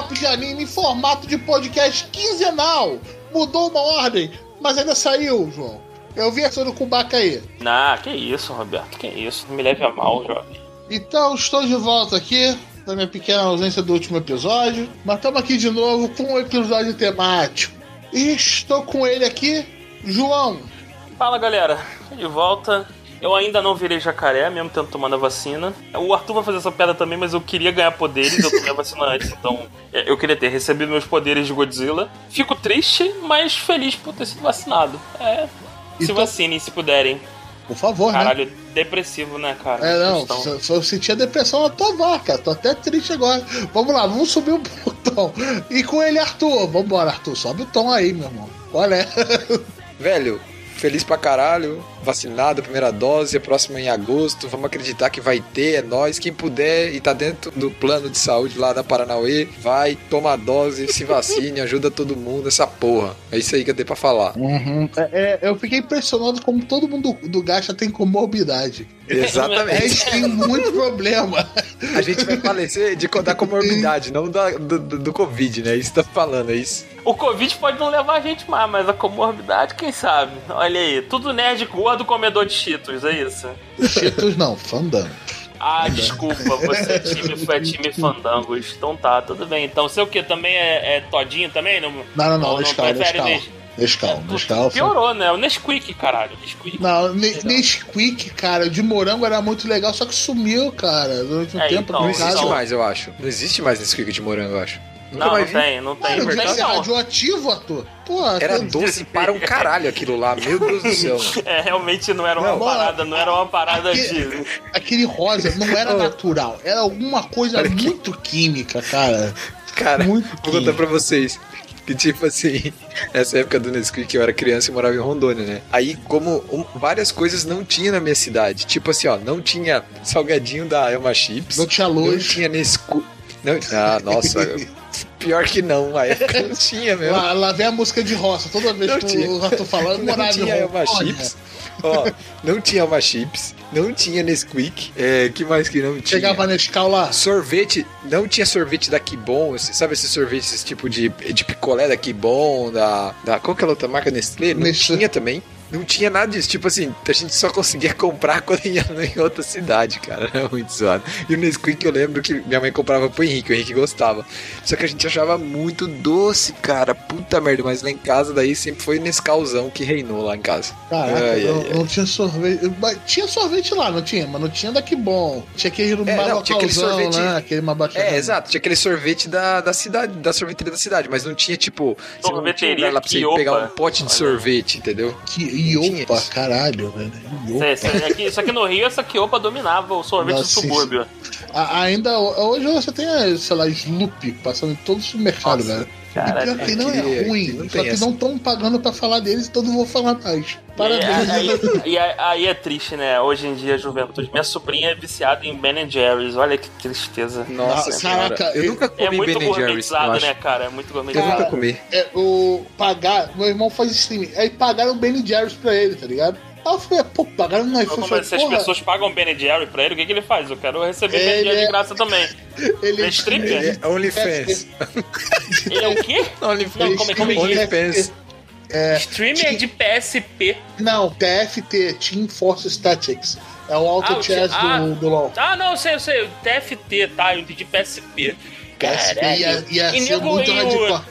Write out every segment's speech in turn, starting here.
Drop de Anime em formato de podcast quinzenal. Mudou uma ordem, mas ainda saiu, João. Eu vi essa do Kubaca aí. Ah, que isso, Roberto, que isso. Não me leve a mal, jovem. Então, estou de volta aqui, da minha pequena ausência do último episódio. Mas estamos aqui de novo com um episódio temático. E estou com ele aqui, João. Fala, galera. De volta. Eu ainda não virei jacaré, mesmo tendo tomado a vacina. O Arthur vai fazer essa piada também, mas eu queria ganhar poderes, eu tomei a vacina antes, então é, eu queria ter recebido meus poderes de Godzilla. Fico triste, mas feliz por ter sido vacinado. É. Se Então- vacinem se puderem. Por favor, né? Caralho, depressivo, né, cara? É, não, eu senti a depressão na tua vaca. Tô até triste agora. Vamos lá, vamos subir um pouco o tom. E com ele, Arthur. Vambora, Arthur. Sobe o tom aí, meu irmão. Qual é? Velho, feliz pra caralho. Vacinado, primeira dose, a próxima em agosto. Vamos acreditar que vai ter, é nóis. Quem puder e tá dentro do plano de saúde lá da Paranauê, vai, toma a dose, se vacine, ajuda todo mundo, essa porra. É isso aí que eu tenho pra falar. Uhum. É, é, eu fiquei impressionado como todo mundo do Gacha tem comorbidade. É, Exatamente. eles têm muito problema. A gente vai falecer de da comorbidade, não da, do, do, do Covid, né? Isso tá falando, é isso. O Covid pode não levar a gente mais, mas a comorbidade, quem sabe? Olha aí, tudo nerd gordo comedor de cheetos, é isso? Cheetos não, fandango. Ah, desculpa, você é time, foi time fandangos. Então tá, tudo bem. Então, sei o que? Também é, é todinho também? Não, Não, não, não, Ou Nescau, Nescau. Nes- Nescau, Nescau. Piorou, né? O Nesquik, caralho. Nesquik. Não, Ne- Nesquik, cara, de morango era muito legal, só que sumiu, cara, durante um É, tempo. então, Não existe mais, eu acho. Não existe mais Nesquik de morango, eu acho. Nunca Não, não vi. tem, não tem. Mano, Não devia tem, ser não. radioativo, ator. Pô, Era tem- doce para um caralho aquilo lá, meu Deus do céu. É, realmente não era uma Não, parada, não era uma parada aquele- de. Aquele rosa não era Oh. natural, era alguma coisa aqui. muito química, cara. Cara, Muito vou contar química. pra vocês. Que tipo assim, nessa época do Nesquik eu era criança e morava em Rondônia, né? Aí, como um- várias coisas não tinha na minha cidade. Tipo assim, ó, não tinha salgadinho da Elma Chips. Não tinha Não luz. tinha Nescu. Não, ah, nossa. Pior que não, a época não tinha mesmo. Lá, lá vem a música de roça, toda vez Não que tinha. eu tô falando, Não tinha Elma. Chips. Ó, não tinha Elma Chips. Não tinha Nesquik. É, que mais que não tinha? Chegava na escala. Sorvete, não tinha sorvete da Kibon, sabe esses sorvetes esse tipo de, de picolé da Kibon, da, da. Qual que é a outra marca? Nestlé? Não Nestlé. tinha também. Não tinha nada disso. Tipo assim, a gente só conseguia comprar quando ia em outra cidade, cara. Era muito zoado. E o Nesquik eu lembro que minha mãe comprava pro Henrique, o Henrique gostava. Só que a gente achava muito doce, cara. Puta merda, mas lá em casa daí sempre foi Nescauzão que reinou lá em casa. Caraca, Ai, não, ai, ai. não tinha sorvete. Mas Tinha sorvete lá, não tinha? Mas não tinha daqui bom. Tinha aquele É, não, tinha aquele sorvete- né? Aquele. É, exato. Tinha aquele sorvete da, da cidade, da sorveteria da cidade, mas não tinha, tipo, você não tinha Sorveteria lá pra você pegar um pote de sorvete, entendeu? Que iopa, isso. caralho, velho. Iopa. Aqui- Isso aqui no Rio, essa Kiopa dominava o sorvete Nossa, do subúrbio. A- ainda hoje você tem, sei lá, Sloop passando em todo o supermercado, Nossa, velho. Cara, e pior que não é ruim, não só que não estão pagando pra falar deles, então não vou falar mais. E Parabéns. aí, e aí- aí é triste, né? Hoje em dia, a juventude. Minha sobrinha é viciada em Ben Jerry's. Olha que tristeza. Nossa, Ah, senhora. caraca, eu eu- nunca É comi muito Ben Jerry's, eu né, cara? É muito Eu gourmetizado. nunca comi. É, o pagar, meu irmão faz streaming, aí pagaram Ben Jerry's pra ele, tá ligado? Aí eu falei, pô, pagaram no Então, iPhone. como se as porra, pessoas pagam Ben Jerry pra ele, o que, que ele faz? Eu quero receber Ben Ele Jerry é- de graça também. ele é stripper? Ele é OnlyFans. Ele é o quê? Não, como é é que é? OnlyFans. Streamer de PSP. Não, TFT, Team Force Statics. É o Auto Ah, o Chess ah. do, do LoL. Ah, não, eu sei, eu sei. TFT, tá? Eu entendi PSP. PSP ia, ia E ser nego- muito e o- radical.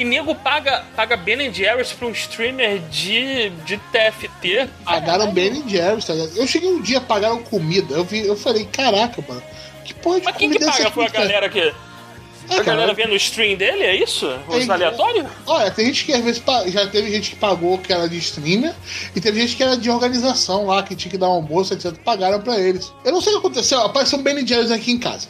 E nego paga, paga Ben Jerry's pra um streamer de, de TFT. Pagaram Ben Jerry's, tá ligado? Eu cheguei um dia, pagaram comida. Eu, vi, eu falei, caraca, mano. Que porra de Mas quem que é paga foi a galera que. Ah, A galera vendo o stream dele, é isso? Os É, aleatórios? Olha, tem gente que às vezes já teve gente que pagou que era de streamer e teve gente que era de organização lá, que tinha que dar um almoço, etc. Pagaram pra eles. Eu não sei o que aconteceu, apareceu um Ben Jerry's aqui em casa.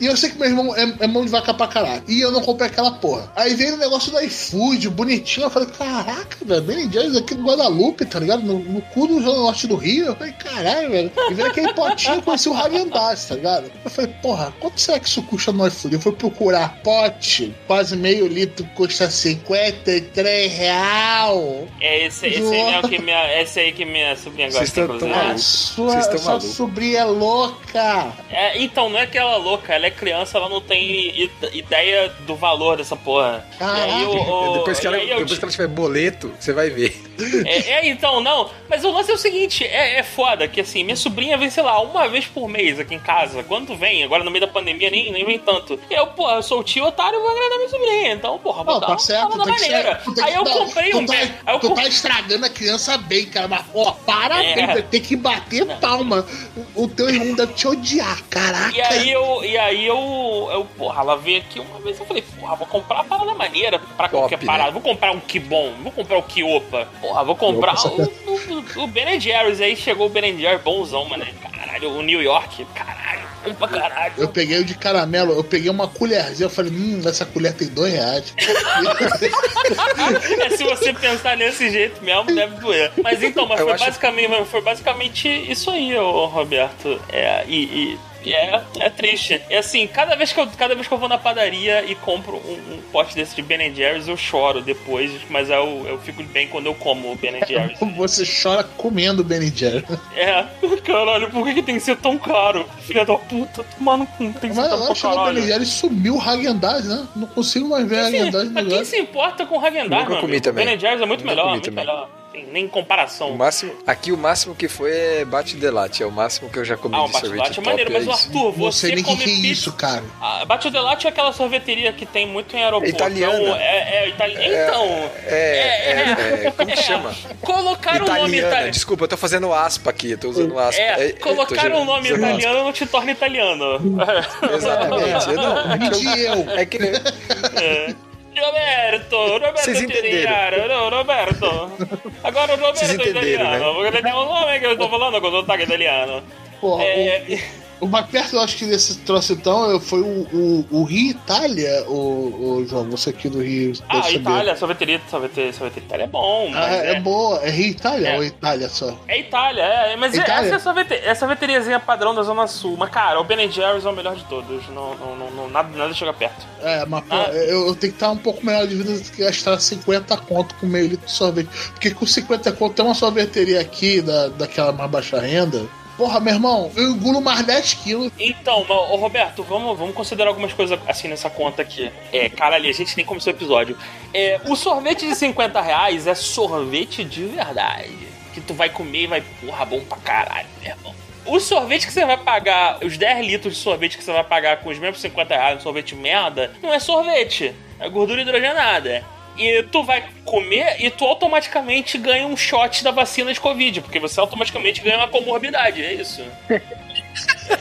E eu sei que meu irmão é, é mão de vaca pra caralho. E eu não comprei aquela porra. Aí veio o negócio do iFood, bonitinho. Eu falei, caraca, velho, Ben Jerry's aqui no Guadalupe, tá ligado? No, no cu do Zona Norte do Rio. Eu falei, caralho, velho. E veio aquele potinho, eu conheci o Dazs, tá ligado? Eu falei, porra, quanto será que isso custa no iFood? Eu fui procurar pote, quase meio litro, custa 53 real. É esse, esse aí é o que minha, esse aí que minha sobrinha gosta, Vocês tão- tão inclusive. A maluco. sua, sua sobrinha é louca. É, então, não é que ela é louca, ela é criança, ela não tem ideia do valor dessa porra. Caraca. E aí, o- o- depois que, ela, depois que ela tiver boleto, você vai ver. É, é, então, não. Mas o lance é o seguinte: é, é foda que assim, minha sobrinha vem, sei lá, uma vez por mês aqui em casa. Quando vem, agora no meio da pandemia nem, nem vem tanto. Eu, porra, eu sou o tio otário e vou agradar minha sobrinha. Então, porra, vou Não, dar tá uma certo, tem que maneira. ser. tem Aí eu não, comprei um. Tá, Aí eu tu comp- tá estragando a criança bem, cara. Mas, ó, parabéns, É. ter que bater palma. O, o teu irmão deve te odiar, caraca. E aí eu, e aí eu, eu, porra, ela veio aqui uma vez eu falei, porra, vou comprar uma parada maneira pra qualquer Top, parada. né? Vou comprar um Kibon, vou comprar o Kiopa. Porra, vou comprar o, o, o Ben Jerry's. Aí chegou o Ben Jerry's bonzão, mano. Caralho, o New York, caralho, bom pra caralho. Eu peguei o de caramelo, eu peguei uma colherzinha, eu falei, hum, essa colher tem dois reais. É, se você pensar nesse jeito mesmo, deve doer. Mas então, mas foi, acho- basicamente, foi basicamente isso aí, ô, Roberto. É, e. e- e é, é triste. É assim, cada vez, que eu, cada vez que eu vou na padaria e compro um, um pote desse de Ben Jerry's, eu choro depois, mas eu, eu fico bem quando eu como o Ben Jerry's. Você chora comendo Ben Jerry. É, caralho, por que, que tem que ser tão caro? Filha da puta, tomando com tem que ser Mas tão agora pra chegou o caralho. Ben Jerry e sumiu o Hagendaz, né? Não consigo mais ver Hagendaz no mas quem lugar. se importa com Häagen-Dazs, Nunca meu comi também. Ben Jerry's é muito melhor, muito também. melhor. Tem nem comparação. O máximo, aqui o máximo que foi é bate de latte, é o máximo que eu já comi Ah, o de bate sorvete latte é maneiro, mas é o isso. Arthur, Não você sei nem o que, come que é isso, cara. Ah, Bate de latte é aquela sorveteria que tem muito em aeroporto. Italiana. Então, é, é italiana. Então. É, é, é, como que chama? Colocar um nome italiano. desculpa, eu tô fazendo aspa aqui, eu tô usando aspa. É, eu tô colocar um gerando- nome usando aspa. italiano não te torna italiano. Exatamente. Eu não, é eu-. É que É. Roberto, Roberto Vocês italiano, não, Roberto. Agora o Roberto Vocês é entenderam, italiano, né? porque tem um nome que eu tô falando com o sotaque italiano. Pô, É, o, mais perto, eu acho que desse troço, então, foi o, o, o Rio Itália, o, o João, você aqui do Rio. ah. Itália, sorveteria, sorveteria, sorveteria Itália é bom, Ah, mas é, boa. É Rio Itália É. ou Itália só? É Itália, é, mas Itália? essa é a sorvete, é sorveteriazinha padrão da Zona Sul. Mas, cara, o Ben Jerry's é o melhor de todos. Não, não, não, não- nada, nada chega perto. É, mas pô, Ah. eu, eu tenho que estar um pouco melhor de vida do que gastar 50 conto com meio litro de sorvete. Porque com 50 conto tem uma sorveteria aqui da, daquela mais baixa renda. Porra, meu irmão, eu engulo mais 10 quilos. Então, ô, Roberto, vamos, vamos considerar algumas coisas assim nessa conta aqui. É, caralho, a gente nem começou o episódio. É, o sorvete de 50 reais é sorvete de verdade. Que tu vai comer e vai, porra, bom pra caralho, meu irmão. O sorvete que você vai pagar, os 10 litros de sorvete que você vai pagar com os mesmos 50 reais, um sorvete merda, não é sorvete, é gordura hidrogenada. E tu vai comer e tu automaticamente ganha um shot da vacina de Covid, porque você automaticamente ganha uma comorbidade, é isso.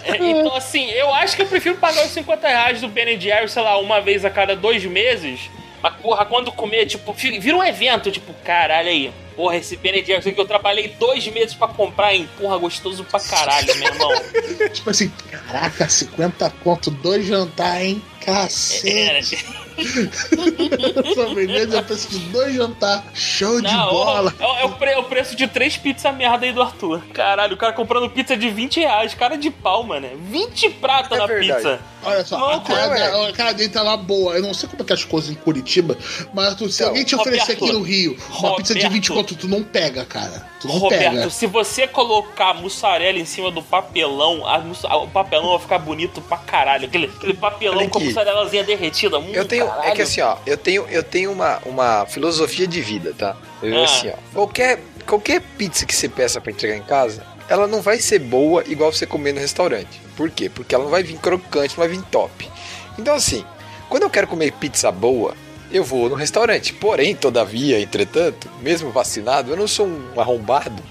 É, então, assim, eu acho que eu prefiro pagar os 50 reais do Ben Jerry's, sei lá, uma vez a cada dois meses. Mas, porra, quando comer, tipo, vira um evento, tipo, caralho aí. Porra, esse Ben Jerry's que eu trabalhei dois meses pra comprar, hein? Porra, gostoso pra caralho, meu irmão. Tipo assim, caraca, 50 conto, dois jantar, hein? Cacete. É, Sorvete, eu preciso de dois jantar. Show de não, bola. é, o- é o, pre- é o preço de três pizzas merda aí do Arthur. Caralho, o cara comprando pizza de 20 reais, cara de pau, mano. 20 prata É na verdade. pizza. Olha só, a cara, é. da- a cara dele tá lá boa. Eu não sei como é que é as coisas em Curitiba, mas tu, se Então, alguém te oferecer Roberto, aqui no Rio uma pizza de 20 Roberto. conto, tu não pega, cara. Tu não Roberto, pega. se você colocar mussarela em cima do papelão, a mussa- o papelão vai ficar bonito pra caralho. Aquele, aquele papelão com a mussarelazinha derretida. Eu tenho, é caralho. que assim, ó, eu tenho, eu tenho uma, uma filosofia de vida, tá? Eu, Ah. assim, ó, qualquer, qualquer pizza que você peça pra entregar em casa, ela não vai ser boa igual você comer no restaurante. Por quê? Porque ela não vai vir crocante, não vai vir top. Então, assim, quando eu quero comer pizza boa, eu vou no restaurante. Porém, todavia, entretanto, mesmo vacinado, eu não sou um arrombado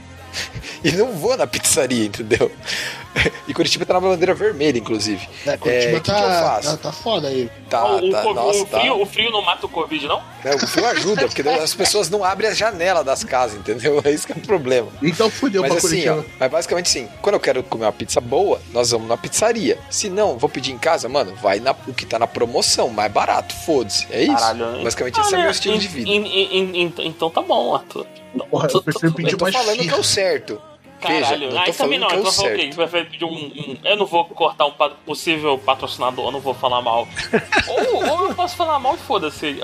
e não vou na pizzaria, entendeu? E Curitiba tá na bandeira vermelha, inclusive. É, Curitiba É, que tá, que eu faço? tá, tá foda aí. Tá, o, o tá, co- nossa, o tá. frio, o frio não mata o Covid, não? É, o frio ajuda, porque as pessoas não abrem a janela das casas, entendeu? É isso que é o problema. Então fudeu Mas pra assim, ó, Curitiba. mas basicamente assim, quando eu quero comer uma pizza boa, nós vamos na pizzaria. Se não, vou pedir em casa, mano, vai na, o que tá na promoção, mais barato, foda-se. É isso. Caralho. basicamente esse é o meu estilo em- de vida. em- em- então tá bom, Arthur. Porra, eu prefiro pedir Eu tô falando que é o certo. Caralho, Veja, não tô aí também falando não. que é Eu, o tô falando certo. que vai pedir um, um- Eu não vou cortar um possível patrocinador, eu não vou falar mal. ou, ou eu posso falar mal e foda-se.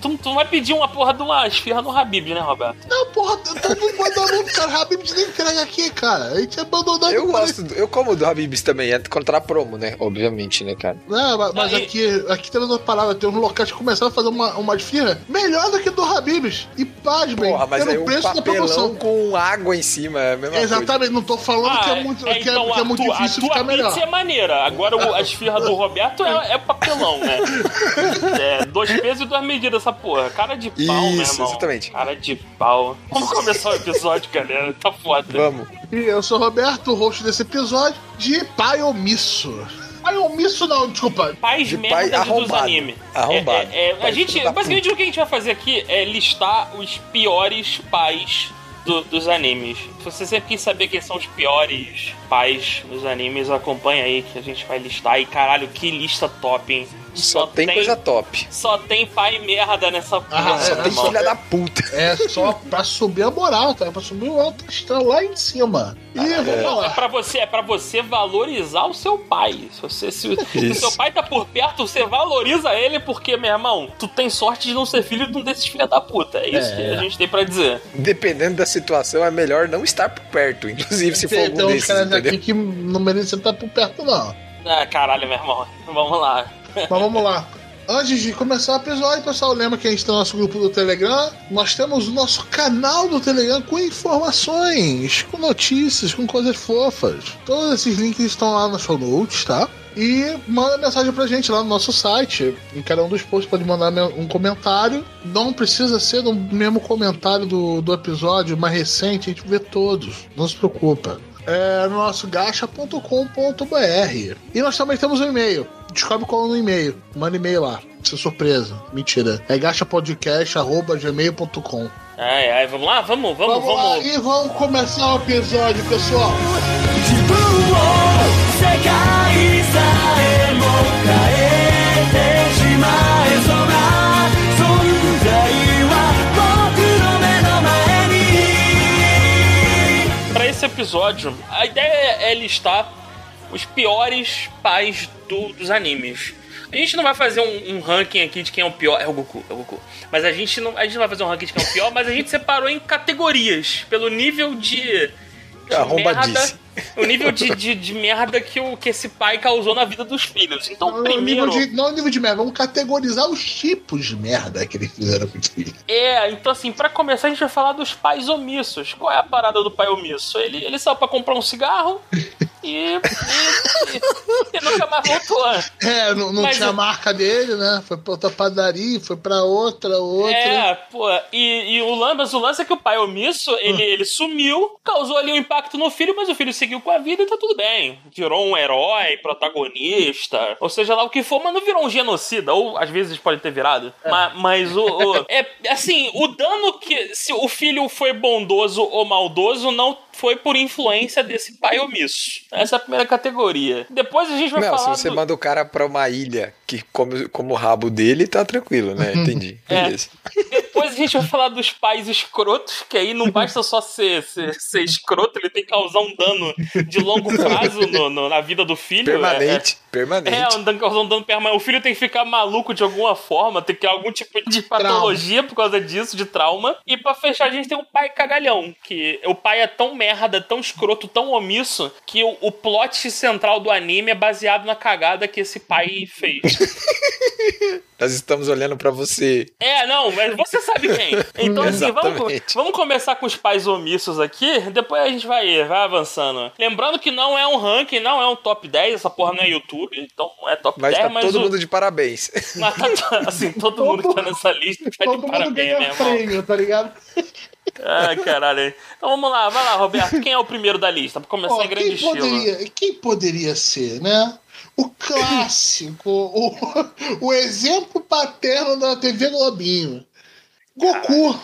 Tu, tu não vai pedir uma porra de uma esfirra no Habib, né, Roberto? Não, porra, todo mundo manda a mão pro cara. Habib nem entrega aqui, cara. A gente é abandonado. Eu gosto, do- eu como do Habib's também, é contra a promo, né? Obviamente, né, cara? Não, mas, mas Não, e- aqui, aqui tem outra parada, tem uns locais que começaram a fazer uma, uma esfirra melhor do que do Habib's. E pasmem, Porra, mas pelo aí um preço da papelão promoção. com água em cima, é a mesma coisa. Exatamente, não tô falando que é muito, que é, que é então a muito tua- difícil a tua ficar melhor. pizza é maneira. Agora o- a esfirra do Roberto é, é papelão, né? É, dois pesos e duas medidas essa porra. Cara de pau, meu Isso, irmão. exatamente. Cara de pau. Vamos começar o episódio, galera. Tá foda. Vamos. E eu sou o Roberto, o host desse episódio de Pai Omisso. Pai Omisso não, desculpa. Pais De merda pai de dos animes. Arrombado. É, é, é, a gente, basicamente, o que a gente vai fazer aqui é listar os piores pais do- dos animes. Se você sempre quis saber quem são os piores pais dos animes, acompanha aí que a gente vai listar. E caralho, que lista top, hein? Só tem coisa top. Só tem pai merda nessa porra, Ah, Só é, tem filha da puta. É só pra subir a moral, tá? Pra subir o alto astral lá em cima. E vamos Não, é pra você, é para você valorizar o seu pai. Se, você, se, se o Isso. seu pai tá por perto, você valoriza ele porque, meu irmão, tu tem sorte de não ser filho de um desses filha da puta. É isso É. que a gente tem pra dizer. Dependendo da situação, é melhor não estar por perto. Inclusive, se for algum tem uns desses, caras entendeu? aqui que não merecem estar por perto, não. Ah, caralho, meu irmão. Vamos lá. Mas vamos lá. Antes de começar o episódio, pessoal, lembra que a gente tem o nosso grupo do Telegram. Nós temos o nosso canal do Telegram com informações, com notícias, com coisas fofas. Todos esses links estão lá no show notes, tá? E manda mensagem pra gente lá no nosso site. Em cada um dos posts pode mandar um comentário. Não precisa ser o mesmo comentário do, do episódio mais recente, a gente vê todos. Não se preocupa. É no nosso gacha.com.br. E nós também temos um e-mail descobre qual é no e-mail. Manda e-mail lá. Isso é surpresa. Mentira. É gastapodcast.gmail.com. Ai, ai, vamos lá? Vamos, vamos, vamos. vamos. Lá, e vamos começar o episódio, pessoal. Para esse episódio, a ideia é listar os piores pais do- dos animes. A gente não vai fazer um, um ranking aqui de quem é o pior. É o Goku, é o Goku. Mas a gente não, a gente não vai fazer um ranking de quem é o pior, mas a gente separou em categorias pelo nível de. de Arrombadice. merda- O nível de, de, de merda que, o, que esse pai causou na vida dos filhos. Então, Não, primeiro. nível de, não nível de merda, vamos categorizar os tipos de merda que eles fizeram com os filhos. É, então assim, pra começar a gente vai falar dos pais omissos. Qual é a parada do pai omisso? Ele, ele saiu pra comprar um cigarro e, e, e- nunca mais voltou. É, não, não Mas tinha eu- marca dele, né? Foi pra outra padaria, foi pra outra, outra. É, pô, e, e o, mas o lance é que o pai omisso, ele, ele sumiu, causou ali um impacto no filho, mas o filho seguiu com a vida e tá tudo bem. Virou um herói, protagonista, ou seja lá o que for, mas não virou um genocida, ou às vezes pode ter virado. Ma- Mas, o, o- É, assim, o dano que. Se o filho foi bondoso ou maldoso, não foi por influência desse pai omisso. Essa é a primeira categoria. Depois a gente vai Não, se falar. você do- manda o cara pra uma ilha que come como o rabo dele, tá tranquilo, né? Entendi. É. Beleza. Depois a gente vai falar dos pais escrotos, que aí não basta só ser, ser, ser escroto, ele tem que causar um dano de longo prazo no- no- na vida do filho. Permanente. É, Permanente. é, um dano, causar um dano permanente. O filho tem que ficar maluco de alguma forma, tem que ter algum tipo de patologia por causa disso, de trauma. E pra fechar, a gente tem um pai cagalhão, que o pai é tão merda, tão escroto, tão omisso, que o, o plot central do anime é baseado na cagada que esse pai fez. Nós estamos olhando pra você. É, não, mas você sabe quem. Então, assim, vamos, vamos começar com os pais omissos aqui, depois a gente vai, vai avançando. Lembrando que não é um ranking, não é um top 10, essa porra não é YouTube, então não é top Mas 10, tá mas todo o- mundo de parabéns. mas tá- assim, todo mundo que tá nessa lista tá de Todo mundo parabéns, irmão. prêmio, tá ligado? Ai, caralho. Então vamos lá, vai lá, Roberto. Quem é o primeiro da lista? Pra começar Ó, em grande quem, estilo. poderia, quem poderia ser, né? O clássico, o, o exemplo paterno da TV Globinho. Goku.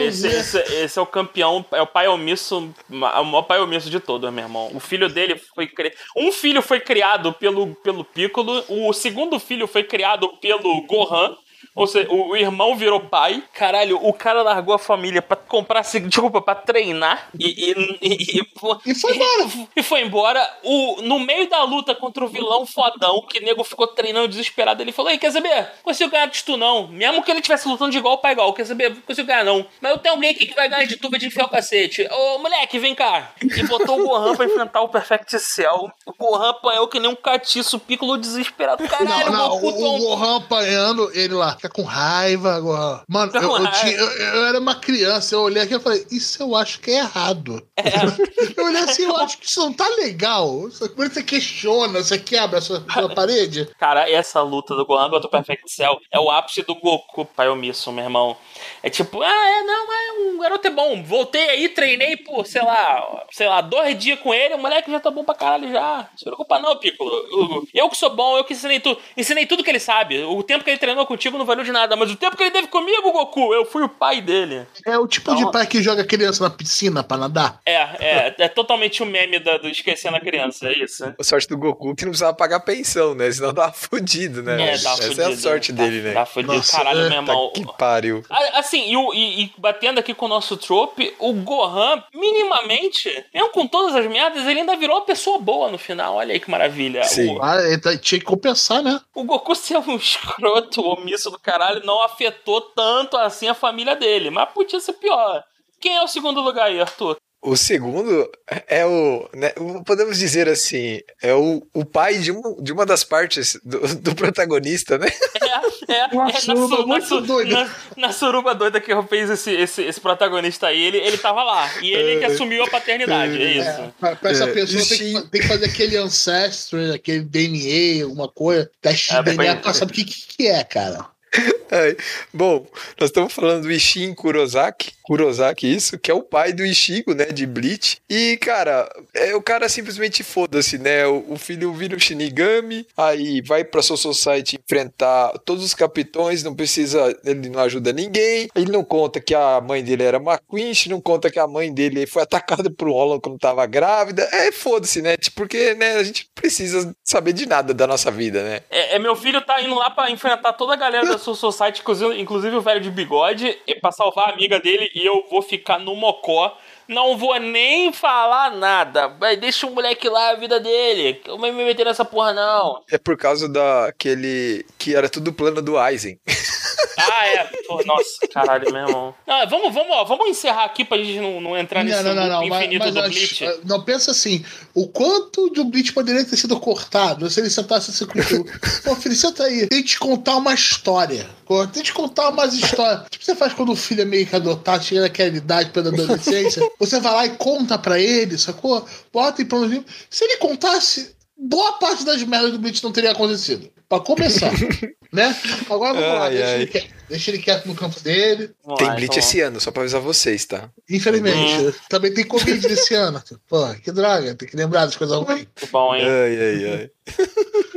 esse, esse, esse é o campeão, é o pai omisso, é o maior pai omisso de todos, meu irmão. O filho dele foi cri... Um filho foi criado pelo, pelo Piccolo, o segundo filho foi criado pelo Gohan. Ou seja, o, o irmão virou pai. Caralho, o cara largou a família pra comprar, desculpa, pra treinar e. E, e, e- E foi embora. E foi embora. O, no meio da luta contra o vilão fodão, que o nego ficou treinando desesperado, ele falou: Ei, quer saber? Consigo ganhar de tu não. Mesmo que ele estivesse lutando de igual pra igual, quer saber? Consigo ganhar não. Mas eu tenho alguém aqui que vai ganhar de tu, vai te enfiar o cacete. Ô, moleque, vem cá. E botou o Gohan pra enfrentar o Perfect Cell. O Gohan apanhou que nem um catiço, Piccolo desesperado. Caralho, Não, não, Goku, o, um o Gohan apanhando, ele lá, com raiva, Gohan. Mano, eu, eu tinha- eu- eu era uma criança, eu olhei aqui e falei, isso eu acho que é errado. Eu olhei assim, eu acho que isso não tá legal. Quando você questiona, você quebra a sua, sua parede. Cara, essa luta do Gohan contra o Perfect Cell é o ápice do Goku, pai omisso, meu irmão. É tipo, ah, é, não, é um garoto é bom. Voltei aí, treinei por, sei lá, sei lá, dois dias com ele, o moleque já tá bom pra caralho já. Não se preocupa não, Piccolo. Eu, eu que sou bom, eu que ensinei tudo. Ensinei tudo que ele sabe. O tempo que ele treinou contigo não valeu de nada, mas o tempo que ele teve comigo, Goku, eu fui o pai dele. É o tipo de pai que joga criança na piscina pra nadar. É, é, é totalmente o meme da- do esquecendo a criança, é isso. A sorte do Goku que não precisava pagar pensão, né? Senão tava fudido, né? É, Essa tá é a fudido. sorte Tá- dele, né? Tá fudido. Nossa, Caralho, é, meu irmão. Que pariu. A- Assim, e, o- e- e batendo aqui com o nosso trope, o Gohan, minimamente, mesmo com todas as merdas, ele ainda virou uma pessoa boa no final. Olha aí que maravilha. Sim. O, Ah, tá- tinha que compensar, né? o Goku ser um escroto omisso do caralho não afetou tanto assim a família dele, mas podia ser pior. Quem é o segundo lugar aí, Arthur? O segundo é o. né, podemos dizer assim, é o, o pai de, um, de uma das partes do, do protagonista, né? É, é, Uma é na, suruba su- na, muito su- doida. na- na suruba doida que fez esse, esse, esse protagonista aí, ele, ele tava lá. E ele que assumiu a paternidade, é isso. Pra, pra essa É, pessoa tem que, tem que fazer aquele ancestry, aquele DNA, alguma coisa, teste de É, DNA pra saber o que, que, que é, cara. Bom, nós estamos falando do Ishin Kurosaki, Kurosaki, isso, que é o pai do Ishigo, né, de Bleach. E, cara, é, o cara simplesmente foda-se, né? O, o filho vira um Shinigami, aí vai pra Soul Society enfrentar todos os capitões, não precisa, ele não ajuda ninguém. Ele não conta que a mãe dele era uma Quinch, não conta que a mãe dele foi atacada por um Holland quando tava grávida. É, foda-se, né? Tipo, Porque, né, a gente precisa saber de nada da nossa vida, né? É, é, meu filho tá indo lá pra enfrentar toda a galera da Soul Society, inclusive, o velho de bigode, pra salvar a amiga dele, e eu vou ficar no mocó. Não vou nem falar nada. Vai, deixa o moleque lá, a vida dele. Eu não me meter nessa porra, não. É por causa daquele. que era tudo plano do Aizen. Ah, é. Pô, nossa, caralho, meu irmão. Não, vamos, vamos, ó, vamos encerrar aqui pra gente não, não entrar nesse Não, não, não, loop Mas, infinito mas do acho- Bleach. não, pensa assim: o quanto do Bleach poderia ter sido cortado se ele sentasse assim contigo. Pô, filho, senta aí. Tem que te contar uma história. Tem que te contar umas histórias. Tipo, você faz quando o filho é meio que adotado, chega naquela idade pela adolescência. Você vai lá e conta pra ele, sacou? Bota em plano Se ele contasse, boa parte das merdas do Bleach não teria acontecido. Pra começar. né? Agora vamos lá, Ai, deixa ai. ele, quieto, deixa ele quieto no campo dele. Tem lá, Bleach então. esse ano, só pra avisar vocês, tá? Infelizmente. Também tem Covid nesse ano. Pô, que droga, tem que lembrar das coisas ruins. Que bom, hein? Ai, ai, ai.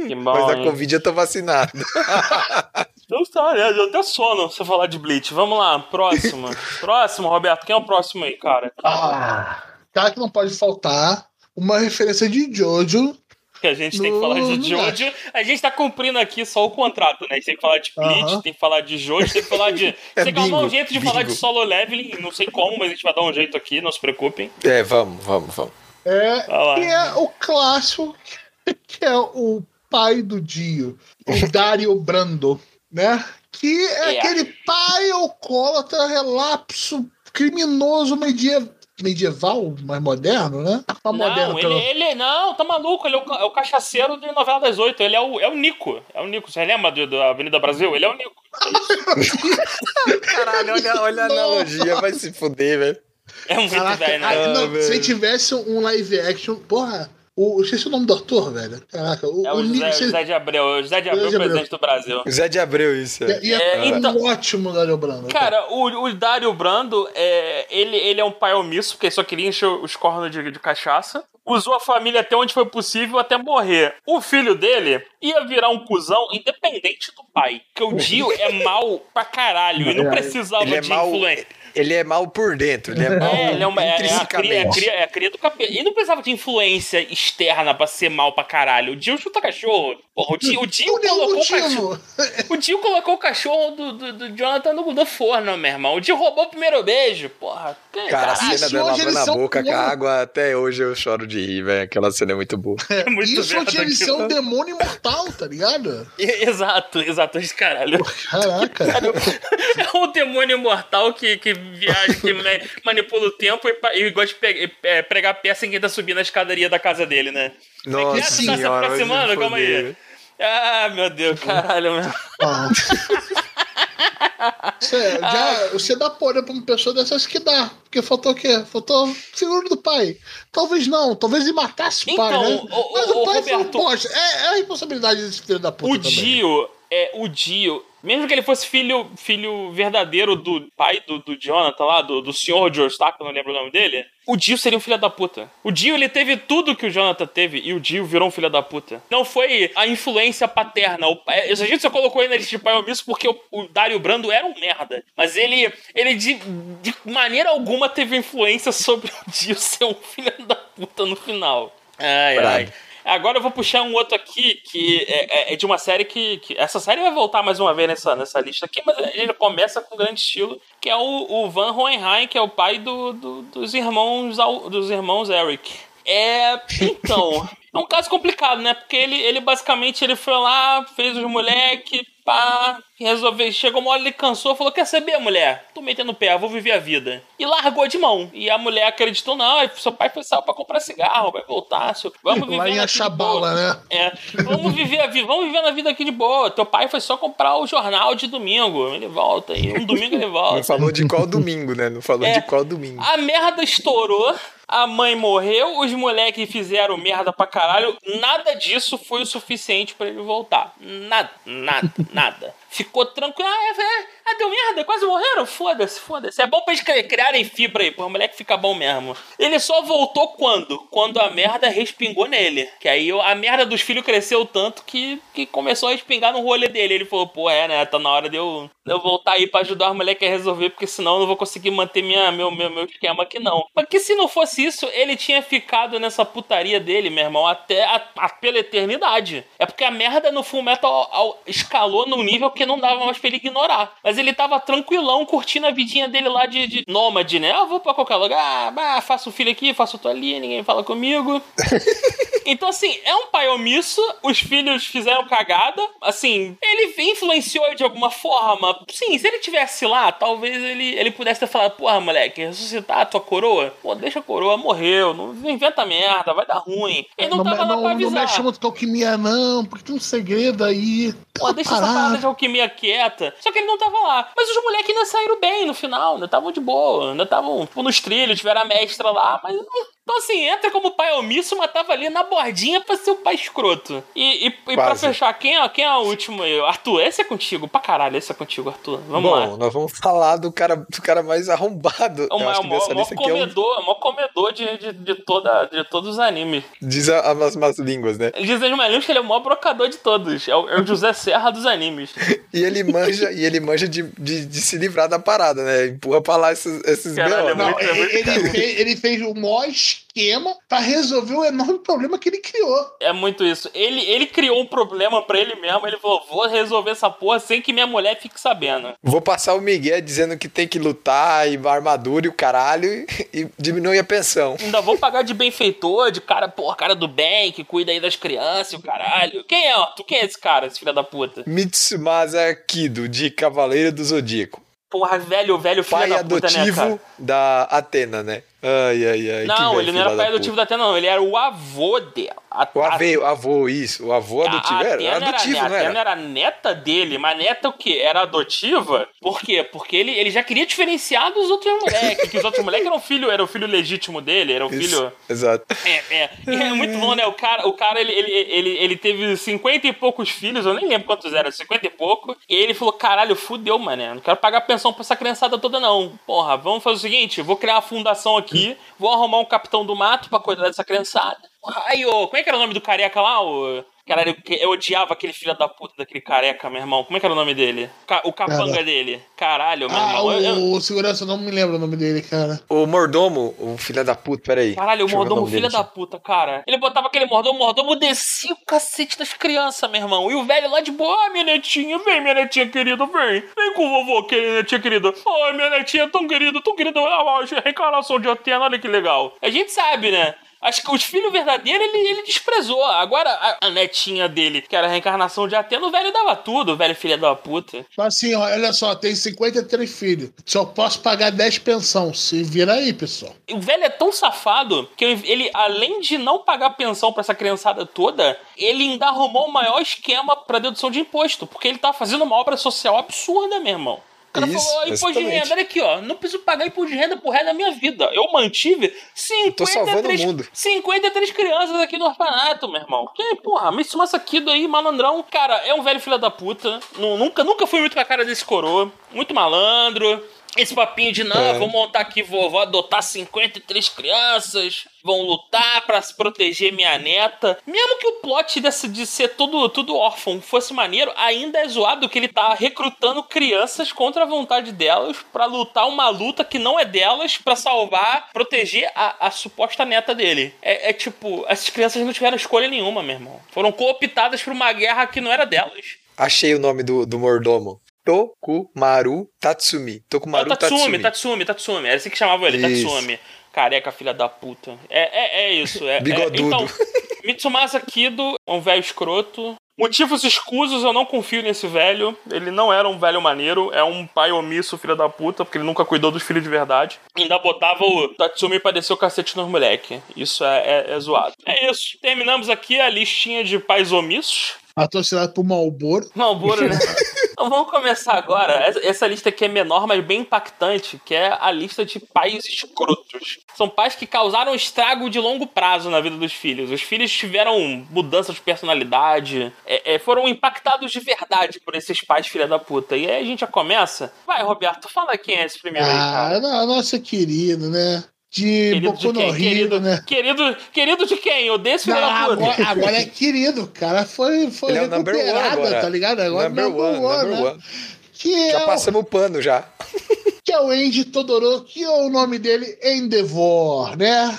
Que bom, Mas da hein? Covid eu tô vacinado. Então tá, né? Deu até sono você falar de Bleach. Vamos lá, próximo. próximo, Roberto. Quem é o próximo aí, cara? Ah, cara que não pode faltar uma referência de Jojo. Que a gente tem que No- falar de no Jojo. A gente tá cumprindo aqui só o contrato, né? A gente tem que falar de Bleach, Aham. tem que falar de Jojo, tem que falar de. É tem que arrumar um bingo, jeito de falar de bingo. solo leveling. Não sei como, mas a gente vai dar um jeito aqui, não se preocupem. É, vamos, vamos, vamos. É, que é o clássico, que é o pai do Dio, o Dario Brando, né? Que é É. aquele pai alcoólatra, relapso, criminoso media- medieval, mais moderno, né? Mais moderno, Não, ele, pelo- ele. Não, tá maluco. Ele é o, é o cachaceiro de novela das oito. Ele é o, é o Nico. É o Nico. Você lembra do, da Avenida Brasil? Ele é o Nico. Caralho, olha, olha a analogia, vai se fuder, velho. É muito Caraca, velho, ah, né? não, velho. se tivesse um live action, porra, o, eu esqueci o nome do ator, velho. Caraca, o, É o o José, Nick- José de Abreu. O José de Abreu, José de Abreu. presidente do Brasil. Zé de Abreu, isso. É. ia É, é, então- um ótimo Dario Brando. Cara, o, o Dário Brando, é, ele, ele é um pai omisso, porque ele só queria encher os cornos de, de cachaça. Usou a família até onde foi possível até morrer. O filho dele ia virar um cuzão independente do pai. Porque o Dio é mal pra caralho e não precisava Ele é de mal- influência. Ele é mal por dentro, ele é mal É, ele é, uma, é, é, a cria, é, a intrinsecamente. cria, é a cria do capeta. E não precisava de influência externa pra ser mal pra caralho. O Dio chuta cachorro. Porra, o Dio, o Dio colocou o cachorro. O Dio colocou o cachorro do, do, do Jonathan no, no forno, meu irmão. O Dio roubou o primeiro beijo. Porra, que Cara, a cena dela hoje lavando eles a são boca com água, até hoje eu choro de rir, velho. Aquela cena é muito boa. É muito Isso merda onde ele aquilo. ser um demônio imortal, tá ligado? Exato, exato, esse caralho. Caraca. É um demônio imortal que, que viaja, que ma- manipula o tempo e, e gosta de pe- é, pregar peça em quem tá subindo a escadaria da casa dele, né? Nossa tá se senhora. se aproximando, calma aí. Ah, meu Deus, caralho, meu. Ah. Você, já, você dá poder pra uma pessoa dessas que dá. Porque faltou o quê? Faltou seguro do pai. Talvez não, talvez ele matasse o pai, Então, né? o- Mas o- o pai o foi um Roberto- poste. É, é a responsabilidade desse filho da puta O também. Dio, é, o Dio, mesmo que ele fosse filho, filho verdadeiro do pai do, do Jonathan lá, do, do senhor George Stark, eu não lembro o nome dele, o Dio seria um filho da puta. O Dio, ele teve tudo que o Jonathan teve e o Dio virou um filho da puta. Não foi a influência paterna. O, a gente só colocou ele de pai omisso porque o, o Dario Brando era um merda. Mas ele, ele de, de maneira alguma teve influência sobre o Dio ser um filho da puta no final. Ai, ai. Agora eu vou puxar um outro aqui que é, é- é de uma série que, que- Essa série vai voltar mais uma vez nessa, nessa lista aqui, mas ele começa com grande estilo, que é o, o Van Hohenheim, que é o pai do, do- dos irmãos dos irmãos Eric. É. Então. É um caso complicado, né? Porque ele, ele basicamente ele foi lá, fez os moleque, pá, resolveu. Chegou uma hora, ele cansou, falou: Quer saber, mulher? Tô metendo o pé, vou viver a vida. E largou de mão. E a mulher acreditou: Não, seu pai foi saiu pra comprar cigarro, vai voltar. seu- Vamos viver Lá em na vida de boa." Achabala, né? É, vamos viver a vida, vamos viver na vida aqui de boa. Teu pai foi só comprar o jornal de domingo. Ele volta aí. Um domingo ele Não volta. falou de qual domingo, né? Não falou É. de qual domingo. A merda estourou, a mãe morreu, os moleques fizeram merda pra caralho. Nada disso foi o suficiente pra ele voltar. Nada, nada, nada. nada. Ficou tranquilo. Ah, é, ah, deu merda, quase morreram. Foda-se, foda-se. É bom pra eles cri- criarem fibra aí, pro moleque ficar bom mesmo. Ele só voltou quando? Quando a merda respingou nele. Que aí a merda dos filhos cresceu tanto que, que começou a respingar no rolê dele. Ele falou, pô, é, né? Tá na hora de eu, de eu voltar aí pra ajudar os moleques a resolver, porque senão eu não vou conseguir manter minha, meu, meu, meu esquema aqui, não. Porque se não fosse isso, ele tinha ficado nessa putaria dele, meu irmão, até a, a- pela eternidade. É porque a merda no Full Metal ao- ao- escalou num nível que não dava mais pra ele ignorar. Mas ele tava tranquilão, curtindo a vidinha dele lá de, de nômade, né? Ah, vou pra qualquer lugar, ah, faço um filho aqui, faço outro ali, ninguém fala comigo. Então, assim, é um pai omisso, os filhos fizeram cagada, assim, ele influenciou de alguma forma. Sim, se ele tivesse lá, talvez ele, ele pudesse ter falado, porra, moleque, ressuscitar a tua coroa? Pô, deixa a coroa, morreu, não inventa merda, vai dar ruim. Ele não, não, tava lá não, pra não avisar. mexe muito com alquimia, não, porque tem um segredo aí. Pô, deixa essa parada de alquimia quieta. Só que ele não tava lá. Mas os moleques ainda saíram bem no final, ainda estavam de boa, ainda estavam tipo, nos trilhos, tiveram a mestra lá, mas. não- Então, assim, entra como pai omisso, mas tava ali na bordinha pra ser o pai escroto. E, e, e pra fechar, quem é, quem é o último aí? Arthur, esse é contigo, pra caralho, esse é contigo, Arthur. Vamos Bom, lá. nós vamos falar do cara, do cara mais arrombado. É o maior, maior, dessa maior é um, comedor, é o maior comedor de, de, de, toda, de todos os animes. diz as más línguas, né? Ele diz mais línguas que ele é o maior brocador de todos. É o, é o José Serra dos animes. E ele manja, e ele manja de, de, de se livrar da parada, né? Empurra pra lá esses, esses Caralho, B.O., né? Não, muito- é muito ele, caro. fez, ele fez o maior esquema pra resolver o enorme problema que ele criou. É muito isso. Ele, ele criou um problema pra ele mesmo. Ele falou: vou resolver essa porra sem que minha mulher fique sabendo. Vou passar o Miguel dizendo que tem que lutar e armadura e o caralho e, e diminui a pensão. Ainda vou pagar de benfeitor, de cara, porra, cara do bem, que cuida aí das crianças e o caralho. Quem é, ó? Tu quem é esse cara, esse filho da puta? Mitsumasa Kido, de Cavaleiro do Zodíaco. Porra, velho, velho filho Pai da puta, né, adotivo cara? da Atena, né? Ai, ai, ai. Não, ele não era pai adotivo da Atena, não. Ele era o avô dela. A- O a- avô, avô, isso. O avô adotivo. A Era, era adotivo, a não era? Atena era neta dele, mas neta o quê? Era adotiva? Por quê? Porque ele, ele já queria diferenciar dos outros moleques, que os outros moleques eram filho, era o filho legítimo dele, era o Isso, filho... Exato. É, é. E é muito bom, né? O cara, o cara ele, ele, ele, ele teve 50 e poucos filhos, eu nem lembro quantos eram, 50 e pouco. E ele falou: caralho, fudeu, mané. Não quero pagar pensão pra essa criançada toda, não. Porra, vamos fazer o seguinte: vou criar uma fundação aqui, vou arrumar um capitão do mato pra cuidar dessa criançada. Aí, ô, como é que era o nome do careca lá? O... Caralho, eu- eu odiava aquele filho da puta daquele careca, meu irmão. Como é que era o nome dele? Ca- O capanga Cara. dele. Caralho, meu Ah, irmão. Eu- eu- o, segurança, eu não me lembro o nome dele, cara. O mordomo, o filho da puta, peraí. Caralho, o Deixa eu mordomo dele filho da puta, cara. Ele botava aquele mordomo, o mordomo descia o cacete das crianças, meu irmão. E o velho lá de boa, ah, minha netinha, vem, minha netinha querida, vem. Vem com o vovô, que- netinha querida. Ai, minha netinha tão querida, tão querida. Ah, reencarnação de Atena, olha que legal. A gente sabe, né? Acho que os filhos verdadeiros ele, ele desprezou. Agora, a, a netinha dele, que era a reencarnação de Atena, o velho dava tudo, o velho filho da puta. Mas assim, olha só, tem 53 filhos. Só posso pagar 10 pensão. Se vira aí, pessoal. O velho é tão safado que ele, além de não pagar pensão pra essa criançada toda, ele ainda arrumou o maior esquema pra dedução de imposto, porque ele tá fazendo uma obra social absurda, meu irmão. O cara Isso, falou, imposto de renda, olha aqui, ó, não preciso pagar imposto de renda pro resto da minha vida. Eu mantive tô salvando 53, o mundo. 53 crianças aqui no orfanato, meu irmão. Que, porra, mas esse Kido aí, malandrão, cara, é um velho filho da puta. Nu- Nunca, nunca fui muito com a cara desse coroa. Muito malandro. Esse papinho de, não, É. vou montar aqui, vou, vou adotar 53 crianças, vão lutar pra se proteger minha neta. Mesmo que o plot desse, de ser tudo, tudo órfão fosse maneiro, ainda é zoado que ele tá recrutando crianças contra a vontade delas pra lutar uma luta que não é delas pra salvar, proteger a, a suposta neta dele. É, é tipo, essas crianças não tiveram escolha nenhuma, meu irmão. Foram cooptadas pra uma guerra que não era delas. Achei o nome do, do mordomo. Tokumaru Tatsumi. É Tokumaru o Tatsumi, Tatsumi. Tatsumi, Tatsumi. Era assim que chamavam ele, Isso. Tatsumi. Careca, filha da puta. É, é, é isso. É, é- Bigodudo. então, Mitsumasa Kido é um velho escroto. Motivos escusos, eu não confio nesse velho. Ele não era um velho maneiro, é um pai omisso, filho da puta, porque ele nunca cuidou dos filhos de verdade. Ainda botava o Tatsumi pra descer o cacete nos moleque. Isso é, é- é zoado. É isso. Terminamos aqui a listinha de pais omissos. Patrocinado por Malboro. Malboro, né? então vamos começar agora. Essa, lista aqui é menor, mas bem impactante, que é a lista de pais escrotos. São pais que causaram estrago de longo prazo na vida dos filhos. Os filhos tiveram mudança de personalidade, é, é, foram impactados de verdade por esses pais filha da puta. E aí a gente já começa. Vai, Roberto, fala quem é esse primeiro aí, cara. Ah, nossa querido, né? De Querido Boku de no Querido, né? querido, querido de quem? Odeio esse Não, filho da puta. agora, é querido, o cara foi, foi Ele é o number one recuperado, tá ligado? Agora Number number one, one, number né? one. Que, Já é o, passamos o pano já. que é o Andy Todoroki, que é o nome dele Endeavor, né?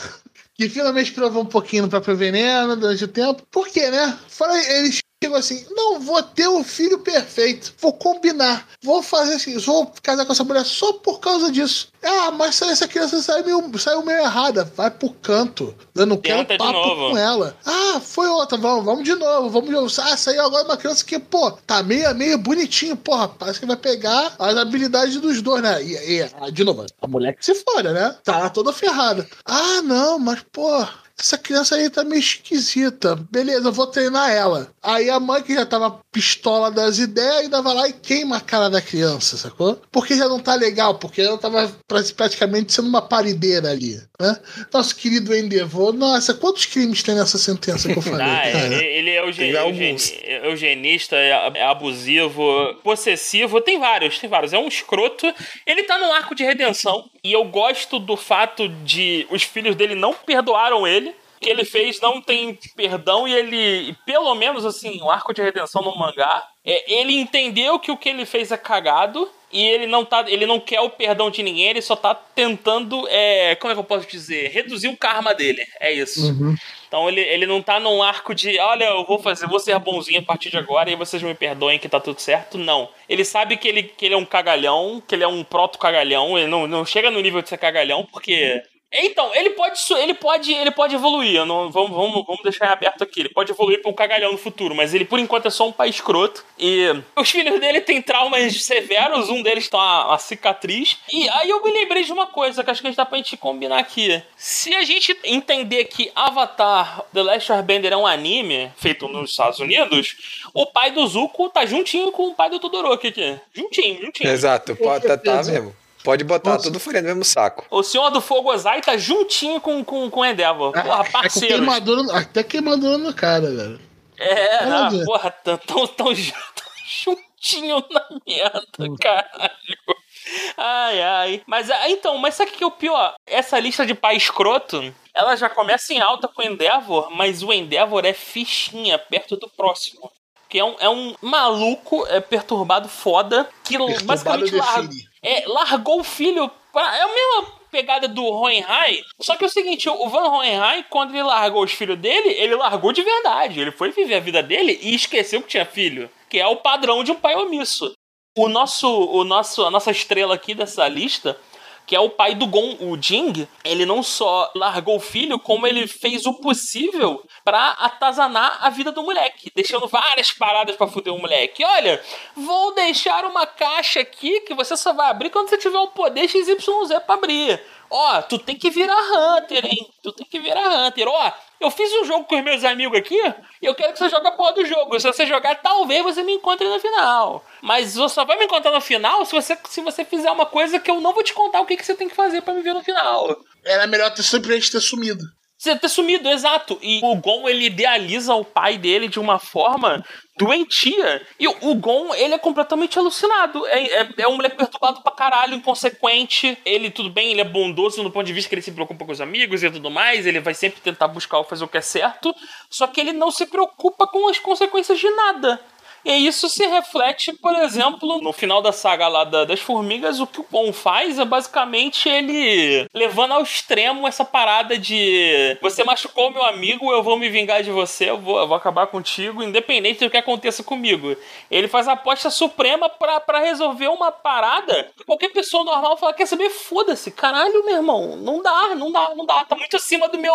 Que finalmente provou um pouquinho no próprio veneno durante o tempo. Por quê, né? Fala, ele chegou assim: não, vou ter o filho perfeito, vou combinar, vou fazer assim, vou casar com essa mulher só por causa disso. Ah, mas essa criança saiu meio, saiu meio errada, vai pro canto. Eu não quero Tenta papo com ela. Ah, foi outra, vamos, vamos de novo, vamos de novo. Ah, saiu agora uma criança que, pô, tá meio, meio bonitinho, porra, parece que vai pegar as habilidades dos dois, né? E, e ah, de novo, a mulher que se fora, né? Tá toda ferrada. Ah, não, mas, pô, essa criança aí tá meio esquisita. Beleza, eu vou treinar ela. Aí a mãe, que já tava pistola das ideias, ainda vai lá e queima a cara da criança, sacou? Porque já não tá legal, porque ela tava pra- praticamente sendo uma parideira ali, né? Nosso querido Endeavor, nossa, quantos crimes tem nessa sentença que eu falei, Ah, cara? ele, ele é eugen, alguns. eugen- eugenista, é, é abusivo, possessivo, tem vários, tem vários. É um escroto. Ele tá num arco de redenção. E eu gosto do fato de os filhos dele não perdoaram ele. O que ele fez não tem perdão e ele, pelo menos assim, o arco de redenção no mangá, é, ele entendeu que o que ele fez é cagado e ele não tá, ele não quer o perdão de ninguém, ele só tá tentando, é, como é que eu posso dizer, reduzir o karma dele. É isso. Então ele, ele não tá num arco de, olha, eu vou fazer, vou ser bonzinho a partir de agora e vocês me perdoem que tá tudo certo. Não. Ele sabe que ele, que ele é um cagalhão, que ele é um proto-cagalhão, ele não, não chega no nível de ser cagalhão, porque. Então, ele pode, ele pode, ele pode evoluir. não- vamos, vamos, vamos deixar em aberto aqui. Ele pode evoluir pra um cagalhão no futuro, mas ele, por enquanto, é só um pai escroto. E os filhos dele têm traumas severos, um deles tá uma, uma cicatriz. E aí eu me lembrei de uma coisa que acho que a gente dá pra gente combinar aqui. Se a gente entender que Avatar The Last Airbender é um anime feito nos Estados Unidos, o pai do Zuko tá juntinho com o pai do Todoroki aqui. Juntinho, juntinho. Exato, pode, tá, tá mesmo. Pode botar Nossa. tudo farinha no mesmo saco. O Senhor do Fogo Ozai tá juntinho com, com, com Endeavor. Porra, É com parceiros. queimadura, até queimadura no cara, velho. É, não, Olha. porra, tão, tão, tão, ju- tão juntinho na merda, caralho. Ai, ai. Mas, ah, então, mas sabe o que é o pior? Essa lista de pai escroto, ela já começa em alta com o Endeavor, mas o Endeavor é fichinha perto do próximo. Que é um, é um maluco é, perturbado foda que Perturbado basicamente lar- define. É, largou o filho. Pra, é a mesma pegada do Hohenheim. Só que é o seguinte: o Van Hohenheim, quando ele largou os filhos dele, ele largou de verdade. Ele foi viver a vida dele e esqueceu que tinha filho. Que é o padrão de um pai omisso. O nosso, o nosso, a nossa estrela aqui dessa lista, que é o pai do Gon, o Jing, ele não só largou o filho, como ele fez o possível pra atazanar a vida do moleque, deixando várias paradas pra fuder o moleque. Olha, vou deixar uma caixa aqui que você só vai abrir quando você tiver o poder XYZ pra abrir. Ó, tu tem que virar Hunter, hein? Tu tem que virar Hunter. Ó, eu fiz um jogo com os meus amigos aqui e eu quero que você jogue a porra do jogo. Se você jogar, talvez você me encontre na final. Mas você só vai me encontrar no final se você, se você fizer uma coisa que eu não vou te contar o que, que você tem que fazer pra me ver no final. Era melhor ter simplesmente ter sumido. Você ter sumido, exato. E o Gon, ele idealiza o pai dele de uma forma doentia. E o, Gon, ele é completamente alucinado. É, é, é um moleque perturbado pra caralho, inconsequente. Ele, tudo bem, ele é bondoso no ponto de vista que ele se preocupa com os amigos e tudo mais. Ele vai sempre tentar buscar fazer o que é certo. Só que ele não se preocupa com as consequências de nada. E isso se reflete, por exemplo, no final da saga lá da- das formigas, o que o Gon faz é basicamente ele levando ao extremo essa parada de você machucou meu amigo, eu vou me vingar de você, eu vou, eu vou acabar contigo, independente do que aconteça comigo. Ele faz a aposta suprema pra resolver uma parada que qualquer pessoa normal fala, quer saber, foda-se, caralho, meu irmão, não dá, não dá, não dá, tá muito acima do meu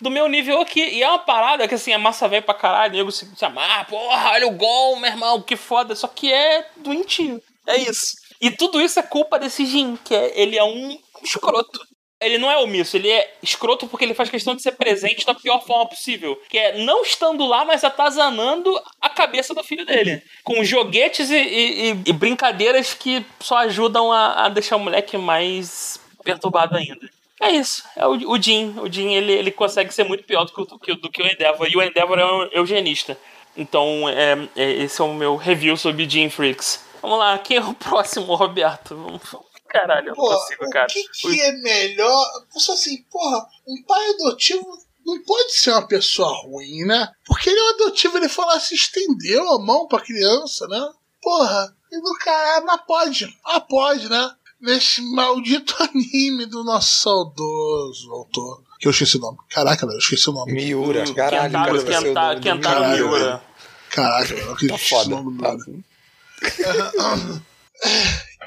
do meu nível aqui. E é uma parada que, assim, é massa velho pra caralho. Nego se, se amar, porra, olha o gol, meu irmão, que foda. Só que é doentio. É isso. E tudo isso é culpa desse Jin, que é, ele é um escroto. Ele não é omisso, ele é escroto porque ele faz questão de ser presente da pior forma possível. Que é não estando lá, mas atazanando a cabeça do filho dele. Com joguetes e, e- e- e brincadeiras que só ajudam a, a deixar o moleque mais perturbado ainda. É isso. É o, o Jin. O Jin, ele, ele consegue ser muito pior do que, o- do que, o- Endeavor. E o Endeavor é um eugenista. Então, é, é- esse é o meu review sobre Jin Freaks. Vamos lá, quem é o próximo, Roberto? Vamos- Caralho, eu não consigo, cara. o que, que é melhor? Só assim, porra, um pai adotivo não pode ser uma pessoa ruim, né? Porque ele é um adotivo, ele lá, se estendeu a mão pra criança, né? Porra, e do caralho, mas pode. Ah, pode, né? Nesse maldito anime do nosso saudoso autor. Que eu esqueci o nome. Caraca, velho, eu esqueci o nome. Miura, caralho, Kentaro, cara, o Kentaro, Kentaro caralho, Miura. Caraca, velho, eu Tá esqueci o foda. nome do Tá. brother.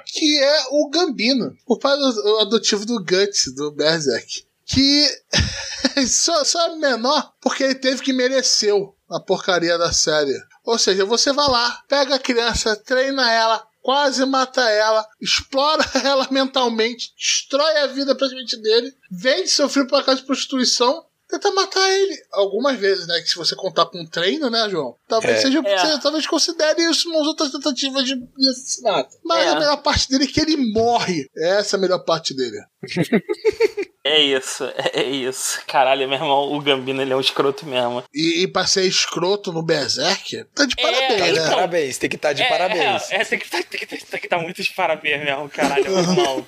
que é o Gambino, o pai do- o adotivo do Guts, do Berserk. Que só, só é menor porque ele teve que mereceu a porcaria da série. Ou seja, você vai lá, pega a criança, treina ela, quase mata ela, explora ela mentalmente, destrói a vida praticamente dele, vende seu filho pra casa de prostituição. Tenta matar ele algumas vezes, né? Que se você contar com um treino, né, João? Talvez É. seja. É. Você, talvez considere isso nas outras tentativas de, de assassinato. Mas É. a melhor parte dele é que ele morre. Essa é a melhor parte dele. É isso, é é isso. Caralho, meu irmão, o Gambino ele é um escroto mesmo. E, e pra ser escroto no Berserk, tá de É, parabéns, Tá de né? parabéns, tem que estar de é, parabéns. É, é, tem que tá, tem que, tem que tá muito de parabéns mesmo, caralho, meu irmão.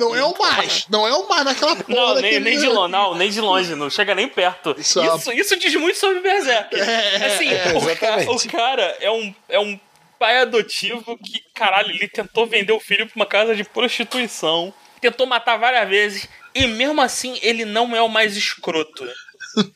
Não é o mais. Não é o mais naquela porra. Não, nem, daquele- nem de longe, não, nem de longe, não chega nem perto. Isso Isso, é- isso, diz muito sobre o Berserk. assim, é, o, ca- exatamente. o cara é um, é um pai adotivo que, caralho, ele tentou vender o filho pra uma casa de prostituição, tentou matar várias vezes, e mesmo assim ele não é o mais escroto.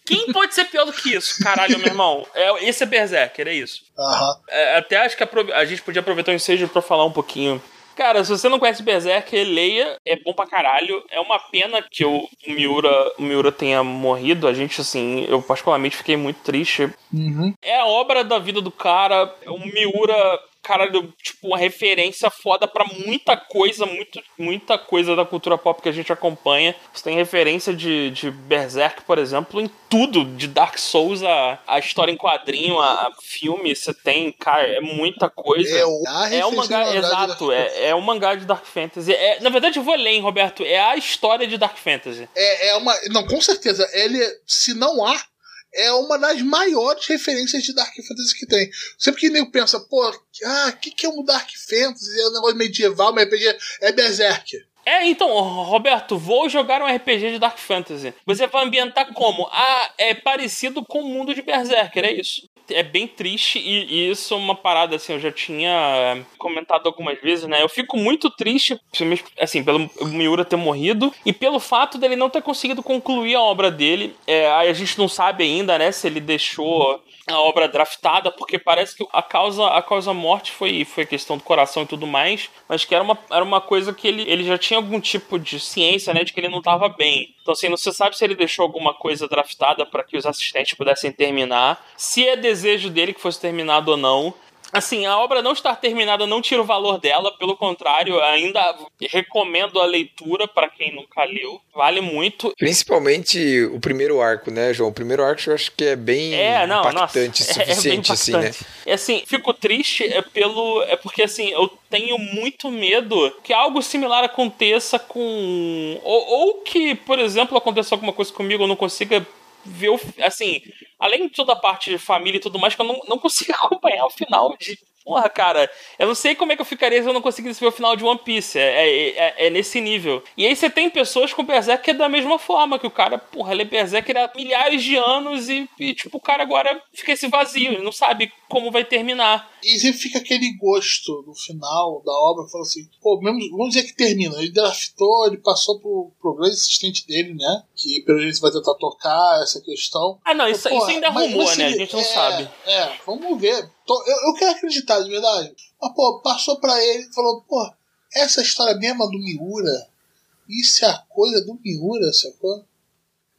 Quem pode ser pior do que isso? Caralho, meu irmão. É, esse é Berserker, é isso. Aham. É, até acho que aprove- a gente podia aproveitar o ensejo pra falar um pouquinho. Cara, se você não conhece Berserk, leia, é bom pra caralho. É uma pena que o Miura, o Miura tenha morrido. A gente, assim, eu particularmente fiquei muito triste. Uhum. É a obra da vida do cara. Um Miura, caralho, tipo, uma referência foda pra muita coisa, muito, muita coisa da cultura pop que a gente acompanha. Você tem referência de, de Berserk, por exemplo, em tudo, de Dark Souls a, a história em quadrinho, a, a filme, você tem, cara, é muita coisa. É, É um mangá, exato, é, é um mangá de Dark Fantasy. É, na verdade, eu vou ler, hein, Roberto. É a história de Dark Fantasy. É, é uma. Não, com certeza. Ele, se não há, é uma das maiores referências de Dark Fantasy que tem. Sempre que nego pensa, pô, ah, o que, que é um Dark Fantasy? É um negócio medieval, mas RPG é Berserk. É, então, Roberto, vou jogar um RPG de Dark Fantasy. Você vai ambientar como? Ah, é parecido com o mundo de Berserker, é isso. É bem triste e, e isso é uma parada, assim, eu já tinha comentado algumas vezes, né? Eu fico muito triste, assim, pelo Miura ter morrido e pelo fato dele não ter conseguido concluir a obra dele. É, a gente não sabe ainda, né, se ele deixou a obra draftada, porque parece que a causa a causa morte foi, foi questão do coração e tudo mais, mas que era uma, era uma coisa que ele, ele já tinha algum tipo de ciência, né, de que ele não estava bem. Então, assim, não se sabe se ele deixou alguma coisa draftada para que os assistentes pudessem terminar, se é desejo dele que fosse terminado ou não. Assim, a obra não estar terminada não tira o valor dela, pelo contrário, ainda recomendo a leitura para quem nunca leu. Vale muito. Principalmente o primeiro arco, né, João? O primeiro arco eu acho que é bem É, não, nossa, impactante, é- é suficiente, assim, né? impactante. É assim, fico triste é pelo. É porque assim, eu tenho muito medo que algo similar aconteça com. Ou, ou que, por exemplo, aconteça alguma coisa comigo, eu não consiga ver o. Assim, além de toda a parte de família e tudo mais, que eu não, não consigo acompanhar o final de. Porra, cara, eu não sei como é que eu ficaria se eu não conseguisse ver o final de One Piece. É, é, é- é nesse nível. E aí você tem pessoas com Berserk que é da mesma forma, que o cara, porra, lê Berserk há milhares de anos e, e, tipo, o cara agora fica esse vazio, ele não sabe como vai terminar. E sempre fica aquele gosto no final da obra, fala assim, pô, mesmo, vamos dizer que termina. Ele draftou, ele passou pro, pro grande assistente dele, né? Que pelo jeito vai tentar tocar essa questão. Ah, não, isso, Pô, isso ainda é rumor, mas né? A gente não é, sabe. É, vamos ver. Tô- eu, eu quero acreditar, de verdade. Mas, pô, passou pra ele e falou, pô, essa história mesma do Miura, isso é a coisa do Miura, sacou?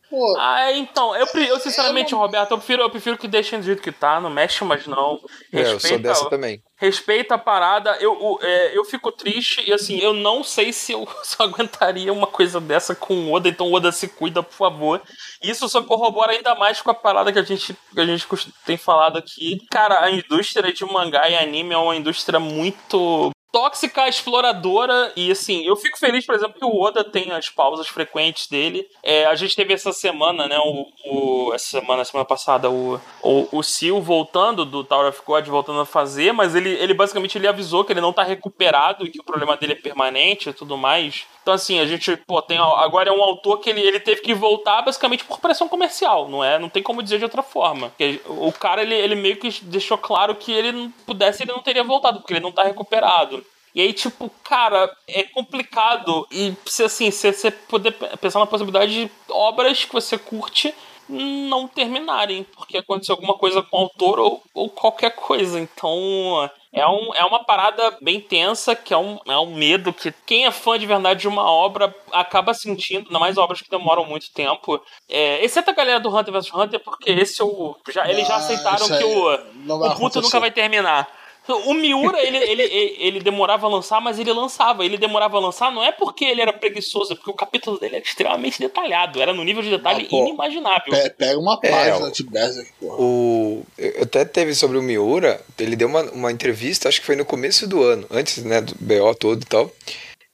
Pô, Ah, é, então, eu, eu sinceramente, não- Roberto, eu prefiro, eu prefiro que deixem do jeito que tá, não mexe mais não. É, eu sou dessa também. Respeita a parada, eu, o- é, eu fico triste e assim, eu não sei se eu, eu aguentaria uma coisa dessa com o Oda, então Oda se cuida, por favor. Isso só corrobora ainda mais com a parada que a gente, que a gente tem falado aqui. Cara, a indústria de mangá e anime é uma indústria muito tóxica, exploradora, e assim, eu fico feliz, por exemplo, que o Oda tem as pausas frequentes dele. É, a gente teve essa semana, né, o, o- essa semana, semana passada, o, o, o voltando do Tower of God, voltando a fazer, mas ele, ele basicamente ele avisou que ele não tá recuperado que o problema dele é permanente e tudo mais. Então, assim, a gente, pô, tem. Agora é um autor que ele, ele teve que voltar basicamente por pressão comercial, não é? Não tem como dizer de outra forma. Porque o cara, ele, ele meio que deixou claro que ele pudesse, ele não teria voltado, porque ele não tá recuperado. E aí, tipo, cara, é complicado. E se assim, se você poder pensar na possibilidade de obras que você curte não terminarem, porque aconteceu alguma coisa com o autor ou, ou qualquer coisa. Então, é, um, é uma parada bem tensa, que é um, é um medo que quem é fã de verdade de uma obra acaba sentindo, ainda mais obras que demoram muito tempo. É, exceto a galera do Hunter vs Hunter, porque esse é o. Já, eles já Ah, aceitaram isso que o, o puto nunca vai terminar. O Miura, ele, ele, ele, ele demorava a lançar, mas ele lançava. Ele demorava a lançar não é porque ele era preguiçoso, é porque o capítulo dele era extremamente detalhado. Era no nível de detalhe Ah, pô, inimaginável. pe- pega uma É, página o- de Berserk, porra. O, eu até teve sobre o Miura, ele deu uma, uma entrevista, acho que foi no começo do ano, antes né, do BO todo e tal,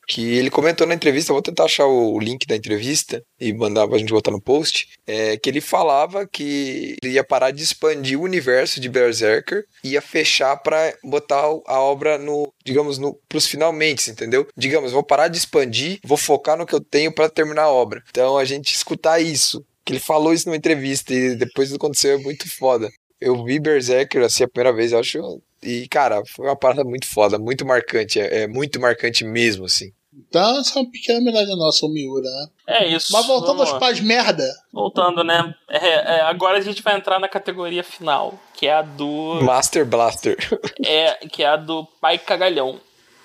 que ele comentou na entrevista, vou tentar achar o link da entrevista e mandar pra gente botar no post, é, que ele falava que ele ia parar de expandir o universo de Berserker ia fechar pra botar a obra no, digamos, no, pros finalmente, entendeu? Digamos, vou parar de expandir, vou focar no que eu tenho pra terminar a obra. Então a gente escutar isso, que ele falou isso numa entrevista e depois aconteceu é muito foda. Eu vi Berserker assim a primeira vez, eu acho. E, cara, foi uma parada muito foda, muito marcante. É, é muito marcante mesmo, assim. Então, essa é uma pequena homenagem nossa ao Miura, né? É isso. Mas voltando vamos aos pais merda. Voltando, né? É, é, agora a gente vai entrar na categoria final, que é a do. Master Blaster. É, que é a do pai cagalhão.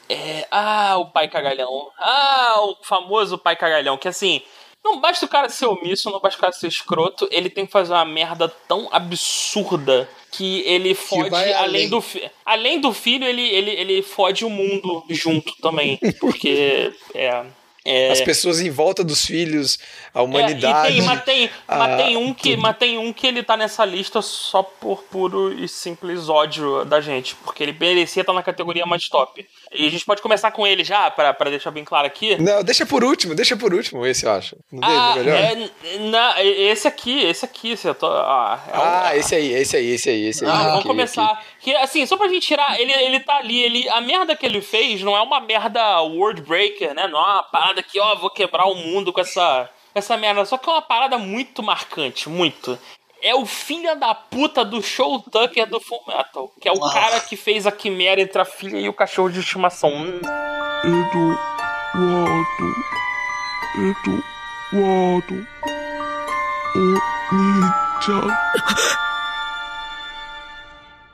É, ah, o pai cagalhão. Ah, o famoso pai cagalhão. Que assim, não basta o cara ser omisso, não basta o cara ser escroto, ele tem que fazer uma merda tão absurda que ele fode vai além além. do além do filho, ele, ele, ele fode o mundo junto também. Porque é. É As pessoas em volta dos filhos, a é, humanidade. e tem, mas, tem, a- mas, tem um que, mas tem um que ele tá nessa lista só por puro e simples ódio da gente. Porque ele merecia estar na categoria mais top. E a gente pode começar com ele já, pra, pra deixar bem claro aqui. Não, deixa por último, deixa por último, esse eu acho. Não, Ah, é melhor? é, na- esse aqui, esse aqui, esse tô, ah, é o- Ah, esse aí, esse aí, esse aí, esse aí. Não, vamos começar. Que, assim, só pra gente tirar, ele, ele tá ali, ele, a merda que ele fez não é uma merda word breaker, né? Não é uma parada parada que, ó, vou quebrar o mundo com essa, essa merda. Só que é uma parada muito marcante, muito. É o filho da puta do Show Tucker do Full Metal. Que é o cara que fez a quimera entre a filha e o cachorro de estimação. Hum,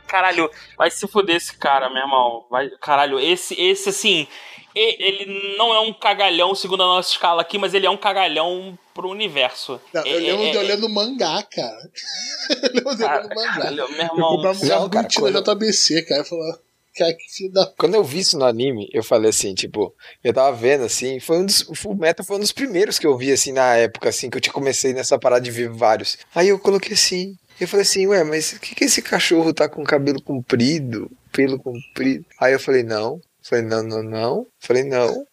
Caralho, vai se fuder esse cara, meu irmão. Vai, caralho, esse, esse assim. E- Ele não é um cagalhão segundo a nossa escala aqui, mas ele é um cagalhão pro universo. Não, eu É- lembro é- de é- olhando mangá, cara. eu lembro de olhando mangá. Caralho, meu Eu irmão. comprava um mangá Não, cara, quando- JBC, cara. Eu falava, cara, que filho da. Quando eu vi isso no anime, eu falei assim, tipo, eu tava vendo assim, foi um dos, o Full Metal foi um dos primeiros que eu vi assim na época, assim, que eu tinha comecei nessa parada de ver vários. Aí eu coloquei assim, eu falei assim, ué, mas o que que esse cachorro tá com cabelo comprido, pelo comprido? Aí eu falei, não. Falei, não, não, não. Falei, não.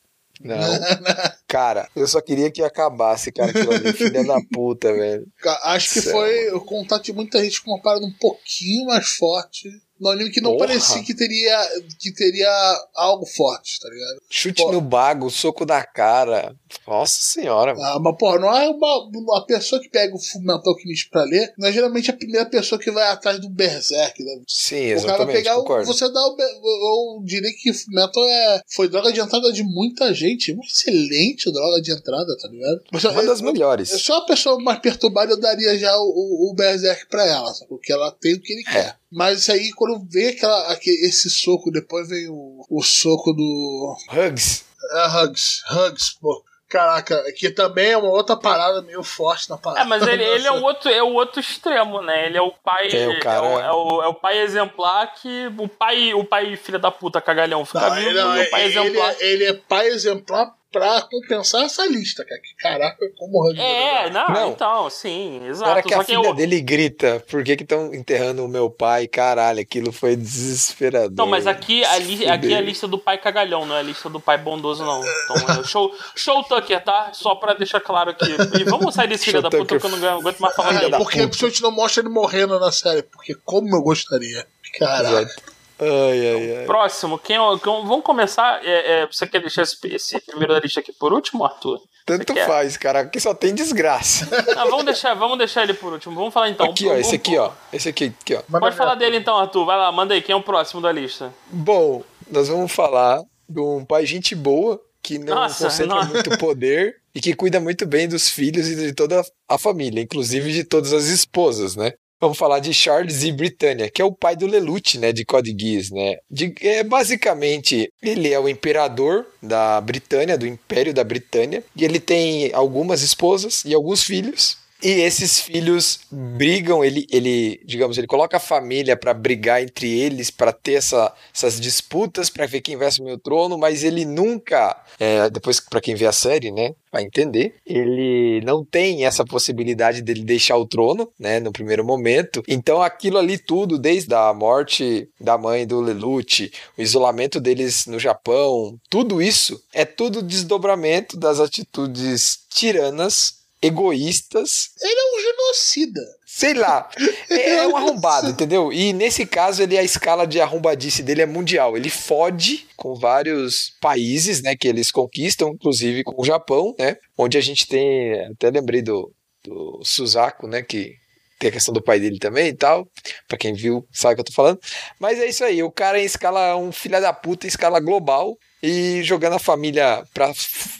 Não. Cara, eu só queria que acabasse, cara, aquilo ali, filha da puta, velho. Acho que Céu. foi o contato de muita gente com uma parada um pouquinho mais forte. No anime que não Porra. parecia que teria, que teria algo forte, tá ligado? Chute Pô. no bago, soco na cara. Nossa senhora, mano. Ah, mas, porra, não é uma, uma pessoa que pega o Fullmetal Alchemist pra ler, não é geralmente a primeira pessoa que vai atrás do Berserk. Né? Sim, O cara exatamente, pegar concordo. Você dá o. Eu diria que Fullmetal é, foi droga de entrada de muita gente. Uma excelente droga de entrada, tá ligado? Uma das eu- melhores. Se é uma pessoa mais perturbada, eu daria já o, o, o Berserk pra ela, sabe? porque ela tem o que ele quer. Mas isso aí, quando vem aquela, aquele, esse soco, depois vem o, o soco do. Hugs. É, Hugs, Hugs, pô. Caraca, que também é uma outra parada meio forte na parada. É, mas ele, ele é o outro, é o outro extremo, né? Ele é o pai. É, o cara- é, o, é o- é o pai exemplar que. O pai, o pai filha da puta cagalhão fica Não, vivo não, o pai ele, exemplar. é, ele é pai exemplar pra compensar essa lista, cara. Que caraca, como o É, não, Não. então, sim, Na exato. hora que Só a que filha eu, dele grita, por que que estão enterrando o meu pai? Caralho, aquilo foi desesperador. Não, mas aqui a, li- aqui é a lista do pai cagalhão, não é a lista do pai bondoso, não. Então é show, show Tucker, tá? Só pra deixar claro aqui. E vamos sair desse filho da puta que eu não aguento mais falar dele. porque puta. principalmente não mostra ele morrendo na série. Porque como eu gostaria. Caraca. Exato. Ai, ai, ai. Próximo, quem, é o- quem- vamos começar. É, é, você quer deixar esse, esse primeiro da lista aqui por último, Arthur? Tanto quer? faz, cara. Aqui só tem desgraça. Ah, vamos deixar, vamos deixar ele por último. Vamos falar então. aqui, ó. Esse aqui, ó. Esse aqui, aqui, ó. Pode falar dele então, Arthur. Vai lá, manda aí. Quem é o próximo da lista? Bom, nós vamos falar de um pai gente boa que não Nossa, concentra não. muito poder e que cuida muito bem dos filhos e de toda a família, inclusive de todas as esposas, né? Vamos falar de Charles e Britannia, que é o pai do Lelouch, né, de Code Geass, né? De, é, basicamente, ele é o imperador da Britânia, do Império da Britânia, e ele tem algumas esposas e alguns filhos. E esses filhos brigam, ele, ele digamos, ele coloca a família para brigar entre eles, para ter essa, essas disputas, para ver quem vai assumir o trono, mas ele nunca, é, depois para quem vê a série, né, vai entender, ele não tem essa possibilidade dele deixar o trono, né, no primeiro momento. Então aquilo ali tudo, desde a morte da mãe do Lelouch, o isolamento deles no Japão, tudo isso é tudo desdobramento das atitudes tiranas egoístas, Ele é um genocida. sei lá, é, é um arrombado, entendeu? E nesse caso, ele a escala de arrombadice dele é mundial. Ele fode com vários países, né, que eles conquistam, inclusive com o Japão, né, onde a gente tem, até lembrei do, do Suzaku, né, que tem a questão do pai dele também e tal. Pra quem viu, sabe o que eu tô falando. Mas é isso aí, o cara em escala, um filho da puta em escala global e jogando a família pra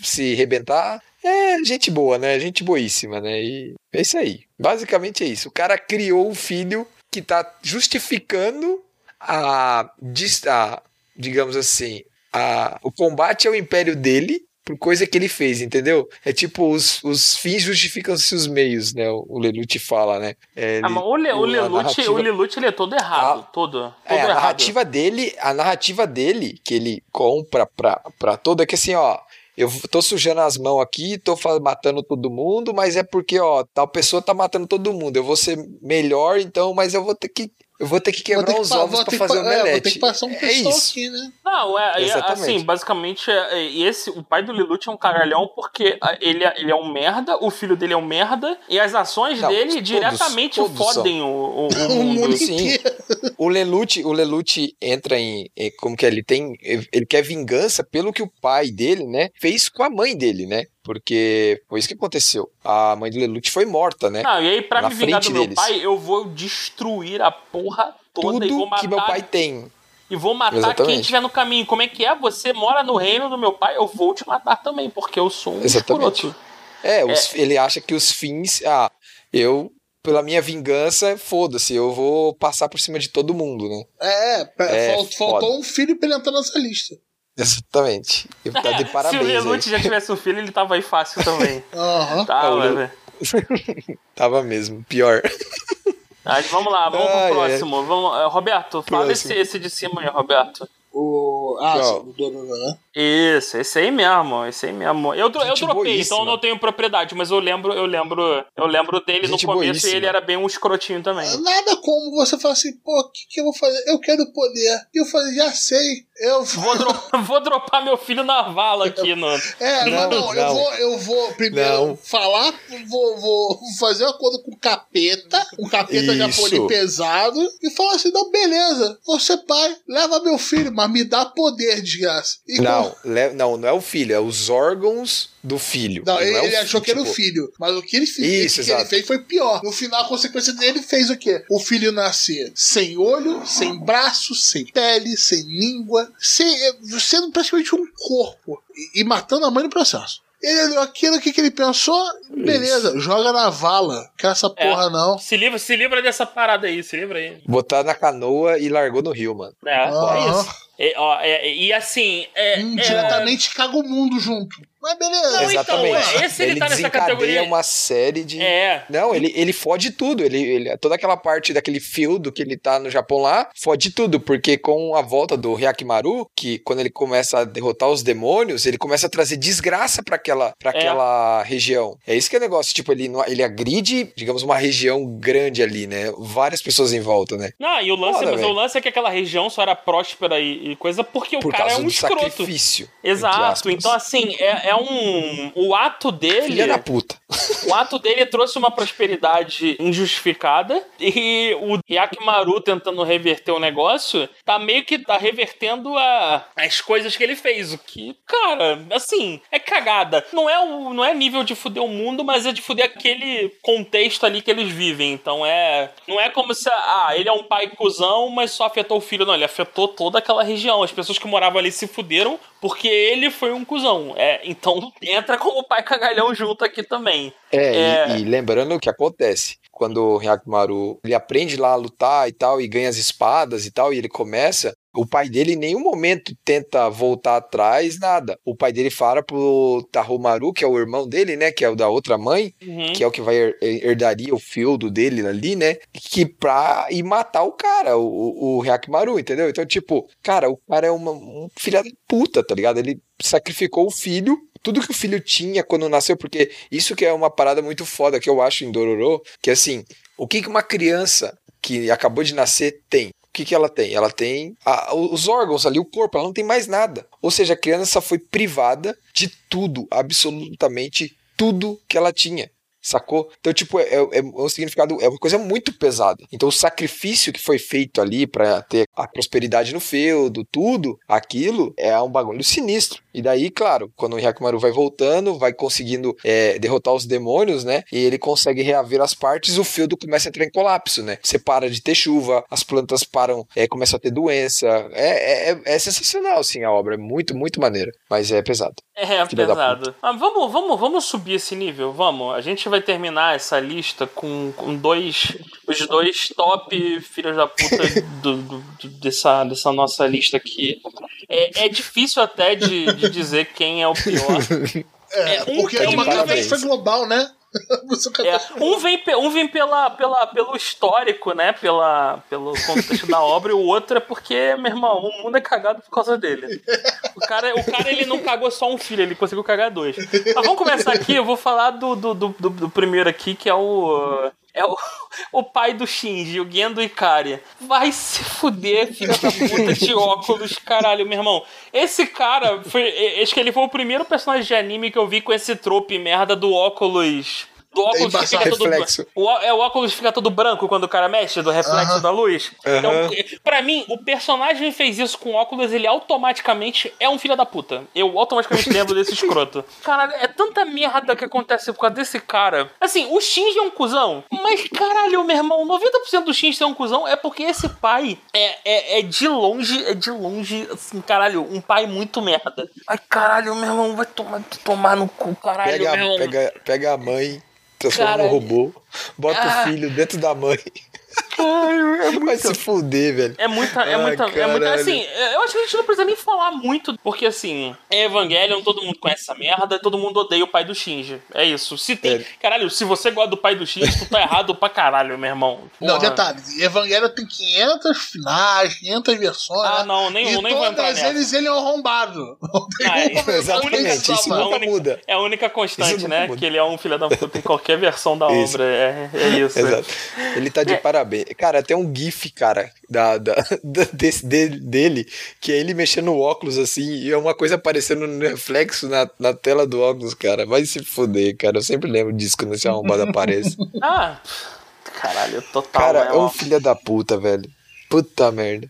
se rebentar. É gente boa, né? Gente boíssima, né? E é isso aí. Basicamente é isso. O cara criou um filho que tá justificando a, a digamos assim, a, o combate ao império dele por coisa que ele fez, entendeu? É tipo, os, os fins justificam-se os meios, né? O, o Lelouch fala, né? É, ele- Ah, mas o, Le, o a Lelouch, narrativa- o Lelouch, ele é todo errado. Ah. todo. Todo É, a errado. narrativa dele, a narrativa dele que ele compra pra, pra todo é que assim, ó, eu tô sujando as mãos aqui, tô matando todo mundo, mas é porque, ó, tal pessoa tá matando todo mundo. Eu vou ser melhor, então, mas eu vou ter que eu vou ter que Vou ter quebrar que os ovos que fazer é, omelete. Vou ter que passar um é isso. aqui, né? Não, é, é, Exatamente. assim, basicamente, é, é, esse, o pai do Lelouch é um caralhão porque ele, é- ele é um merda, o filho dele é um merda, e as ações Não, dele todos, diretamente todos fodem o, o, o O mundo mundo. sim. inteiro. O Lelouch, o Lelouch entra em, em- como que é, ele tem, ele quer vingança pelo que o pai dele, né, fez com a mãe dele, né? Porque foi isso que aconteceu. A mãe do Lelouch foi morta, né? Não, e aí, pra Na me vingar do meu deles. pai, eu vou destruir a porra toda e vou Tudo matar. que meu pai tem. E vou matar Exatamente. quem estiver no caminho. Como é que é? Você mora no reino do meu pai, eu vou te matar também, porque eu sou um Exatamente. escroto. É, os- ele acha que os fins, ah, eu pela minha vingança, foda-se, eu vou passar por cima de todo mundo, né? É, É, fal- foda. faltou um filho pra ele entrar nessa lista. Exatamente. Ele tá de Se o parabéns. Aí. já tivesse um filho, ele tava aí fácil também. Aham. O mas- Lelu- Tava mesmo, pior. Mas vamos lá, vamos Ai, pro próximo. Vamos, eh, Roberto, fala esse, Próximo. esse de cima aí, Roberto. O... Ah, Qual? sim, o Dororo, né? Isso, esse aí mesmo, esse aí mesmo. Eu, eu dropei, boíssima. então eu não tenho propriedade, mas eu lembro, eu lembro, eu lembro dele Gente no começo boíssima. e ele era bem um escrotinho também. Nada como você falar assim, pô, o que, que eu vou fazer? Eu quero poder. E eu falei, já sei. Eu Vou, dro- vou dropar meu filho na vala aqui, no. É, Não, mas não, eu não. vou, eu vou primeiro Não. falar, vou, vou fazer um acordo com o capeta, um capeta Isso. japonês pesado, e falar assim: não, beleza, você pai, leva meu filho, mas me dá poder, desgraça. E Não, com- le- não, não é o filho, é os órgãos do filho. Não, ele, é ele achou fi- que era o tipo, filho, mas o que ele fez, Isso, o que ele fez foi pior. No final, a consequência dele fez o quê? O filho nascer sem olho, sem braço, sem pele, sem língua, sem, sendo praticamente um corpo e, e matando a mãe no processo. Ele olhou aquilo, o que, que ele pensou? Beleza, joga na vala. Quer essa É. porra, não. Se livra, se livra dessa parada aí, se livra aí. Botar na canoa e largou no rio, mano. É, Aham. é isso. E, ó, é- e assim, é, é, Indiretamente caga o mundo junto. Mas beleza. Não, então, Exatamente. é, esse ele tá nessa categoria. uma série de. É. Não, ele, ele fode tudo. Ele, ele- toda aquela parte daquele field que ele tá no Japão lá, fode tudo. Porque com a volta do Hyakimaru, que quando ele começa a derrotar os demônios, ele começa a trazer desgraça pra aquela, pra É. aquela região. É isso que é o negócio. Tipo, ele, ele agride, digamos, uma região grande ali, né? Várias pessoas em volta, né? Não, e o lance, Foda, mas o lance é que aquela região só era próspera e, e coisa porque o Por cara é causa um do escroto. sacrifício. Exato. Então, assim, é, é um. O ato dele. Filha da puta. O ato dele trouxe uma prosperidade injustificada e o Yakimaru tentando reverter o negócio tá meio que tá revertendo a, as coisas que ele fez. O que, cara, assim, é cagada. Não é, o, não é nível de fuder o mundo, mas é de fuder aquele contexto ali que eles vivem. Então é. Não é como se. Ah, ele é um pai cuzão, mas só afetou o filho. Não, ele afetou toda aquela região. As pessoas que moravam ali se fuderam porque ele foi um cuzão. É, então entra como pai cagalhão junto aqui também. É, É. E, e lembrando o que acontece. Quando o Hyakumaru ele aprende lá a lutar e tal, e ganha as espadas e tal, e ele começa, o pai dele em nenhum momento tenta voltar atrás, nada. O pai dele fala pro Tahomaru, que é o irmão dele, né, que é o da outra mãe, Uhum. que é o que vai her- herdaria o feudo dele ali, né, que pra ir matar o cara, o, o, o Hyakumaru, entendeu? Então, tipo, cara, o cara é uma, um filho da puta, tá ligado? Ele sacrificou o filho, tudo que o filho tinha quando nasceu, porque isso que é uma parada muito foda que eu acho em Dororo, que assim, o que uma criança que acabou de nascer tem? O que, que ela tem? Ela tem a- os órgãos ali, o corpo, ela não tem mais nada. Ou seja, a criança foi privada de tudo, absolutamente tudo que ela tinha. Sacou? Então, tipo, é, é um significado, é uma coisa muito pesada. Então, o sacrifício que foi feito ali pra ter a prosperidade no feudo, tudo, aquilo é um bagulho sinistro. E daí, claro, quando o Hyakumaru vai voltando, vai conseguindo é, derrotar os demônios, né? E ele consegue reaver as partes, o feudo começa a entrar em colapso, né? Você para de ter chuva, as plantas param, é, começam a ter doença. É, é, é sensacional, assim, a obra. É muito, muito maneira. Mas é pesado. É, Filha da pesado. Mas vamos, vamos, vamos subir esse nível, vamos. A gente vai terminar essa lista com, com dois. Os dois top filhos da puta do, do- do- dessa, dessa nossa lista aqui. É, é difícil até de, de dizer quem é o pior. É, É, um porque é uma vez. global, né? É, um vem, um vem pela, pela, pelo histórico, né? Pela, pelo contexto da obra, e o outro é porque, meu irmão, o mundo é cagado por causa dele. O cara, o cara ele não cagou só um filho, ele conseguiu cagar dois. Mas vamos começar aqui, eu vou falar do, do, do, do- do primeiro aqui, que é o. É o, o pai do Shinji, o Gendo Ikari. Vai se fuder, filha da puta de óculos, caralho, meu irmão. Esse cara, foi, acho que ele foi o primeiro personagem de anime que eu vi com esse trope merda do óculos do óculos que embaçado. fica todo Reflexo. o, ó- é o óculos fica todo branco quando o cara mexe, do reflexo Aham. da luz. Então, Aham. pra mim, o personagem fez isso com óculos, ele automaticamente é um filho da puta. Eu automaticamente lembro desse escroto. Caralho, é tanta merda que acontece por causa desse cara. Assim, o Shinji é um cuzão, mas caralho, meu irmão, 90% do Shinji ser um cuzão é porque esse pai é, é, é de longe, é de longe, assim, caralho, um pai muito merda. Ai, caralho, meu irmão, vai tomar, tomar no cu, caralho, Pega, meu irmão. pega, pega a mãe, transforma Cara, no robô, bota ah. o filho dentro da mãe. Caralho, é Vai se fuder, velho. É muita, é Ai, muita, é muita. Assim, eu acho que a gente não precisa nem falar muito, porque assim, é Evangelion, todo mundo conhece essa merda, todo mundo odeia o pai do Shinji. É isso. Se tem. É. Caralho, se você gosta do pai do Shinji, tu tá errado pra caralho, meu irmão. Não, Porra. detalhe, Evangelho tem 500 finais, 500 versões. Ah, né? não, nem- e nem vou entrar nessa. eles ele é um arrombado. Não Ah, é, versão exatamente, isso salva. nunca muda. É a única constante, né? muda. Que ele é um filho da puta em qualquer versão da Isso. obra. É, é isso. Exato. Ele tá de parabéns. Cara, tem um GIF, cara, da, da, da- desse, dele, dele, que é ele mexendo o óculos assim, e é uma coisa aparecendo no reflexo na, na tela do óculos, cara. Vai se fuder, cara. Eu sempre lembro disso quando esse arrombado aparece. Ah, caralho, total. Cara, né, é um filho da puta, velho. Puta merda.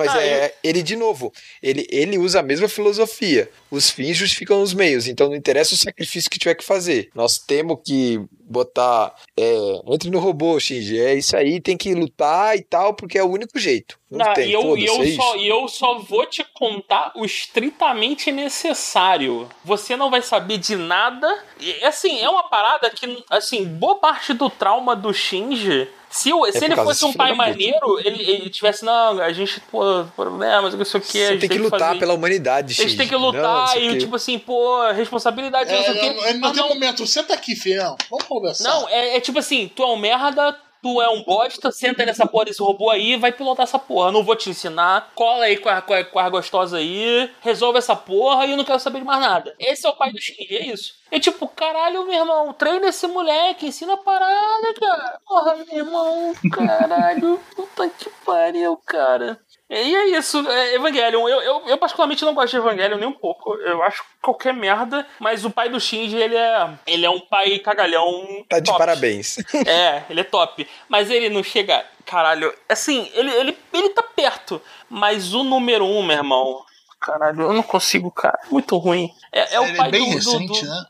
Mas Ah, é, ele de novo, ele, ele usa a mesma filosofia. Os fins justificam os meios, então não interessa o sacrifício que tiver que fazer. Nós temos que botar. É, entre no robô, Shinji. É isso aí, tem que lutar e tal, porque é o único jeito. Não, Não, tem, e eu, e eu é só, e eu só vou te contar o estritamente necessário. Você não vai saber de nada. E, assim, é uma parada que, assim, boa parte do trauma do Shinji. Se, o- se por ele fosse um pai maneiro, ele, ele tivesse, não, a gente, pô, problemas, não sei o que. Você tem que lutar pela humanidade, Shinji. Eles têm que Não, lutar sei o e, tipo assim, pô, responsabilidade, não sei o É, quê. não, ele não Mas tem não, momento. Senta aqui, filhão. Vamos conversar. não, é, é tipo assim, tu é um merda, tu é um bosta, senta nessa porra desse robô aí e vai pilotar essa porra. Não vou te ensinar, cola aí com a, com a, com a gostosa aí, resolve essa porra e eu não quero saber de mais nada. Esse é o pai do Shinji, é isso. É tipo, caralho, meu irmão, treina esse moleque, ensina a parada, cara. Porra, meu irmão, caralho, puta que pariu, cara. E é isso, é Evangelion. Eu, eu, eu particularmente não gosto de Evangelion nem um pouco. Eu acho qualquer merda, mas o pai do Shinji, ele é, ele é um pai cagalhão. Tá de top. parabéns. É, ele é top. Mas ele não chega. Caralho, assim, ele, ele, ele tá perto. Mas o número um, meu irmão. Caralho, eu não consigo, cara. Muito ruim. É, é o ele pai é bem do, do- recente, do- né?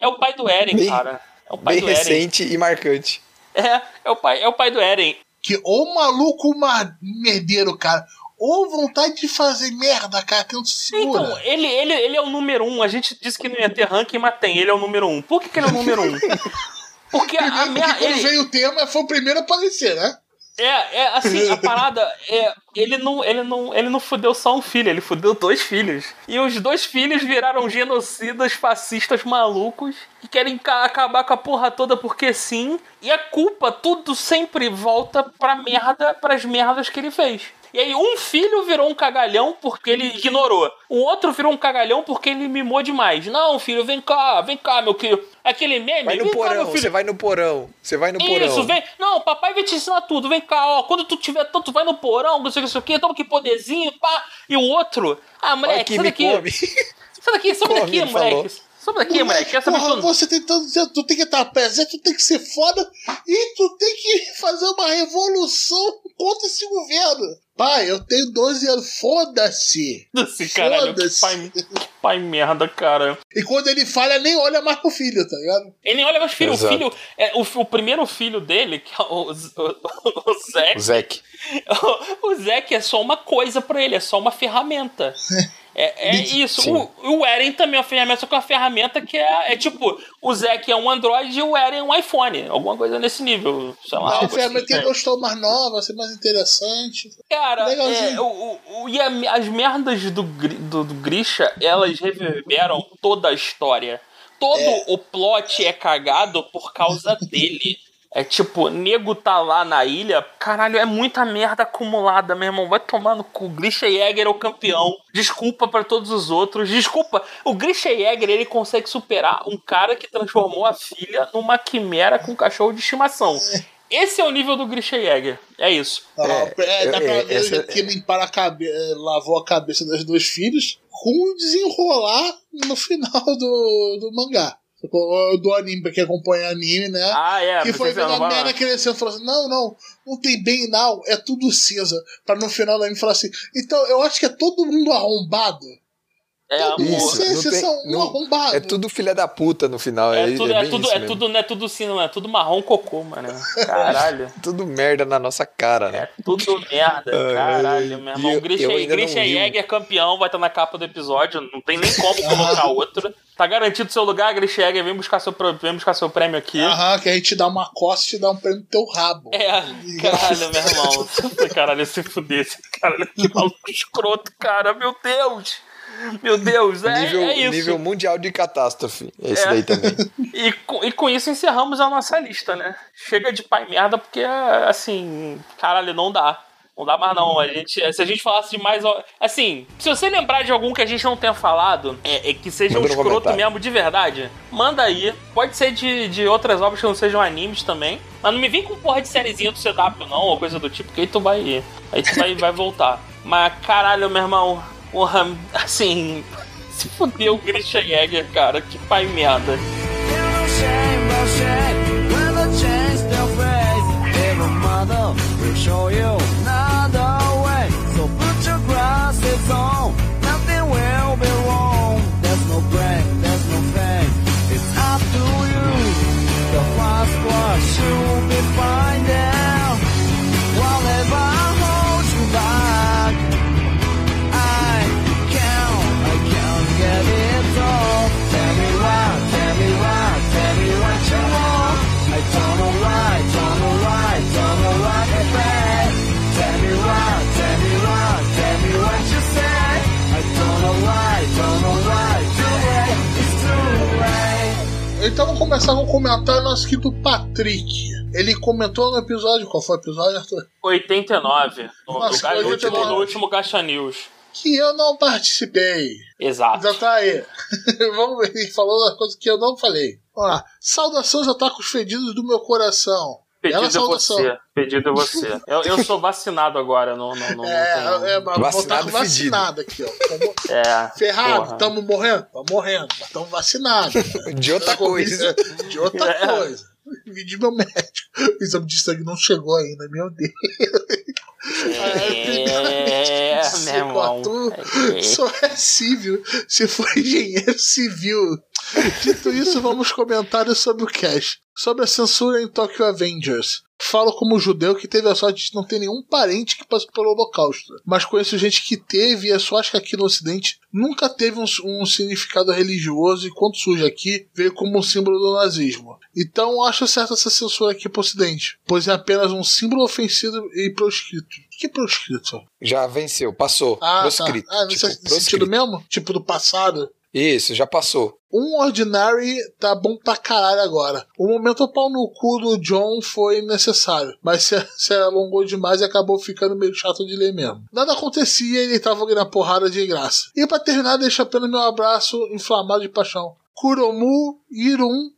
É o pai do Eren, Bem- cara. É o pai Bem do Eren. recente e marcante. É, é o pai, é o pai do Eren. Que o maluco mar- merdeiro, cara. Ou vontade de fazer merda, cara, que não se segura. Então, ele, ele, ele é o número um. A gente disse que não ia ter ranking, mas tem. Ele é o número um. Por que, que ele é o número um? Porque a Primeiro, porque merda. quando Ele, veio o tema, foi o primeiro a aparecer, né? É, é assim, a parada é. Ele não, ele, não, ele não fudeu só um filho, ele fudeu dois filhos. E os dois filhos viraram genocidas, fascistas malucos, que querem ca- acabar com a porra toda porque sim. E a culpa, tudo sempre volta pra merda, pras merdas que ele fez. E aí, um filho virou um cagalhão porque ele ignorou. O outro virou um cagalhão porque ele mimou demais. Não, filho, vem cá, vem cá, meu filho. Aquele meme. Vai no cá, porão, você vai no porão. Você vai no porão. Isso, vem. Não, papai vai te ensinar tudo. Vem cá, ó. Quando tu tiver tanto, vai no porão, não sei o que, não sei o que, toma que poderzinho, pá. E o outro. Ah, moleque, que sai daqui. come. Sai daqui, sobe Come, daqui, moleque. falou. Sobe daqui, moleque. Quer saber porra, você tem tanto tu tem que estar presente, tu tem que ser foda e tu tem que fazer uma revolução contra esse governo. Pai, eu tenho 12 anos, foda-se. Esse caralho, que Foda-se. pai, que pai merda, cara. E quando ele falha, nem olha mais pro filho, tá ligado? Ele nem olha mais filho. O Exato. filho. É, o, o primeiro filho dele, que é o, o, o, o Zé, O Zeke. o Zack é só uma coisa pra ele, é só uma ferramenta. É, é isso. O, o Eren também é uma ferramenta, só que é uma ferramenta que é, é tipo, o Zack é um Android e o Eren é um iPhone. Alguma coisa nesse nível. Sei lá. Não, a algo ferramenta assim, que gostou mais nova, ser mais interessante. Cara, é, o, o, e a- as merdas do, do, do Grisha, elas reverberam toda a história. Todo o plot é cagado por causa dele. É tipo, nego tá lá na ilha. Caralho, é muita merda acumulada, meu irmão. Vai tomar no cu. Grisha Jäger é o campeão. Desculpa pra todos os outros. Desculpa. O Grisha Jäger, ele consegue superar um cara que transformou a filha numa quimera com um cachorro de estimação. Esse é o nível do Grisha Jäger. É isso. Ah, é, dá é, pra ver essa- que limpar a cabeça, lavou a cabeça dos dois filhos com um desenrolar no final do, do mangá. Sacou? Do anime, pra quem acompanha anime, né? Ah, é. que foi vendo a merda crescendo e falou assim: não, não, não tem bem não, é tudo cinza. Pra no final do anime falar assim: então eu acho que é todo mundo arrombado. É, amor. Isso, vocês, tem- são um não- arrombado. É tudo filha da puta no final. É, É, tudo, é é, tudo, isso é tudo, não é tudo sim, não é tudo marrom cocô, mano. Caralho. Tudo merda na nossa cara, né? É tudo merda, caralho, meu irmão. Grisha, Grisha um- Jäger campeão, vai estar na capa do episódio, não tem nem como colocar outro. Tá garantido seu lugar, Grisha Jäger, vem buscar seu, vem buscar seu prêmio aqui. Aham, que a gente dá uma costa e te dá um prêmio no teu rabo. É, caralho, meu irmão. Caralho, se fuder esse cara, que maluco escroto, cara, meu Deus. Meu Deus, é, nível, é isso. nível mundial de catástrofe. Esse É. daí também. E, com, e com isso encerramos a nossa lista, né? Chega de pai merda, porque, assim, caralho, não dá. Não dá mais não. A gente, se a gente falasse de mais. Assim, se você lembrar de algum que a gente não tenha falado, é, é que seja Manda um escroto comentário. mesmo, de verdade, manda aí. Pode ser de, de outras obras que não sejam animes também. Mas não me vem com porra de sériezinha do CW, não, ou coisa do tipo, que aí tu vai. Aí tu vai, vai voltar. Mas caralho, meu irmão, porra, assim. Se fudeu o Christian Jäger, cara, que pai merda. Still face. Every Então vamos começar com um comentário nosso querido Patrick. Ele comentou no episódio. Qual foi o episódio, Arthur? 89. No, Nossa, no, ga- no 89. último, no último Gacha News. Que eu não participei. Exato. Já tá aí. Vamos ver. Ele falou das coisas que eu não falei. Vamos lá. Saudações atacos fedidos do meu coração. Pedido é você. Pedido é você. Eu, eu sou vacinado agora, não, não, não, É, é, mas botar Vacinado vacinado aqui, ó. Tamo É, ferrado, porra. tamo morrendo? Tamo morrendo, mas tamo vacinados. De outra coisa. De outra É. coisa. De meu médico. O exame de sangue não chegou ainda, meu Deus. É, Se meu irmão. É. só é civil se for engenheiro civil. Dito isso, vamos comentários sobre o Cash. Sobre a censura em Tokyo Avengers. Falo como judeu que teve a sorte de não ter nenhum parente que passou pelo Holocausto. Mas conheço gente que teve e eu só acho que aqui no Ocidente nunca teve um, um significado religioso e quando surge aqui, veio como um símbolo do nazismo. Então acho certo essa censura aqui pro Ocidente, pois é apenas um símbolo ofensivo e proscrito. Que é proscrito? Já venceu, passou. Ah, proscrito. tá. Ah, nesse tipo, sentido proscrito. mesmo? Tipo do passado? Isso, já passou. Um Ordinary tá bom pra caralho agora. O momento pau no cu do John foi necessário, mas se, se alongou demais e acabou ficando meio chato de ler mesmo. Nada acontecia e ele tava ganhando porrada de graça. E pra terminar, deixa apenas meu abraço inflamado de paixão. Kuromu Irun.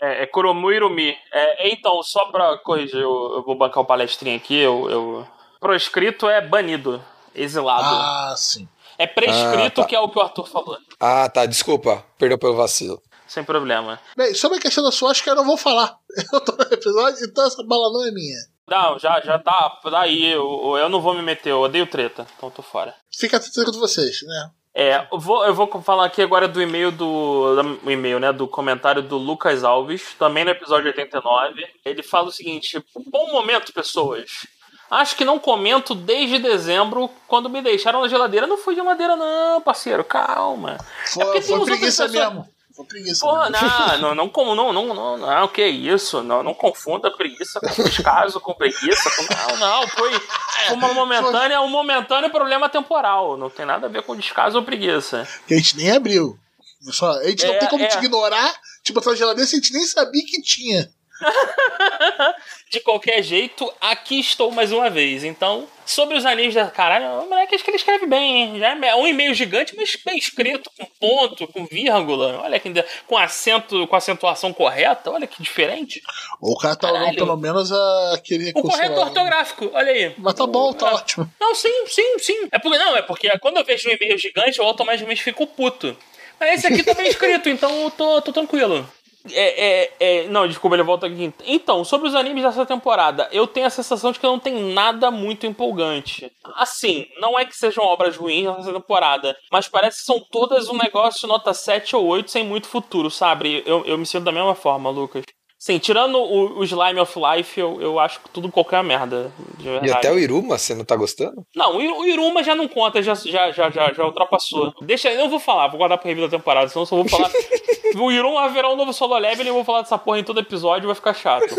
É, é Kuromu Irumi. É, então, só pra corrigir, eu, eu vou bancar o palestrinho aqui. Eu, eu... Proscrito é banido, exilado. Ah, sim. É prescrito, Ah, tá. que é o que o Arthur falou. Ah, tá, desculpa. Perdeu pelo vacilo. Sem problema. Bem, sobre a questão da sua, acho que eu não vou falar. Eu tô no episódio, então essa bala não é minha. Não, já, já tá. Daí, eu, eu não vou me meter, eu odeio treta, então tô fora. Fica atento com vocês, né? É, eu vou, eu vou falar aqui agora do e-mail do. do e-mail, né? Do comentário do Lucas Alves, também no episódio 89. Ele fala o seguinte: Bom momento, pessoas. Acho que não comento desde dezembro, quando me deixaram na geladeira. Não foi geladeira, não, parceiro, calma. Foi, porque tem foi preguiça pessoas- mesmo. Foi preguiça Pô, mesmo. não, não, não, não, não, não, não, que isso, não, não confunda preguiça com descaso, com preguiça, com, não, não, foi foi uma momentânea, um momentâneo problema temporal, não tem nada a ver com descaso ou preguiça. que a gente nem abriu. Só, a gente não É, tem como é. te ignorar, tipo, essa geladeira se a gente nem sabia que tinha. De qualquer jeito, aqui estou mais uma vez. Então, sobre os animes da. Caralho, o moleque acho que ele escreve bem, hein? Já é um e-mail gigante, mas bem escrito, com ponto, com vírgula. Olha que. Com acento, com acentuação correta, olha que diferente. O cara tá Caralho. pelo menos aquele O correto lá, ortográfico, olha aí. Mas tá bom, tá É. ótimo. Não, sim, sim, sim. É porque, não, é porque quando eu vejo um e-mail gigante, eu automaticamente fico puto. Mas esse aqui tá bem escrito, então eu tô, tô tranquilo. É, é, é, não, desculpa, ele volta aqui. Então, sobre os animes dessa temporada, eu tenho a sensação de que não tem nada muito empolgante. Assim, não é que sejam obras ruins nessa temporada, mas parece que são todas um negócio nota 7 ou 8 sem muito futuro, sabe? Eu, eu me sinto da mesma forma, Lucas. Sim, tirando o, o Slime of Life, eu, eu acho que tudo qualquer merda. E até o Iruma, você não tá gostando? Não, o Iru- o Iruma já não conta, já, já, já, já, já ultrapassou. Deixa, eu não vou falar, vou guardar pro review da temporada, senão eu só vou falar. o Iruma vai virar um novo solo level e eu vou falar dessa porra em todo episódio vai ficar chato.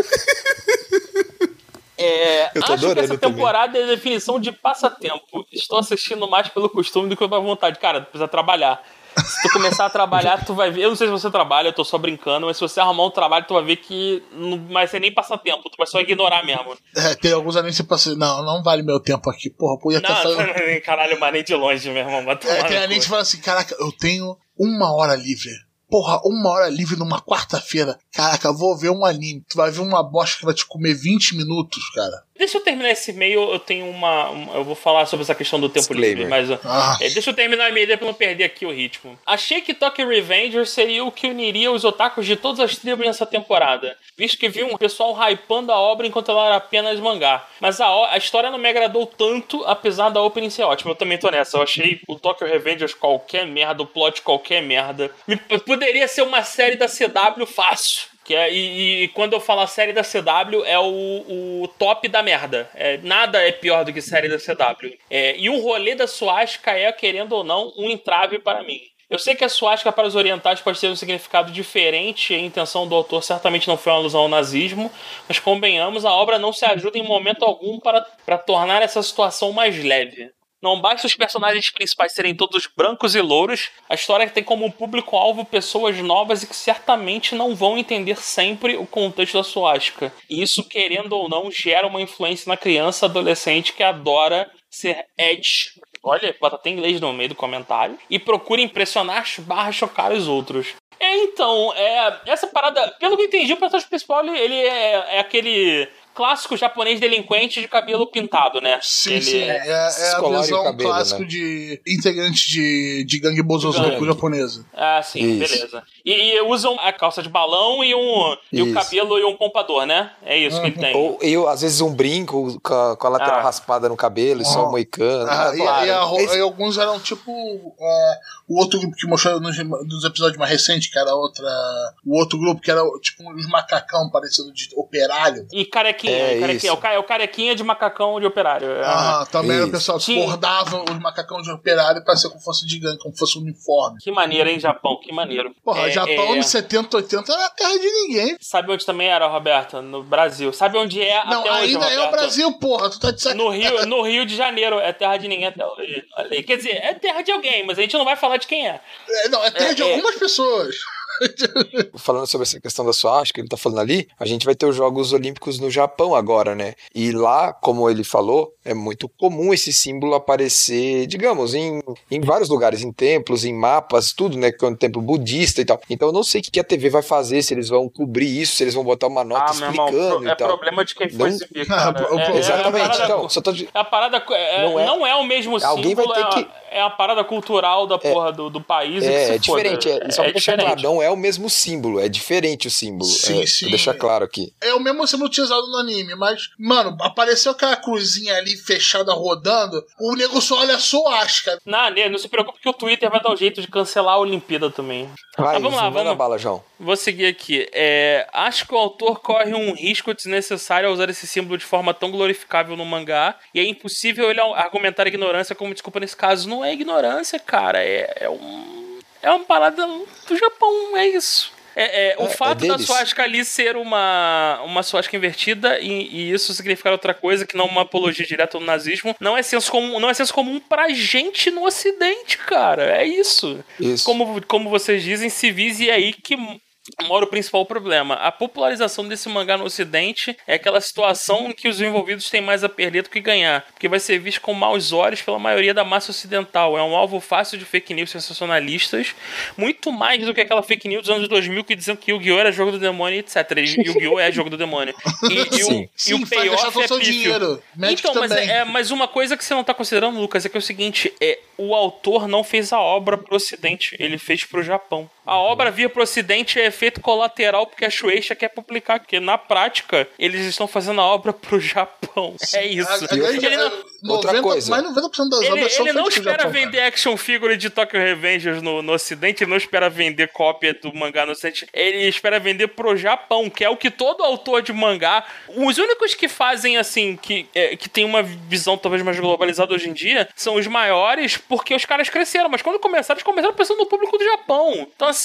É, Eu tô acho que essa também. temporada é a definição de passatempo. Estou assistindo mais pelo costume do que pela vontade. Cara, precisa trabalhar. Se tu começar a trabalhar, tu vai ver. Eu não sei se você trabalha, eu tô só brincando, mas se você arrumar um trabalho, tu vai ver que não vai ser nem passatempo, tu vai só ignorar mesmo. É, tem alguns animes que você passa assim, não, não vale meu tempo aqui. Porra, podia estar Não, saindo. caralho, mas nem de longe, meu irmão. É, tem cu. anime que fala assim, caraca, eu tenho uma hora livre. Porra, uma hora livre numa quarta-feira. Caraca, vou ver um anime. Tu vai ver uma bosta que vai te comer 20 minutos, cara. Deixa eu terminar esse e-mail, eu tenho uma, uma- Eu vou falar sobre essa questão do tempo livre, mas. Ah. é, deixa eu terminar o e-mail pra não perder aqui o ritmo. Achei que Tokyo Revenger seria o que uniria os otakus de todas as tribos nessa temporada, visto que vi um pessoal hypando a obra enquanto ela era apenas mangá. Mas a, a história não me agradou tanto, apesar da opening ser ótima. Eu também tô nessa. Eu achei o Tokyo Revengers qualquer merda, o plot qualquer merda. Me- poderia ser uma série da CW fácil. Que é, e, e quando eu falo série da CW, é o, o top da merda. É, nada é pior do que série da CW. É, e o rolê da Suasca é, querendo ou não, um entrave para mim. Eu sei que a suástica para os orientais pode ter um significado diferente, a intenção do autor certamente não foi uma alusão ao nazismo, mas convenhamos, a obra não se ajuda em momento algum para, para tornar essa situação mais leve. Não basta os personagens principais serem todos brancos e louros, a história tem como público-alvo pessoas novas e que certamente não vão entender sempre o contexto da suástica. E isso, querendo ou não, gera uma influência na criança adolescente que adora ser edge. Olha, bota até inglês no meio do comentário. E procura impressionar barra chocar os outros. É, então, é, essa parada, pelo que eu entendi, o personagem principal ele, ele é, é aquele clássico japonês delinquente de cabelo pintado, né? Sim, Ele- sim. É, é a visão cabelo, clássico né? de integrante de, de gangue bozozoku japonesa. Ah, sim, Isso. beleza. E, e usam a calça de balão e um e o Isso. cabelo e um pompador, né? É isso que ele tem. Ou eu, às vezes, um brinco com a, com a lateral Ah. raspada no cabelo e só um moicano. Ah, Ah, e, claro. e a Esse- e alguns eram tipo é, o outro grupo que mostrou nos, nos episódios mais recentes, que era outra. O outro grupo que era tipo uns macacão parecido de operário. E carequinha, É carequinha. isso. É o, ca- é o carequinha de macacão de operário. É. Ah, também era o Isso. pessoal que os macacão de operário pra ser como fosse de gangue, como fosse um uniforme. Que maneiro, hein, Japão? Que maneiro. Porra, É, Japão é- nos 70, 80 era terra de ninguém. Sabe onde também era, Roberto? No Brasil. Sabe onde é Não, até hoje, ainda é o? Brasil, porra. Tu tá de sacanagem. No Rio, no Rio de Janeiro é terra de ninguém até hoje. Quer dizer, é terra de alguém, mas a gente não vai falar de quem é. É, não, é terra É, de é. algumas pessoas. Falando sobre essa questão da suástica, ele tá falando ali, a gente vai ter os Jogos Olímpicos no Japão agora, né? E lá, como ele falou, é muito comum esse símbolo aparecer, digamos, em, em vários lugares, em templos, em mapas, tudo, né? Que é um templo budista e tal. Então eu não sei o que que a TV vai fazer, se eles vão cobrir isso, se eles vão botar uma nota ah, meu irmão, explicando pro- é e tal. problema de quem foi Não- exibir, cara. O- o- É- é a Exatamente, parada- então, só tô de... A parada é, Não não, é- é, o mesmo Alguém vai símbolo, ter é, a- é a parada cultural da porra do, do país. e que É, é diferente, foda. é, só pra é deixar claro, não é o mesmo símbolo, é diferente o símbolo. Sim, é, sim. Deixar claro aqui. É o mesmo símbolo utilizado no anime, mas, mano, apareceu aquela cruzinha ali fechada rodando, o nego só olha só asca. Não, né, não se preocupe que o Twitter vai dar um jeito de cancelar a Olimpíada também. Vai, Mas vamos lá, vamos- bala, João. Vou seguir aqui. É, acho que o autor corre um risco desnecessário ao usar esse símbolo de forma tão glorificável no mangá. E é impossível ele argumentar ignorância como desculpa nesse caso. Não é ignorância, cara. É, é um. É uma parada do Japão, é isso. É, é, o É, é fato da deles. suástica ali ser uma, uma suástica invertida e, e isso significar outra coisa que não uma apologia direta ao nazismo não é senso comum, não é senso comum pra gente no ocidente, cara. É isso Isso. como, como vocês dizem, civis, e é aí que mora o principal problema. A popularização desse mangá no ocidente é aquela situação em que os envolvidos têm mais a perder do que ganhar, porque vai ser visto com maus olhos pela maioria da massa ocidental. É um alvo fácil de fake news sensacionalistas, muito mais do que aquela fake news dos anos 2000 que diziam que Yu-Gi-Oh! era jogo do demônio, etc. E Yu-Gi-Oh! é jogo do demônio. E, e Sim. o, e Sim, o faz gastar payoff é seu pífio. dinheiro. Então, mas, é, mas uma coisa que você não tá considerando, Lucas, é que é o seguinte: é, o autor não fez a obra pro ocidente, ele fez pro Japão. A obra vir pro ocidente é efeito colateral porque a Shueisha quer publicar, porque na prática eles estão fazendo a obra pro Japão. É isso. A- a Ele não, Outra 90 coisa. Mais 90% das ele, obras são ele não espera Japão, cara. vender action figure de Tokyo Revengers no, no ocidente, ele não espera vender cópia do mangá no ocidente, ele espera vender pro Japão, que é o que todo autor de mangá, os únicos que fazem assim, que, é, que tem uma visão talvez mais globalizada hoje em dia, são os maiores, porque os caras cresceram, mas quando começaram, eles começaram pensando no público do Japão. Então assim,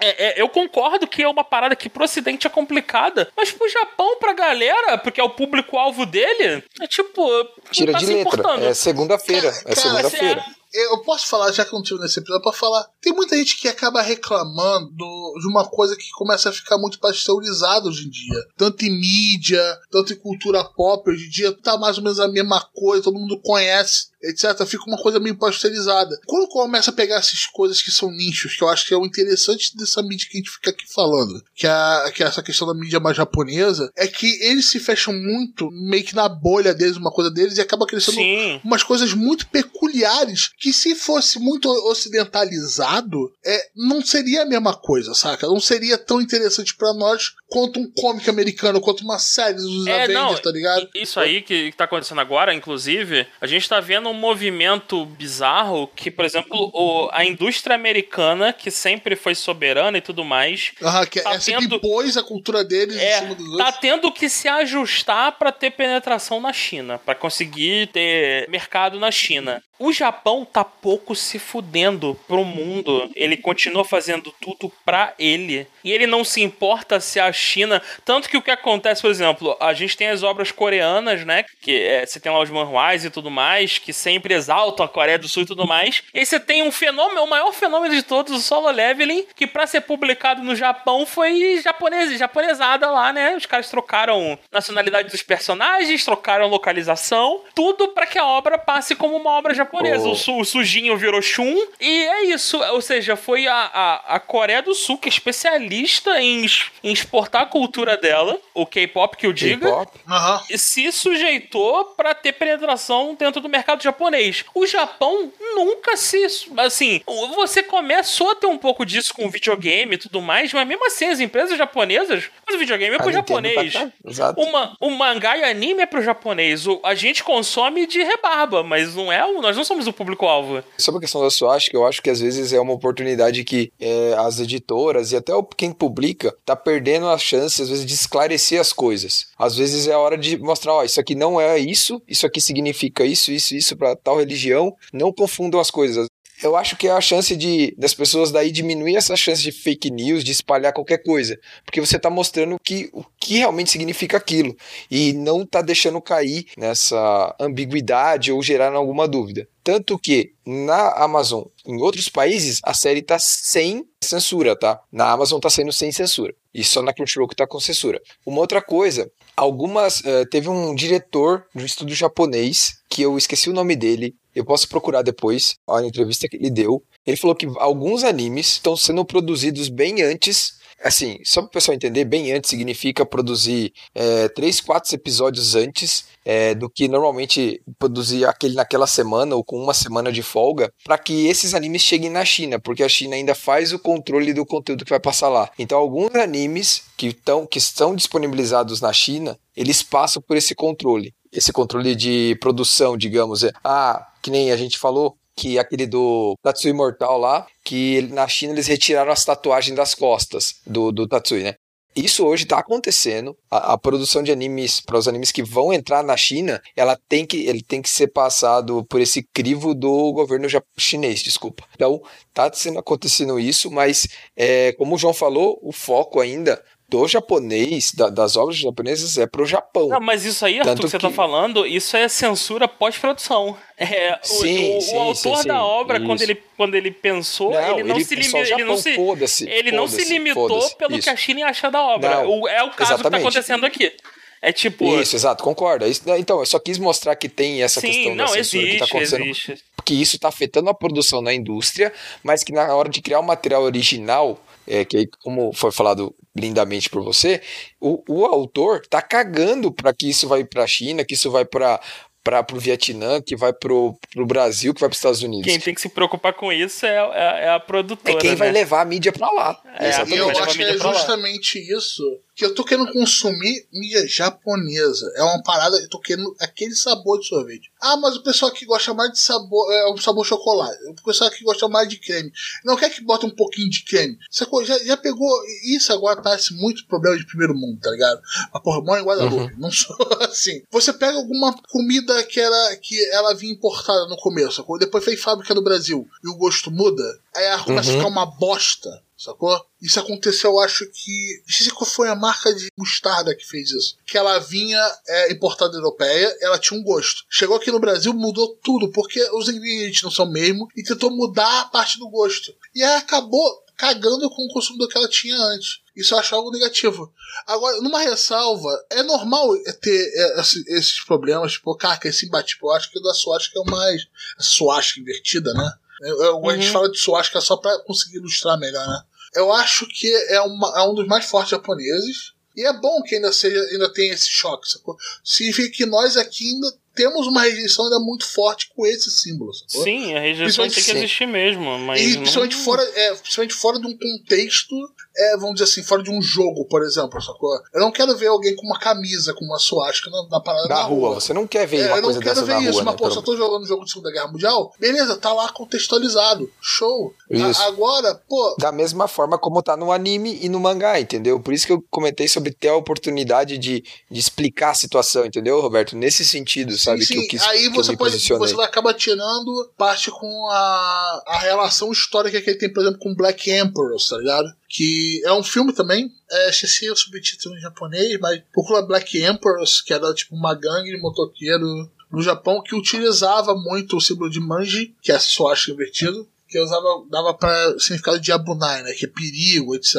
é- é, eu concordo que é uma parada que pro ocidente é complicada, mas pro Japão, pra galera, porque é o público-alvo dele, é tipo... Tira não tá de letra. importando. É segunda-feira. É Cara, segunda-feira. Eu posso falar, já que eu não tive nesse episódio, pra falar. Tem muita gente que acaba reclamando de uma coisa que começa a ficar muito pasteurizada hoje em dia. Tanto em mídia, tanto em cultura pop, hoje em dia tá mais ou menos a mesma coisa, todo mundo conhece, etc. Fica uma coisa meio pasteurizada. Quando começa a pegar essas coisas que são nichos, que eu acho que é o interessante dessa mídia que a gente fica aqui falando, que é, que é essa questão da mídia mais japonesa, é que eles se fecham muito, meio que na bolha deles, uma coisa deles, e acaba crescendo Sim. umas coisas muito peculiares que se fosse muito ocidentalizado, é, não seria a mesma coisa, saca? Não seria tão interessante pra nós quanto um cômic americano, quanto uma série dos É, Avengers, não, tá ligado? Isso aí que, que tá acontecendo agora, inclusive, a gente tá vendo um movimento bizarro que, por exemplo, o- a indústria americana, que sempre foi soberana e tudo mais, Aham, que tá é tendo- impôs a cultura deles em é, cima dos tá tendo que se ajustar pra ter penetração na China, pra conseguir ter mercado na China. O Japão tá pouco se fudendo pro mundo. Ele continua fazendo tudo pra ele. E ele não se importa se a China. Tanto que o que acontece, por exemplo, a gente tem as obras coreanas, né? Que é, você tem lá os manhuais e tudo mais, que sempre exaltam a Coreia do Sul e tudo mais. E aí você tem um fenômeno, o maior fenômeno de todos, o solo leveling, que pra ser publicado no Japão foi japonês, japonesada lá, né? Os caras trocaram nacionalidade dos personagens, trocaram localização, tudo pra que a obra passe como uma obra japonesa. Oh. O, su- o sujinho virou Shun, e é isso. Ou seja, foi a, a, a Coreia do Sul que é especialista em, em exportar a cultura dela, o K-pop que eu diga K-pop. Aham. se sujeitou pra ter penetração dentro do mercado japonês. O Japão nunca se. Assim, você começou a ter um pouco disso com videogame e tudo mais, mas mesmo assim, as empresas japonesas. Mas o videogame é pro Nintendo japonês. tá exato. Uma, o mangá e anime é pro japonês. O, a gente consome de rebarba, mas não é o, nós não somos o público-alvo. Sobre a questão da suástica, eu acho que às vezes é uma oportunidade que é, as editoras e até quem publica tá perdendo a chance, às vezes, de esclarecer as coisas. Às vezes é a hora de mostrar, ó, isso aqui não é isso, isso aqui significa isso, isso, isso para tal religião. Não confundam as coisas. Eu acho que é a chance de das pessoas daí diminuir essa chance de fake news, de espalhar qualquer coisa, porque você tá mostrando que, o que realmente significa aquilo e não tá deixando cair nessa ambiguidade ou gerar alguma dúvida. Tanto que na Amazon, em outros países, a série tá sem censura, tá? Na Amazon tá sendo sem censura. E só na Crunchyroll que tá com censura. Uma outra coisa, algumas. eh, teve um diretor de um estúdio japonês, que eu esqueci o nome dele. Eu posso procurar depois a entrevista que ele deu. Ele falou que alguns animes estão sendo produzidos bem antes. Assim, só para o pessoal entender, bem antes significa produzir é, três, quatro episódios antes é, do que normalmente produzir aquele naquela semana ou com uma semana de folga, para que esses animes cheguem na China, porque a China ainda faz o controle do conteúdo que vai passar lá. Então, alguns animes que, tão, que estão disponibilizados na China, eles passam por esse controle. Esse controle de produção, digamos. É, ah, que nem a gente falou, que aquele do Tatsui Mortal lá, que na China eles retiraram as tatuagens das costas do, do Tatsui, né? Isso hoje está acontecendo. A, a produção de animes, para os animes que vão entrar na China, ela tem que, ele tem que ser passado por esse crivo do governo chinês, desculpa. Então, tá sendo acontecendo isso, mas é, como o João falou, o foco ainda do japonês, da- das obras japonesas, é pro Japão. Não, mas isso aí, Arthur, Tanto que você tá que- falando, isso é censura pós-produção. É, Sim, o, sim, o autor sim, da obra, quando ele, quando ele pensou, Não, ele não ele- se limitou. Ele não se, ele não se limitou pelo isso. que a China acha da obra. Não, é o caso que tá exatamente. acontecendo aqui. É tipo. Isso, exato, concordo. É isso- Então, eu só quis mostrar que tem essa sim, questão não, da censura que existe, tá acontecendo. existe. Que isso tá afetando a produção na indústria, mas que na hora de criar o material original, é, que aí, como foi falado lindamente por você, o, o autor tá cagando para que isso vai para a China, que isso vai para para pro Vietnã, que vai pro, pro Brasil, que vai pros Estados Unidos. Quem tem que se preocupar com isso é, é, é a É produtora. quem vai né? levar a mídia pra lá. É, E Exatamente. eu acho que é justamente isso que eu tô querendo consumir mídia japonesa. É uma parada, eu tô querendo aquele sabor de sorvete. Ah, mas o pessoal aqui gosta mais de sabor, é um sabor chocolate. O pessoal aqui gosta mais de creme. Não quer que bota um pouquinho de creme. Sacou? Já, já pegou. Isso agora parece muito problema de primeiro mundo, tá ligado? A porra, mora em Guadalupe. Não sou assim. Você pega alguma comida que era que ela vinha importada no começo, sacou? Depois fez fábrica no Brasil e o gosto muda, aí ela começa a Uhum. ficar uma bosta. Sacou? Isso aconteceu, eu acho que. Não sei se qual foi a marca de mostarda que fez isso. Que ela vinha é, importada europeia, ela tinha um gosto. Chegou aqui no Brasil, mudou tudo, porque os ingredientes não são mesmo, e tentou mudar a parte do gosto. E aí acabou cagando com o consumidor que ela tinha antes. Isso eu acho algo negativo. Agora, numa ressalva, é normal ter é, esse- esses problemas, tipo, cara, esse embate. Tipo, eu acho que o da Swastika é o mais. A Swastika invertida, né? Eu- eu- A gente Uhum. fala de Swastika só pra conseguir ilustrar melhor, né? Eu acho que é, uma- é um dos mais fortes japoneses. E é bom que ainda, seja, ainda tenha esse choque, sacou? Significa que nós aqui ainda temos uma rejeição ainda muito forte com esse símbolo, sacou? Sim, a rejeição tem que sim. existir mesmo. Mas E não- principalmente fora, é, principalmente fora de um contexto, é, vamos dizer assim, fora de um jogo, por exemplo, sacou? Eu não quero ver alguém com uma camisa, com uma suástica na, na parada Da na rua. Você não quer ver É, uma eu coisa não quero dessa ver na isso, rua, mas né? pô, pelo- só tô jogando jogo de Segunda Guerra Mundial, beleza, tá lá contextualizado, show. Isso. A- agora, pô, Da mesma forma como tá no anime e no mangá, entendeu? Por isso que eu comentei sobre ter a oportunidade de, de explicar a situação, entendeu, Roberto? Nesse sentido, sabe? sim, que eu sim, quis, aí eu você pode, você vai acabar tirando parte com a, a relação histórica que ele tem, por exemplo, com Black Emperors, tá ligado? Que é um filme também, é, esqueci o subtítulo em japonês, mas procura Black Emperors, que era tipo uma gangue de motoqueiro no Japão que utilizava muito o símbolo de manji, que é a swastika invertido, que usava, dava para significado de abunai, né, que é perigo, etc.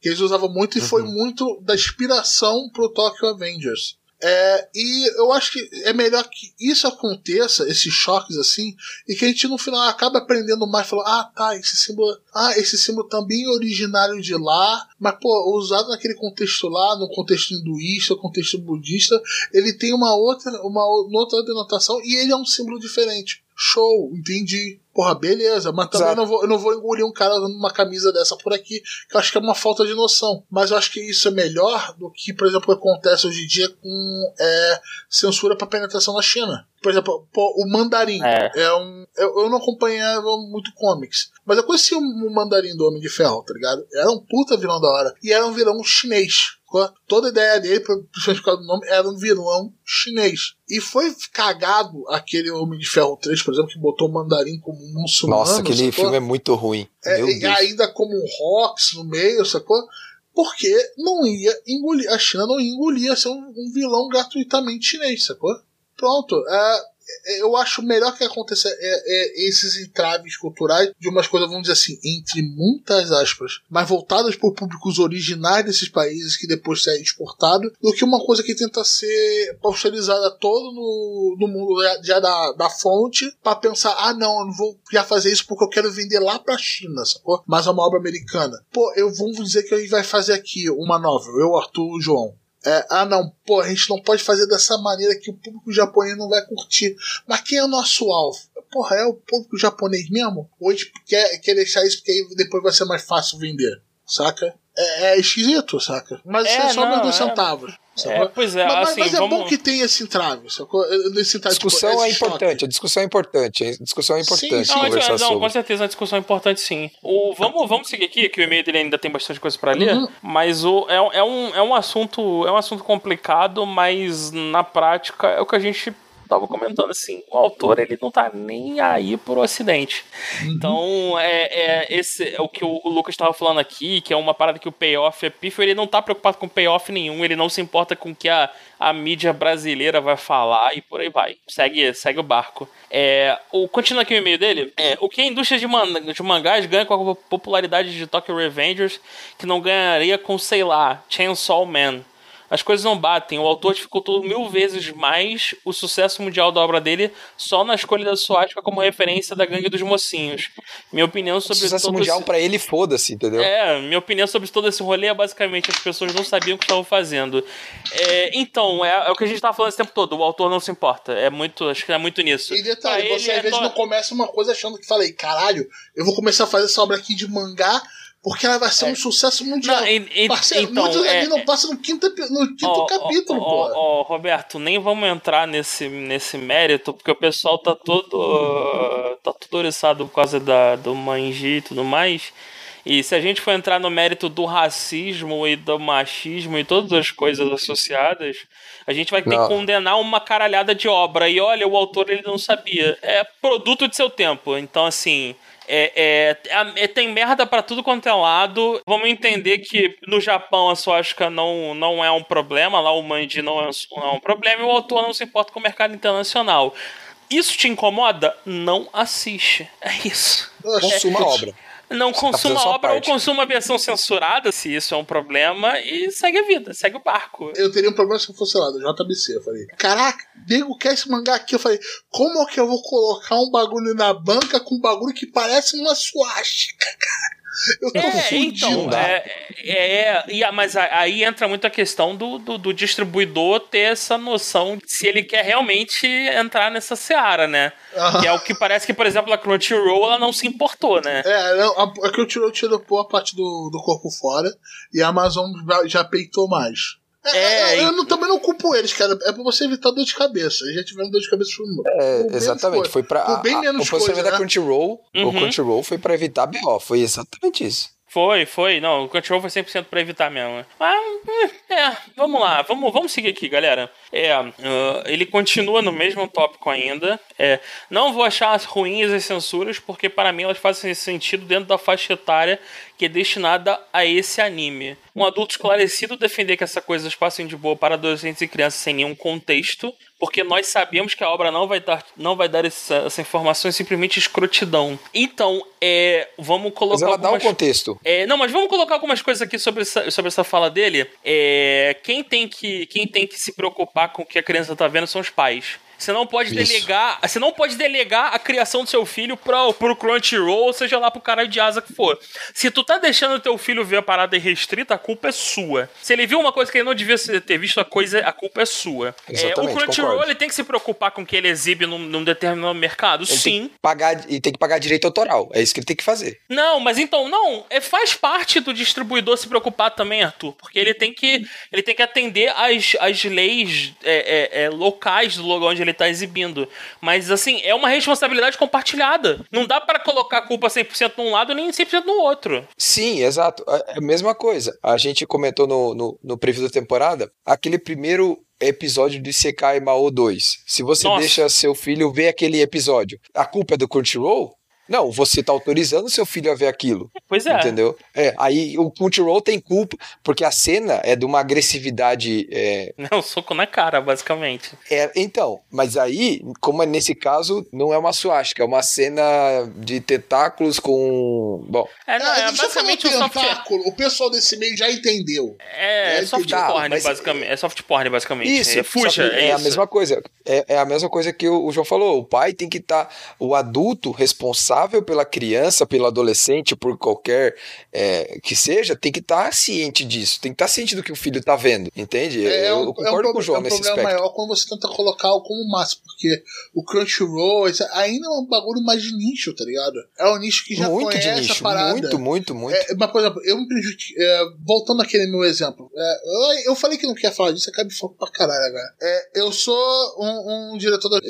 Que eles usavam muito e foi muito da inspiração pro Tokyo Avengers. É, e eu acho que é melhor que isso aconteça, esses choques assim, e que a gente no final acabe aprendendo mais, falando, ah, tá, esse símbolo, ah, esse símbolo também é originário de lá, mas pô, usado naquele contexto lá, no contexto hinduísta, contexto budista, ele tem uma outra, uma o- outra denotação e ele é um símbolo diferente. Show, entendi. Porra, beleza, mas também Exato. não vou, eu não vou engolir um cara usando uma camisa dessa por aqui, que eu acho que é uma falta de noção. Mas eu acho que isso é melhor do que, por exemplo, acontece hoje em dia com é, censura para penetração na China. Por exemplo, pô, o mandarim É. é, um. Eu, eu não acompanhava muito comics, mas eu conhecia o mandarim do Homem de Ferro, tá ligado? Era um puta vilão da hora. E era um vilão chinês. Toda a ideia dele, principalmente por causa do nome, era um vilão chinês. E foi cagado aquele Homem de Ferro 3, por exemplo, que botou o mandarim como um muçulmano. Nossa, aquele sacou? filme é muito ruim. É, e ainda como um Rox no meio, sacou? Porque não ia engolir, a China não ia engolir ser um, um vilão gratuitamente chinês, sacou? Pronto. é, eu acho melhor que aconteça é, é, esses entraves culturais de umas coisas, vamos dizer assim, entre muitas aspas, mas voltadas por públicos originais desses países que depois é exportado, do que uma coisa que tenta ser pausterizada todo no, no mundo já, da, da fonte para pensar, ah não, eu não vou já fazer isso porque eu quero vender lá pra China, sacou? Mas é uma obra americana. Pô, eu vou dizer que a gente vai fazer aqui uma novel, eu, Arthur João. É, ah não, pô, a gente não pode fazer dessa maneira que o público japonês não vai curtir. Mas quem é o nosso alvo? Porra, é o público japonês mesmo? Gente quer, quer deixar isso porque aí depois vai ser mais fácil vender? Saca? É, é esquisito, saca? Mas É, isso é só não, meus dois é. centavos. É, pois é, mas, assim, mas é vamos... bom que tem esse entrave? Esse entrave, tipo, Discussão é esse choque. importante, a discussão é importante, a discussão é importante sim. Não, mas, conversar não, sobre. com certeza é uma discussão importante sim. O, vamos, vamos seguir aqui, que o e-mail dele ainda tem bastante coisa pra ler, Uhum. mas o, é, um- é, um, é, um assunto, é um assunto complicado, mas na prática é o que a gente tava comentando assim, o autor ele não tá nem aí pro ocidente. Então, é, é esse é o que o, Lucas estava falando aqui, que é uma parada que o payoff é pífio, ele não tá preocupado com payoff nenhum, ele não se importa com o que a, a mídia brasileira vai falar e por aí vai. Segue, segue o barco. É, o, continuando aqui o e-mail dele, é, o que a indústria de, man, de mangás ganha com a popularidade de Tokyo Revengers que não ganharia com, sei lá, Chainsaw Man. As coisas não batem. O autor dificultou mil vezes mais o sucesso mundial da obra dele só na escolha da suástica como referência da gangue dos mocinhos. Minha opinião sobre Sucesso todo mundial esse... pra ele, foda-se, entendeu? É, minha opinião sobre todo esse rolê é basicamente as pessoas não sabiam o que estavam fazendo. É, então, é, é o que a gente tava falando esse tempo todo, o autor não se importa. É muito, acho que é muito nisso. E detalhe, Pra você às é vezes to- não começa uma coisa achando que falei, caralho, eu vou começar a fazer essa obra aqui de mangá porque ela vai ser um sucesso mundial. É. Não, e- e- Parceiro, então, muitos é- não passam no quinto, no quinto Ó, capítulo, ó, pô. ó, ó, Roberto, nem vamos entrar nesse, nesse mérito, porque o pessoal tá todo. tá todo oriçado por causa da, do manji e tudo mais. E se a gente for entrar no mérito do racismo e do machismo e todas as coisas associadas, a gente vai ter Não. que condenar uma caralhada de obra. E olha, o autor ele não sabia. É produto de seu tempo. Então, assim. É, é- é- tem merda pra tudo quanto é lado. Vamos entender que no Japão a suástica não, não é um problema, lá o manji não é, não é um problema e o autor não se importa com o mercado internacional. Isso te incomoda? Não assiste. É isso. Consuma a obra. Não consuma fazendo a obra ou consuma a versão censurada, se isso é um problema, e segue a vida, segue o barco. Eu teria um problema se eu fosse lá, do JBC. Eu falei, caraca, nego quer esse mangá aqui. Eu falei, como é que eu vou colocar um bagulho na banca com um bagulho que parece uma suástica, cara? Eu tô É, então, é, é, a- mas aí entra muito a questão do, do, do distribuidor ter essa noção de se ele quer realmente entrar nessa seara, né? Aham. Que é o que parece que, por exemplo, a Crunchyroll ela não se importou, né? É, não, a, a eu tirou, a parte do, do corpo fora e a Amazon já, já peitou mais. É, É, eu, eu não- também não culpo eles, cara. É pra você evitar dor de cabeça. Eles já tiveram dor de cabeça por, É, por menos exatamente. Foi pra. Por bem a- menos o posicionamento coisa, da né? Crunchyroll, Uhum. o Crunchyroll foi pra evitar BO. Foi exatamente isso. Foi, foi. Não, o Crunchyroll foi 100% pra evitar mesmo. Mas, hum, é, vamos lá. Vamos, vamos seguir aqui, galera. É, ah, ele continua no mesmo tópico ainda. É, não vou achar ruins as censuras, porque para mim elas fazem sentido dentro da faixa etária que é destinada a esse anime. Um adulto esclarecido defender que essas coisas passem de boa para adolescentes e crianças sem nenhum contexto, porque nós sabemos que a obra não vai dar, não vai dar essa, essa informação, é simplesmente escrotidão. Então, é, vamos colocar Mas ela dá um algumas- contexto. é, não, mas vamos colocar algumas coisas aqui sobre essa, sobre essa fala dele. É, quem, tem que, quem tem que se preocupar com o que a criança tá vendo são os pais. Você não pode Isso. delegar. Você não pode delegar a criação do seu filho pro, pro Crunchyroll, ou seja lá pro caralho de asa que for. Se tu tá deixando teu filho ver a parada irrestrita, a culpa é sua. Se ele viu uma coisa que ele não devia ter visto, a coisa, a culpa é sua. É, o Crunchyroll ele tem que se preocupar com o que ele exibe num, num determinado mercado? Ele Sim. Pagar, e tem que pagar direito autoral. É isso que ele tem que fazer. Não, mas então, não, é, faz parte do distribuidor se preocupar também, Arthur, porque ele tem que, ele tem que atender às, às leis é, é, é, locais do lugar onde ele tá exibindo. Mas, assim, é uma responsabilidade compartilhada. Não dá pra colocar a culpa 100% num lado nem 100% no outro. Sim, exato. É a mesma coisa. A gente comentou no, no, no preview da temporada aquele primeiro episódio de Sekai Mao 2. Se você Nossa. deixa seu filho ver aquele episódio, a culpa é do Crunchyroll? Não, você tá autorizando seu filho a ver aquilo. Pois é. Entendeu? É, aí o Crunchyroll tem culpa, porque a cena é de uma agressividade. É, É um soco na cara, basicamente. é- então, mas aí, como é nesse caso, não é uma suástica, é uma cena de tentáculos com. Bom, É, não, É, é basicamente um soft... tentáculo. O pessoal desse meio já entendeu. É, É, soft tá, porn, mas- basicamente. É soft porn, basicamente. Isso, é, é, é, a isso. mesma coisa. É, é a mesma coisa que o, o João falou. O pai tem que estar, o adulto responsável pela criança, pelo adolescente, por qualquer é, que seja, tem que estar ciente disso, tem que estar ciente do que o filho está vendo, entende? É, eu, um- eu é um concordo com o João é um nesse problema aspecto. maior quando você tenta colocar o como máximo, porque o Crunchyroll ainda é um bagulho mais de nicho, tá ligado? É um nicho que já Muito de conhece nicho, a parada. muito, muito, muito. É, mas, por exemplo, eu me prejudiquei. é, voltando àquele meu exemplo. é, eu, eu falei que não queria falar disso, acabei falando pra caralho agora. É, eu sou um, um diretor da.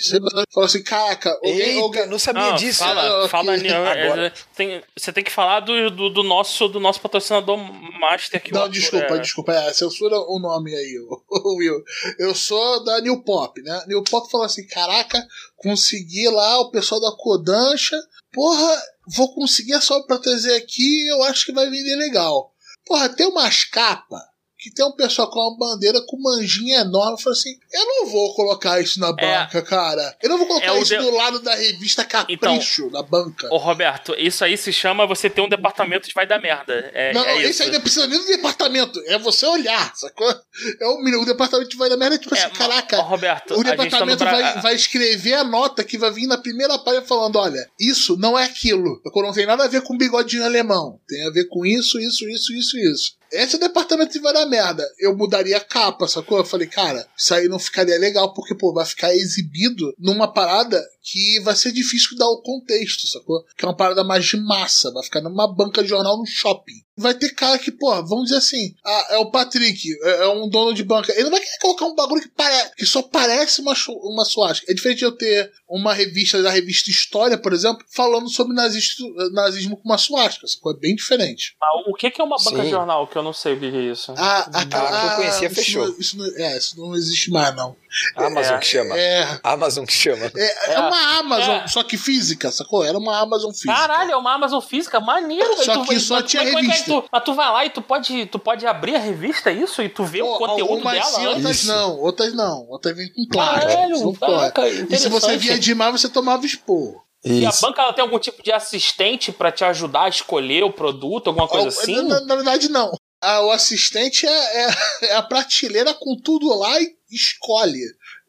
Falou assim: caraca, alguém. Eita, alguém não sabia Não, disso. Fala, fala Nil, é, Agora. é, tem- você tem que falar do, do, do nosso, do nosso patrocinador master que o Não, desculpa, é. desculpa. É, censura o nome aí, Will. Eu sou da New Pop, né? New Pop falou assim: caraca, consegui lá o pessoal da Kodansha. Porra, vou conseguir a só pra trazer aqui eu acho que vai vender legal. Porra, tem umas capas que tem um pessoal com uma bandeira com manjinha enorme. Eu falei assim: eu não vou colocar isso na banca, cara. Eu não vou colocar É isso de- do lado da revista Capricho na banca. Ô, Roberto, isso aí se chama você ter um departamento de vai dar merda. É, Não, é não, isso. aí não precisa nem do departamento. É você olhar, sacou? É o mínimo. O departamento vai dar merda, tipo É, assim, caraca. ô, Roberto, o tá departamento Bra- vai, vai escrever a nota que vai vir na primeira página falando: olha, isso não é aquilo. Não tem nada a ver com bigodinho alemão. Tem a ver com isso, isso, isso, isso, isso. Esse departamento vai dar merda. Eu mudaria a capa, sacou? Eu falei, cara, isso aí não ficaria legal, porque, pô, vai ficar exibido numa parada que vai ser difícil dar o contexto, sacou? Que é uma parada mais de massa, vai ficar numa banca de jornal no shopping. Vai ter cara que, pô, vamos dizer assim, ah, é o Patrick, é, é um dono de banca. Ele não vai querer colocar um bagulho que, pare... que só parece uma, uma suástica. É diferente de eu ter uma revista da revista História, por exemplo, falando sobre nazismo, nazismo com uma suástica. Sacou? É bem diferente. Ah, O que que é uma banca Sim. de jornal? Que eu não sei o que é isso. Ah, Ah, que eu conhecia isso fechou. não- Isso não, é, isso não existe mais, não. A Amazon que chama. É, A Amazon que chama. é, é uma Amazon, É. só que física, sacou? Era uma Amazon física. Caralho, é uma Amazon física, maneiro. Só Tu que só mas tinha como é é revista. tu- Mas tu vai lá e tu pode, tu pode abrir a revista, é isso? E tu vê o conteúdo dela sim, outras antes? não, outras não. Outras vêm com placa. Caraca. E se você via demais, você tomava expor. E a Isso. banca ela tem algum tipo de assistente pra te ajudar a escolher o produto, alguma coisa assim? Na, na- na verdade, não. Ah, o assistente é, é- é a prateleira com tudo lá e escolhe.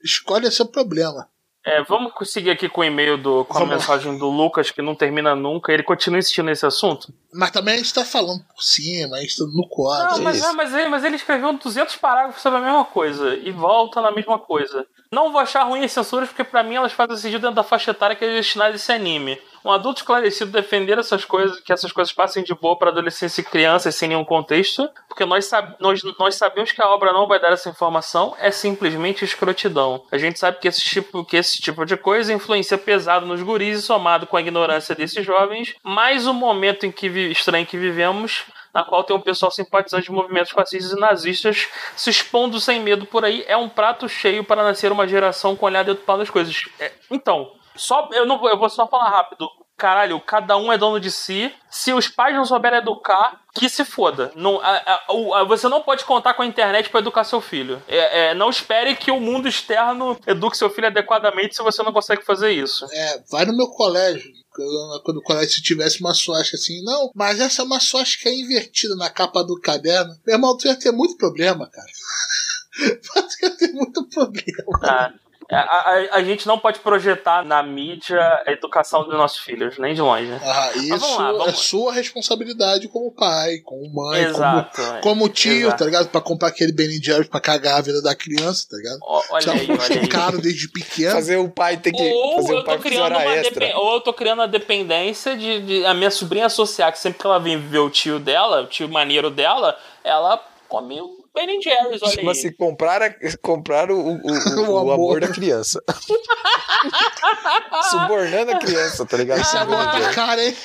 Escolhe esse é o problema. É, vamos seguir aqui com o e-mail do com a Vamos mensagem do Lucas que não termina nunca. Ele continua insistindo nesse assunto? Mas também a gente tá falando por cima, a gente tá no quadro. Não, mas, é, mas, ele, mas ele escreveu 200 parágrafos sobre a mesma coisa e volta na mesma coisa. Não vou achar ruim as censuras porque pra mim elas fazem sentido dentro da faixa etária que é destinada a esse anime. Um adulto esclarecido defender essas coisas, que essas coisas passem de boa para adolescência e crianças sem nenhum contexto, porque nós, sab nós, nós sabemos que a obra não vai dar essa informação, é simplesmente escrotidão. A gente sabe que esse tipo, que esse tipo de coisa influencia pesado nos guris e somado com a ignorância desses jovens, mais o momento em que estranho que vivemos, na qual tem um pessoal simpatizante de movimentos fascistas e nazistas se expondo sem medo por aí, é um prato cheio para nascer uma geração com olhar deturpado das coisas. É, então, só eu não vou, eu vou só falar rápido. Caralho, cada um é dono de si. Se os pais não souberem educar, que se foda. Não, a- a- a- você não pode contar com a internet para educar seu filho. É, é, não espere que o mundo externo eduque seu filho adequadamente se você não consegue fazer isso. É, vai no meu colégio. Quando o colégio tivesse uma suástica assim, não, mas essa é uma suástica invertida na capa do caderno. Meu irmão, tu ia ter muito problema, cara. tu ia ter muito problema. Ah, a, a- a gente não pode projetar na mídia a educação dos nossos filhos, nem de longe. Ah, isso vamos lá, vamos é lá. sua responsabilidade como pai, como mãe, Exato. como, como tio, Exato. tá ligado? Pra comprar aquele Ben Jerry's pra cagar a vida da criança, tá ligado? Ó, Olha Já aí, olha aí. caro desde pequeno. Fazer o pai ter que. Ou fazer eu o pai tô criando uma extra. ou eu tô criando a dependência de, de a minha sobrinha associar que sempre que ela vem ver o tio dela, o tio maneiro dela, ela come o Ben Jerry's, olha Chama-se aí. comprar, a- comprar o, o, o- o- amor. amor da criança. Subornando a criança, tá ligado? Isso é Subornando. muita cara, hein?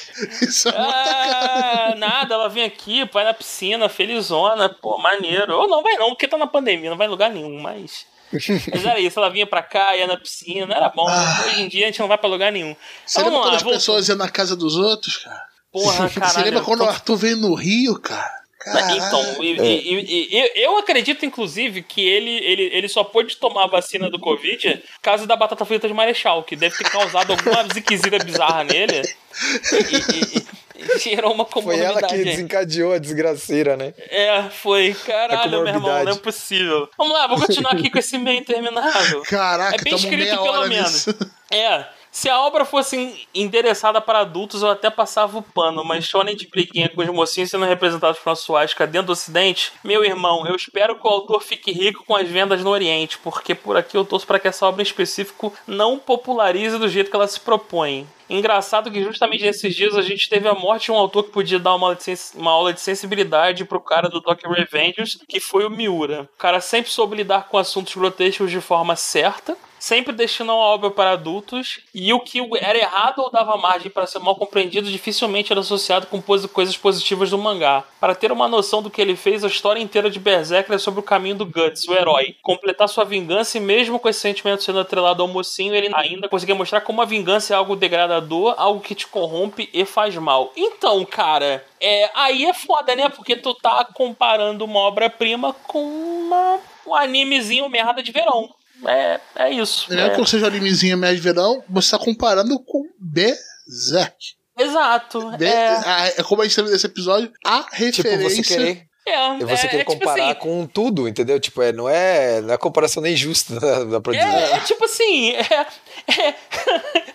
Isso é muita Ah, nada, ela vem aqui, vai na piscina, felizona, pô, maneiro. Ou não vai não, porque tá na pandemia, não vai em lugar nenhum, mas. Mas era isso, ela vinha pra cá, ia na piscina, era bom. Ah. Hoje em dia a gente não vai pra lugar nenhum. Você Vamos lembra lá, quando as vamos- pessoas iam na casa dos outros, cara? Porra, caralho. Você lembra quando tô- o Arthur veio no Rio, cara? Caralho. Então, e- e- e- e- eu acredito, inclusive, que ele, ele, ele só pôde tomar a vacina do Covid por causa da batata frita de Marechal, que deve ter causado alguma ziquezira bizarra nele. E, e- e- e gerou uma Foi comorbidade. ela que desencadeou a desgraceira, né? É, foi. Caralho, meu irmão, não é possível. Vamos lá, vou continuar aqui com esse meio interminável. Caraca, É bem escrito, meia pelo hora menos. nisso. É. Se a obra fosse endereçada para adultos, eu até passava o pano, mas shonen de briguinha com os mocinhos sendo representados por uma suástica dentro do ocidente, meu irmão, eu espero que o autor fique rico com as vendas no oriente, porque por aqui eu torço para que essa obra em específico não popularize do jeito que ela se propõe. Engraçado que justamente nesses dias a gente teve a morte de um autor que podia dar uma, aula de uma aula de sensibilidade pro cara do Tokyo Revengers, que foi o Miura. O cara sempre soube lidar com assuntos grotescos de forma certa, sempre destinando a obra para adultos, e o que era errado ou dava margem para ser mal compreendido dificilmente era associado com coisas positivas do mangá. Para ter uma noção do que ele fez, a história inteira de Berserker é sobre o caminho do Guts, o herói. Completar sua vingança e mesmo com esse sentimento sendo atrelado ao mocinho, ele ainda conseguia mostrar como a vingança é algo degradador algo que te corrompe e faz mal. Então, cara, é, aí é foda, né? Porque tu tá comparando uma obra-prima com uma, um animezinho merda de verão. É, é isso. Não é é. que seja animezinho médio de verão, você tá comparando com Berserk. Exato. Be- É, a- é como a gente teve nesse episódio, a Tipo, referência. você querer, é, você é, querer é tipo comparar assim, com tudo, entendeu? Tipo, é, não, é, não é comparação nem justa, dá, dá pra dizer. É, é tipo assim, é, é-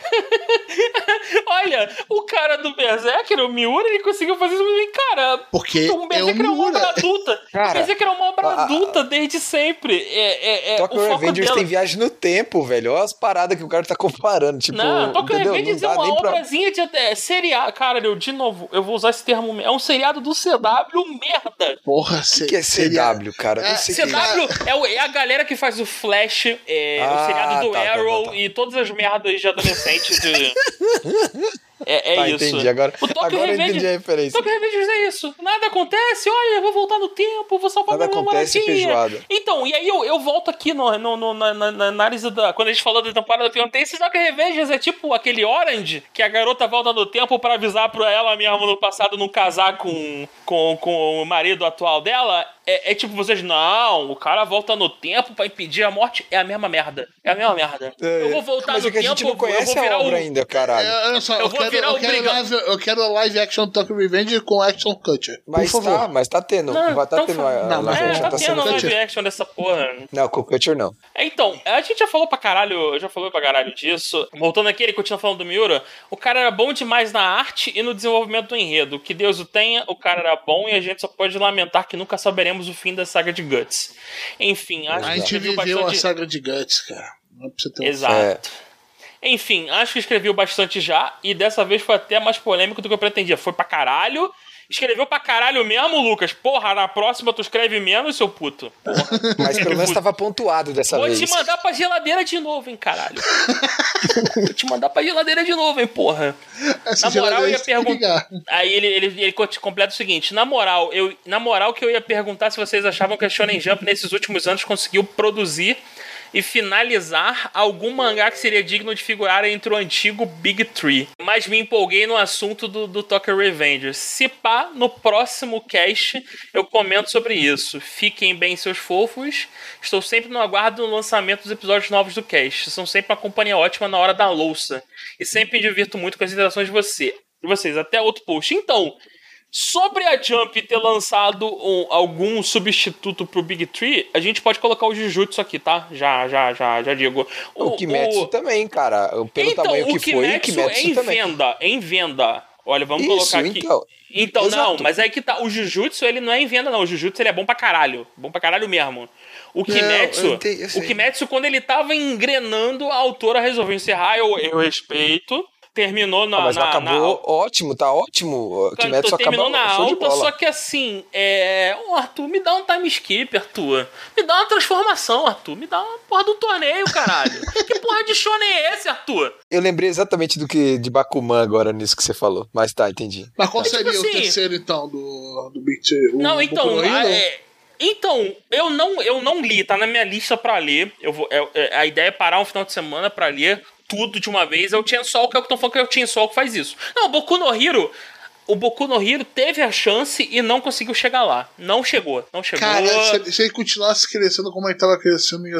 Olha, o cara do Berserker, o Miura, ele conseguiu fazer isso pra mim, cara. Porque o é o Berserker é uma obra Miura. adulta. Cara, o Berserker é uma obra a- adulta desde sempre. É, é, é, o Tokyo foco Revengers dela... tem viagem no tempo, velho. Olha as paradas que o cara tá comparando. Tipo, Não, Tokyo entendeu? Revengers é uma nem pra. obrazinha de é, seriado. Cara, eu, de novo, eu vou usar esse termo. É um seriado do CW, merda. Porra, O que é CW, cara? É, o que CW é, o- é a galera que faz o Flash, é, o Ah, seriado do tá, tá, Arrow tá, tá. e todas as merdas de adolescente de. É, é Tá, isso. entendi. Agora, O Tokyo agora eu Revengers- entendi a referência. Tokyo Revengers é isso. Nada acontece, olha, eu vou voltar no tempo, vou salvar Nada minha acontece, namoradinha. feijoada. Então, e aí eu, eu volto aqui no, no- no- na, na- na análise da. Quando a gente falou da temporada, eu perguntei se Tokyo Revengers é tipo aquele Orange, que a garota volta no tempo pra avisar pra ela mesmo no passado não casar com, com, com o marido atual dela. É, é tipo vocês, não, o cara volta no tempo pra impedir a morte. É a mesma merda. É a mesma merda. eu vou voltar Mas no é que a tempo, gente não eu conhece vou virar a obra o. ainda, caralho. É, olha só, Eu eu, vou quero, virar eu, o quero live, eu quero live action Tokyo Revenge com action culture. Mas Por favor. tá, mas tá tendo. Não, vai tá então tendo a, Não, a live É, action, tá tá tendo Culture. live action dessa porra. Não, com o Culture não. É, Então, a gente já falou pra caralho, já falou pra caralho disso. Voltando aqui, ele continua falando do Miura. O cara era bom demais na arte e no desenvolvimento do enredo. Que Deus o tenha, o cara era bom e a gente só pode lamentar que nunca saberemos o fim da saga de Guts. Enfim, acho A que gente escreveu viveu a bastante... saga de Guts, cara. Não é você ter um Exato. Enfim, acho que escreveu bastante já e dessa vez foi até mais polêmico do que eu pretendia. Foi pra caralho. Escreveu pra caralho mesmo, Lucas. Porra, na próxima tu escreve menos, seu puto. Mas pelo menos tava pontuado dessa Vou vez. te mandar pra geladeira de novo, hein, caralho. Vou te mandar pra geladeira de novo, hein, porra. Essa Na moral, eu ia que perguntar. Aí ele, ele, ele completa o seguinte: na moral, eu, na moral que eu ia perguntar se vocês achavam que a Shonen Jump nesses últimos anos conseguiu produzir e finalizar algum mangá que seria digno de figurar entre o antigo Big Tree. Mas me empolguei no assunto do, do Tokyo Revengers. Se pá, no próximo cast eu comento sobre isso. Fiquem bem, seus fofos. Estou sempre no aguardo do lançamento dos episódios novos do cast. São sempre uma companhia ótima na hora da louça. E sempre me divirto muito com as interações de você. De vocês. Até outro post. Então, Sobre a Jump ter lançado um- algum substituto pro Big Tree, a gente pode colocar o Jujutsu aqui, tá? Já, já, já, já digo. O Kimetsu também, cara. Pelo então, tamanho o que foi, o Kimetsu Kimetsu é em também. venda, é em venda. Olha, vamos Isso, colocar aqui. então. Então, não, mas aí que tá. O Jujutsu, ele não é em venda, não. O Jujutsu, ele é bom pra caralho. Bom pra caralho mesmo. O Kimetsu, eu entendi, o. Kimetsu, quando ele tava engrenando, a autora resolveu encerrar. Eu, eu respeito. Terminou na. Ah, mas na- acabou na- ótimo, tá ótimo. Cara, Kimetsu terminou acabou na alta, só que assim, é. Ô, Arthur, me dá um time skip, Arthur. Me dá uma transformação, Arthur. Me dá uma porra do torneio, caralho. que porra de shonen é esse, Arthur? Eu lembrei exatamente do que de Bakuman agora nisso que você falou. Mas tá, entendi. Mas qual Tipo seria o assim- terceiro, então, do, do? O Não, então. A- é, então, eu não, eu não li, tá na minha lista pra ler. Eu vou, é- é- a ideia é parar um final de semana pra ler tudo de uma vez. É o Chainsaw, que é o que estão falando que é o Chainsaw que faz isso. Não, o Boku no Hero. O Boku no Hero teve a chance e não conseguiu chegar lá. Não chegou, não chegou. Cara, se, se ele continuasse crescendo como ele tava crescendo, ele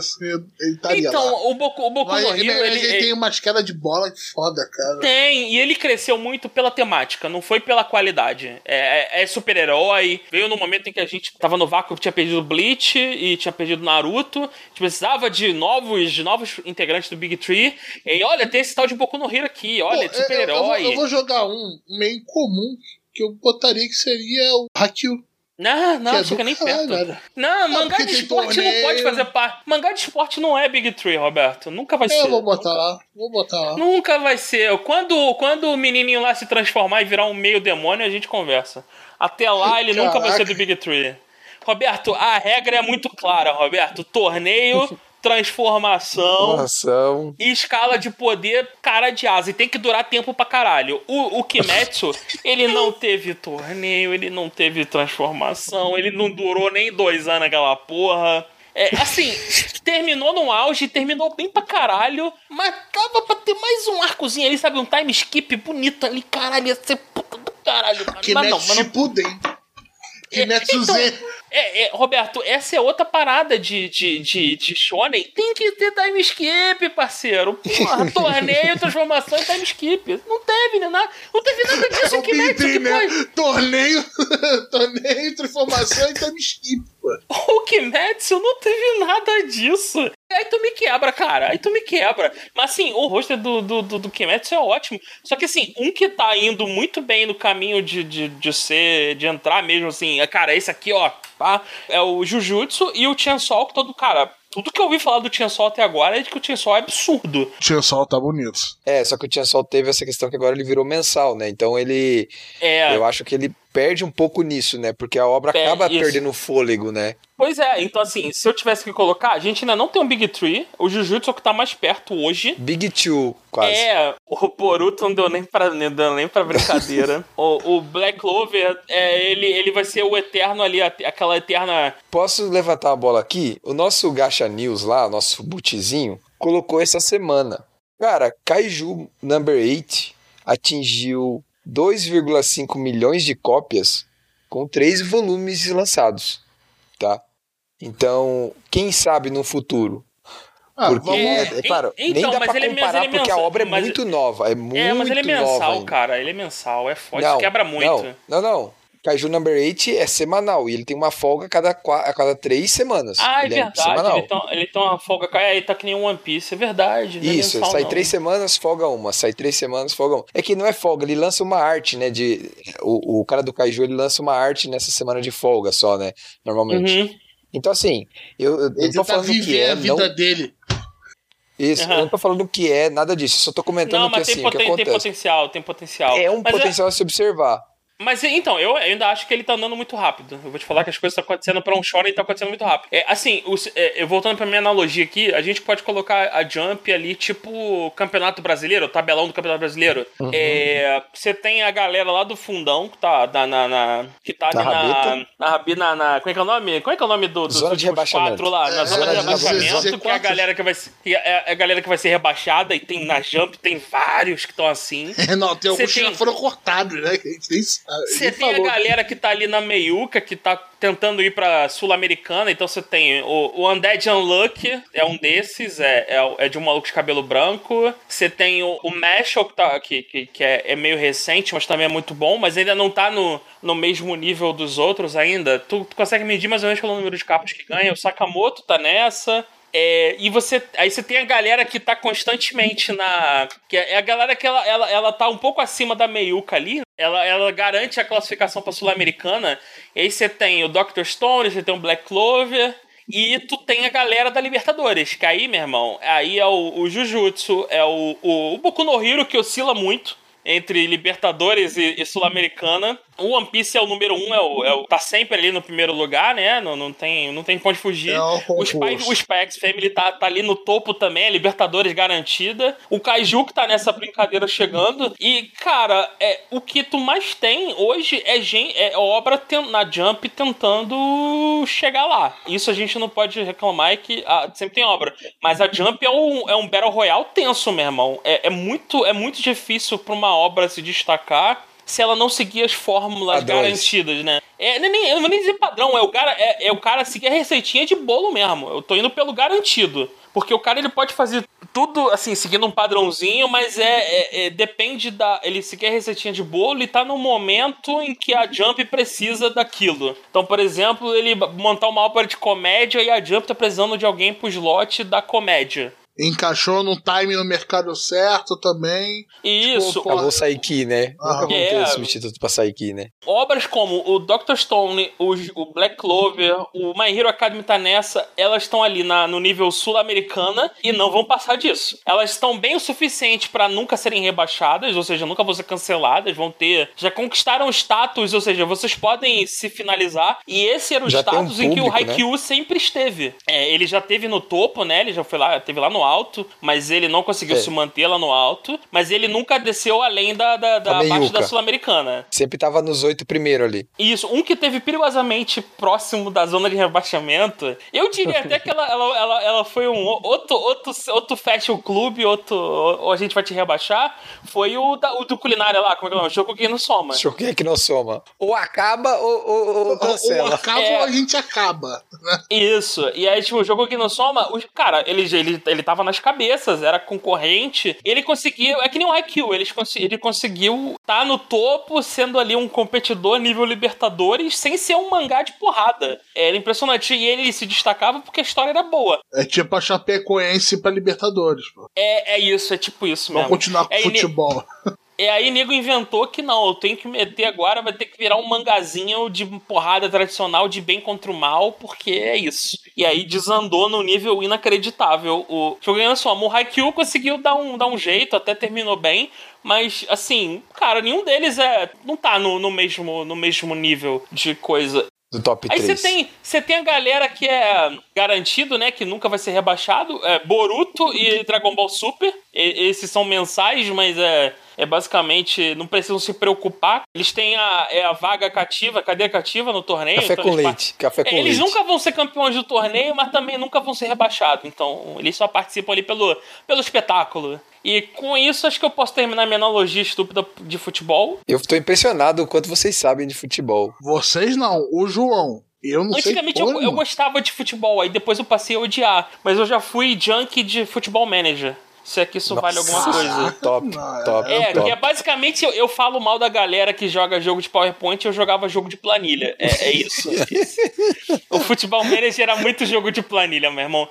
estaria Então, lá. o Boku, o Boku Mas no ele, Hero, ele, ele, tem umas quedas de bola foda, cara. Tem, e ele cresceu muito pela temática, não foi pela qualidade. É, é- é super-herói. Veio no momento em que a gente tava no vácuo, tinha perdido Bleach e tinha perdido Naruto. A gente precisava de novos, de novos integrantes do Big Tree. E olha, tem esse tal de Boku no Hero aqui, olha, de eu- eu, super-herói. eu vou jogar um meio incomum que eu botaria que seria o Haikyuu. Não, não, é chega nem caralho, perto. velho. Não, mangá porque de esporte não torneio. pode fazer parte. Mangá de esporte não é Big Tree, Roberto. Nunca vai ser. Eu vou botar lá, vou botar lá. Nunca vai ser. Quando, quando o menininho lá se transformar e virar um meio demônio, a gente conversa. Até lá, ele nunca vai ser do Big Tree. Roberto, a regra é muito clara, Roberto. Torneio, transformação e escala de poder cara de asa. E tem que durar tempo pra caralho. O, o Kimetsu, ele não teve torneio, ele não teve transformação, ele não durou nem dois anos aquela porra. É, assim, terminou no auge, terminou bem pra caralho, mas tava pra ter mais um arcozinho ali, sabe? Um time skip bonito ali, caralho, ia ser puta do caralho. Mas, Que mas não, mas não. Shippuden. Kimetsu então, Z. é, é, Roberto, essa é outra parada de, de, de, de shonen. Tem que ter time skip, parceiro. Porra, torneio, transformação e time skip. Não teve, né? Nada, não teve nada disso É em o Kimetsu Big que né? foi. Torneio, torneio, transformação e time skip, pô. O Kimetsu não teve nada disso. Aí tu me quebra, cara. Aí tu me quebra. Mas assim, o roster do, do, do, do Kimetsu é ótimo. Só que assim, um que tá indo muito bem no caminho de, de, de ser, de entrar mesmo assim, é, cara, esse aqui, ó, tá? É o Jujutsu e o Chainsaw, que todo, cara, tudo que eu ouvi falar do Chainsaw até agora é de que o Chainsaw é absurdo. Sol tá bonito. É, só que o Chainsaw teve essa questão que agora ele virou mensal, né? Então ele. É. Eu acho que ele perde um pouco nisso, né? Porque a obra acaba isso. perdendo o fôlego, né? Pois é, então assim, se eu tivesse que colocar, a gente ainda não tem um Big Tree. O Jujutsu é o que tá mais perto hoje. Big Two, quase. É, o Boruto não deu nem pra, não deu nem pra brincadeira. o, o Black Clover, é, ele, ele vai ser o eterno ali, aquela eterna. Posso levantar a bola aqui? O nosso Gacha News lá, nosso butizinho, colocou essa semana. Cara, Kaiju Number 8 atingiu 2,5 milhões de cópias com três volumes lançados, tá? Então, quem sabe no futuro? Ah, Porque, vamos... é, é claro, Então, nem dá pra ele é- comparar ele é porque a mensal- obra é mas- muito nova, é muito é, mas ele é nova mensal, cara. Ele é mensal, é forte, Não, quebra muito. Não, não, não. Kaiju Number 8 é semanal e ele tem uma folga a cada, a cada três semanas. Ah, é ele verdade. semanal. ele, tem, ele tem uma folga. É, ele tá que nem um One Piece, é verdade. não é Isso, mensal, sai não. três semanas, folga uma. Sai três semanas, folga uma. É que não é folga, ele lança uma arte, né? De, o, o cara do Kaiju, ele lança uma arte nessa semana de folga só, né? Normalmente. Uhum. Então, assim, eu, eu não tô tenta falando o que viver é, a vida não, dele. isso, Aham. eu não tô falando o que é, nada disso. Eu só tô comentando Não, que, assim, o que poten- tem acontece. potencial, tem potencial. É um Mas potencial a se observar. Mas então, eu ainda acho que ele tá andando muito rápido. Eu vou te falar que as coisas estão acontecendo pra um shonen e tá acontecendo muito rápido. É, assim, os- é, eu voltando pra minha analogia aqui, a gente pode colocar a Jump ali, tipo Campeonato Brasileiro, o tabelão do Campeonato Brasileiro. Uhum. É, Você tem a galera lá do fundão, que tá na. na- na- que tá ali Na na. Na, na, na- Como é que é o nome? Como é que é o nome do, dos Zona de rebaixamento. quatro lá? Na É, zona de rebaixamento, que é a Z4. galera que vai ser. que é a galera que vai ser rebaixada, e tem na Jump, tem vários que estão assim. É, não, tem alguns que já foram cortados, né? Que a gente nem sabe. Você tem a galera que tá ali na meiuca, que tá tentando ir pra Sul-Americana, então você tem o, o Undead Unlucky, é um desses, é, é, é de um maluco de cabelo branco. Você tem o, o Mashal, que, tá, que, que, que é, é meio recente, mas também é muito bom, mas ainda não tá no, no mesmo nível dos outros ainda. Tu, tu consegue medir mais ou menos pelo número de capas que ganha. O Sakamoto tá nessa. É, e você. Aí você tem a galera que tá constantemente na. Que é a galera que ela, ela, ela tá um pouco acima da meiuca ali. Ela, ela garante a classificação pra Sul-Americana. Aí você tem o Dr. Stone, você tem o Black Clover. E tu tem a galera da Libertadores, que aí, meu irmão, aí é o, o Jujutsu, é o, o, o Boku no Hero, que oscila muito entre Libertadores e, e Sul-Americana. O One Piece é o número um, é o, é o- tá sempre ali no primeiro lugar, né? Não, não, tem, não tem onde fugir. É o Spy, o Spy Family tá, tá ali no topo também, é Libertadores garantida. O Kaiju que tá nessa brincadeira chegando. E, cara, é, o que tu mais tem hoje é, gen- é obra ten- na Jump tentando chegar lá. Isso a gente não pode reclamar, é que ah, sempre tem obra. Mas a Jump é um, é um Battle Royale tenso, meu irmão. É, é, muito, é muito difícil pra uma obra se destacar se ela não seguir as fórmulas Padrões. garantidas, né? É, nem, nem- eu não vou nem dizer padrão, é o, cara, é, é o cara seguir a receitinha de bolo mesmo. Eu tô indo pelo garantido. Porque o cara ele pode fazer tudo assim, seguindo um padrãozinho, mas é, é- é- depende da. Ele seguir a receitinha de bolo e tá no momento em que a Jump precisa daquilo. Então, por exemplo, ele montar uma ópera de comédia e a Jump tá precisando de alguém pro slot da comédia. Encaixou no time no mercado certo também. E isso, Tipo, Acabou Saiki, né? Ah. Nunca vão É. ter substituto pra Saiki, né? obras como o Dr. Stone, o, o Black Clover, o My Hero Academy tá nessa, elas estão ali na- no nível sul-americana e não vão passar disso. Elas estão bem o suficiente pra nunca serem rebaixadas, ou seja, nunca vão ser canceladas, vão ter. Já conquistaram status, ou seja, vocês podem se finalizar. E esse era o Já tem um status em que o público, né? Haikyuu sempre esteve. É, ele já teve no topo, né? Ele já foi lá, teve lá no alto, mas ele não conseguiu É. se manter lá no alto, mas ele nunca desceu além da, da, da meiuca. da Sul-Americana. Sempre tava nos oito primeiro ali. Isso, um que teve perigosamente próximo da zona de rebaixamento. Eu diria até que ela, ela, ela, ela foi um outro, outro, outro fashion clube, outro. Ou a gente vai te rebaixar. Foi o, da, o do culinária lá, como é que é o nome? Choco no Soma. Choquei que não soma. Ou acaba ou, ou, ou Ou, ou cancela. acaba É. ou a gente acaba. Né? Isso, e aí, tipo, o jogo que não soma, o, cara, ele, ele, ele tava nas cabeças, era concorrente, ele conseguiu, é que nem o Haikyuu, ele, cons- ele conseguiu tá no topo, sendo ali um competidor nível Libertadores, sem ser um mangá de porrada. Era impressionante, e ele se destacava porque a história era boa. É tipo a Chapecoense pra Libertadores, pô. É, é isso, é tipo isso Vamos mesmo. continuar com É, futebol. E aí, nego inventou que não, eu tenho que meter agora, vai ter que virar um mangazinho de porrada tradicional de bem contra o mal, porque é isso. E aí desandou no nível inacreditável. O Soma, o Haikyuu conseguiu dar um, dar um jeito, até terminou bem, mas assim, cara, nenhum deles é não tá no, no mesmo, no mesmo nível de coisa. Do top Aí 3. você tem, você tem a galera que é garantido, né? Que nunca vai ser rebaixado. É Boruto e Dragon Ball Super. E- esses são mensais, mas é, é basicamente. Não precisam se preocupar. Eles têm a, é a vaga cativa, cadeira cativa no torneio. Café então com eles leite. Café com é, eles leite. nunca vão ser campeões do torneio, mas também nunca vão ser rebaixados. Então, eles só participam ali pelo, pelo espetáculo. E com isso, acho que eu posso terminar minha analogia estúpida de futebol. Eu tô impressionado o quanto vocês sabem de futebol. Vocês não, o João. Eu não Antigamente sei eu, eu gostava de futebol, aí depois eu passei a odiar. Mas eu já fui junkie de futebol manager. Se é que isso vale alguma Nossa, coisa. Top, Não, top, É, top. que é basicamente eu, eu falo mal da galera que joga jogo de PowerPoint e eu jogava jogo de planilha. É, é isso. é isso. o futebol manager era muito jogo de planilha, meu irmão.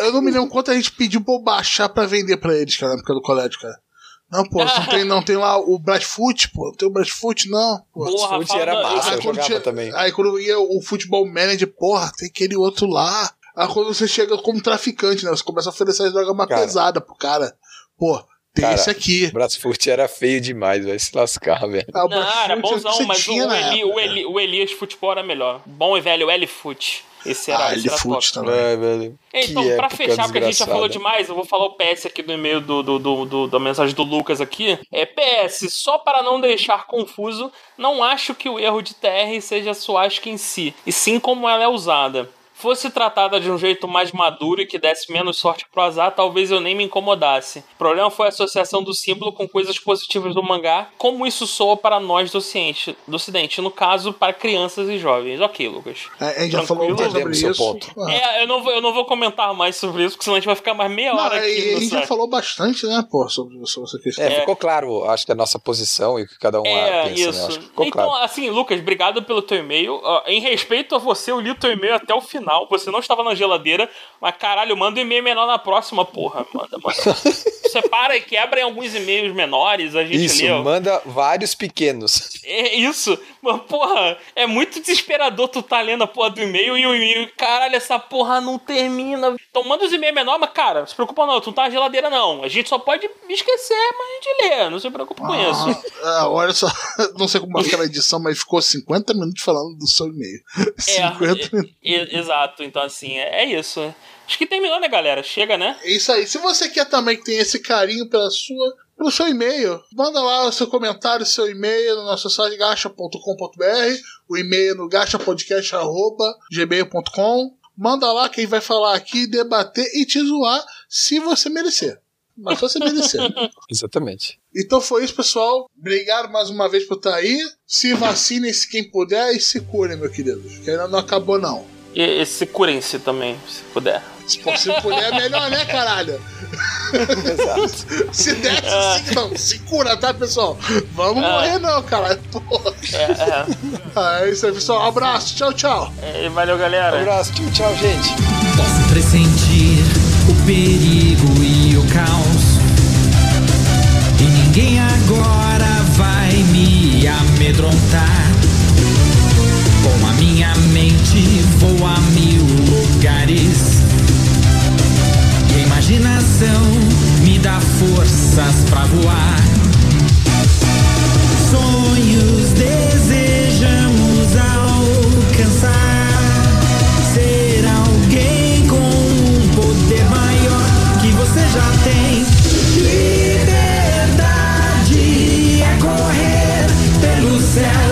Eu não me lembro quanto a gente pediu pra eu baixar pra vender pra eles, cara, na época do colégio, cara. Não, pô, não tem, não tem lá o Brasfoot, pô. Não tem o Brasfoot, não. Pô. Porra, Fute era massa, eu quando jogava tinha- também. aí quando ia o futebol manager, porra, tem aquele outro lá. Aí quando você chega como traficante, né? Você começa a oferecer as drogas mais Cara. pesadas pro cara. Pô, tem Cara, esse aqui. Brasfurt era feio demais, vai se lascar, velho. Ah, o Não, era bonzão, mas o, Eli, época. o, Eli, o Elias Futebol era melhor. Bom e velho L-Foot. Esse era, Ah, esse era fute top. também. É, velho. Então, Que pra fechar, porque a gente já desgraçada. falou demais, eu vou falar o PS aqui do e-mail do, do, do, do- da mensagem do Lucas aqui. É PS, só para não deixar confuso, não acho que o erro de TR seja a Suasca em si, e sim como ela é usada. Fosse tratada de um jeito mais maduro e que desse menos sorte pro azar, talvez eu nem me incomodasse. O problema foi a associação do símbolo com coisas positivas do mangá, como isso soa para nós do ocidente, do ocidente no caso, para crianças e jovens. Ok, Lucas. É, a gente já falou sobre seu isso. ponto. Ah. É, eu não, vou, eu não vou comentar mais sobre isso, porque senão a gente vai ficar mais meia Não, hora aqui. gente já falou bastante, né, pô, sobre, sobre essa questão. É, ficou claro, acho que a nossa posição e o que cada um É, pensa, né? isso. Acho que ficou Então, claro. assim, Lucas, obrigado pelo teu e-mail. Ó, em respeito a você, eu li o teu e-mail até o final. Você não estava na geladeira, mas caralho, manda um e-mail menor na próxima, porra. Manda, manda. Separa e quebra em alguns e-mails menores, a gente Isso, lê. ó. manda vários pequenos. É isso. Mas, porra, é muito desesperador tu tá lendo a porra do e-mail e o e-mail, caralho, essa porra não termina. Então manda os e-mails menor, mas, cara, se preocupa não, tu não tá na geladeira não. A gente só pode esquecer, mas a gente lê, não se preocupa com isso. Ah, olha só, não sei como vai ficar a edição, mas ficou 50 minutos falando do seu e-mail. 50 minutos. É, e- exato, então assim, é, é isso. Acho que terminou, né, galera? Chega, né? É isso aí. Se você quer também que tenha esse carinho pela sua, pelo seu e-mail, manda lá o seu comentário, seu e-mail no nosso site gacha.com.br, o e-mail no gachapodcast.gmail.com. Manda lá quem vai falar aqui, debater e te zoar se você merecer. Mas só se merecer. Exatamente. Então foi isso, pessoal. Obrigado mais uma vez por estar aí. Se vacinem se quem puder e se curem, meu querido. Que ainda não acabou, não. E, e se curem-se também, se puder. Se se puder, é melhor, né, caralho? Exato. Se desse, sim, não. Se cura, tá, pessoal? Vamos morrer, não, caralho. Porra. É, Ah, É isso aí, pessoal. Abraço. Tchau, tchau. é. E valeu, galera. abraço, tchau, tchau, gente. Posso pressentir o perigo e o caos. E ninguém agora vai me amedrontar mente vou a mil lugares. E a imaginação me dá forças para voar. Sonhos desejamos alcançar. Ser alguém com um poder maior que você já tem. Liberdade é correr pelo céu.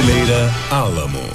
Brasileira Alamo.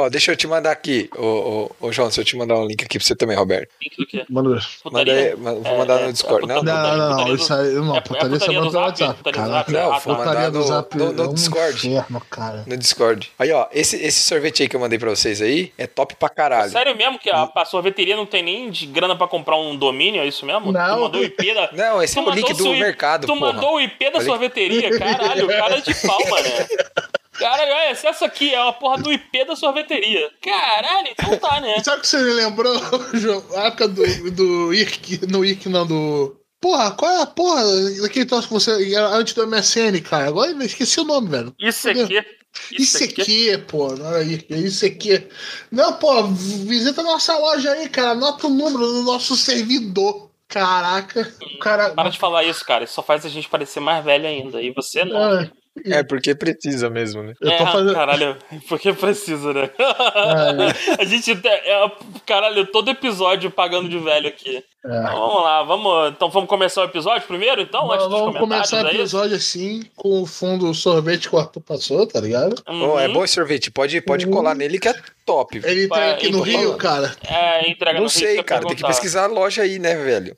Ó, deixa eu te mandar aqui, ô, ô, ô João, se eu te mandar um link aqui pra você também, Roberto. Link do quê? Manda. Manda aí, vou mandar no Discord. Não, Não, não, não, putaria isso aí, não, é- é putaria você putaria manda do pelo Zap? WhatsApp. Caraca, Zap? Tá. putaria Mandar do no- Zap no- no é um Discord. inferno, cara. no Discord. Aí, ó, esse, esse sorvete aí que eu mandei pra vocês aí é top pra caralho. Sério mesmo que a, a sorveteria não tem nem de grana pra comprar um domínio, é isso mesmo? Não. Tu mandou o IP da... Não, esse tu é o link do mercado, Tu porra. mandou o IP da sorveteria, caralho, cara de pau, mano. Caralho, olha, se essa aqui é uma porra do IP da sorveteria. Caralho, então tá, né? Sabe o que você me lembrou, João? A época do, do IRC, no IRC não, do... Porra, qual é a porra daquele troço que você... era Antes do MSN, cara. Agora eu esqueci o nome, velho. Isso aqui... Isso aqui, pô, é isso aqui. Não, pô, visita nossa loja aí, cara. Anota o número do nosso servidor. Caraca, cara... Para de falar isso, cara. Isso só faz a gente parecer mais velho ainda. E você não. É, É, porque precisa mesmo, né? eu tô é, fazendo... caralho, porque precisa, né? É. a gente tem, é, caralho, todo episódio pagando de velho aqui. É. Então, vamos lá, vamos. Então vamos começar o episódio primeiro, então? antes dos Vamos começar o é episódio assim, com o fundo sorvete que o Arthur passou, tá ligado? Uhum. Ô, é bom esse sorvete, pode, pode colar nele que é top. Ele Vai, aqui no Rio, cara. É, entrega Não no Rio, sei, você cara, tem que pesquisar a loja aí, né, velho?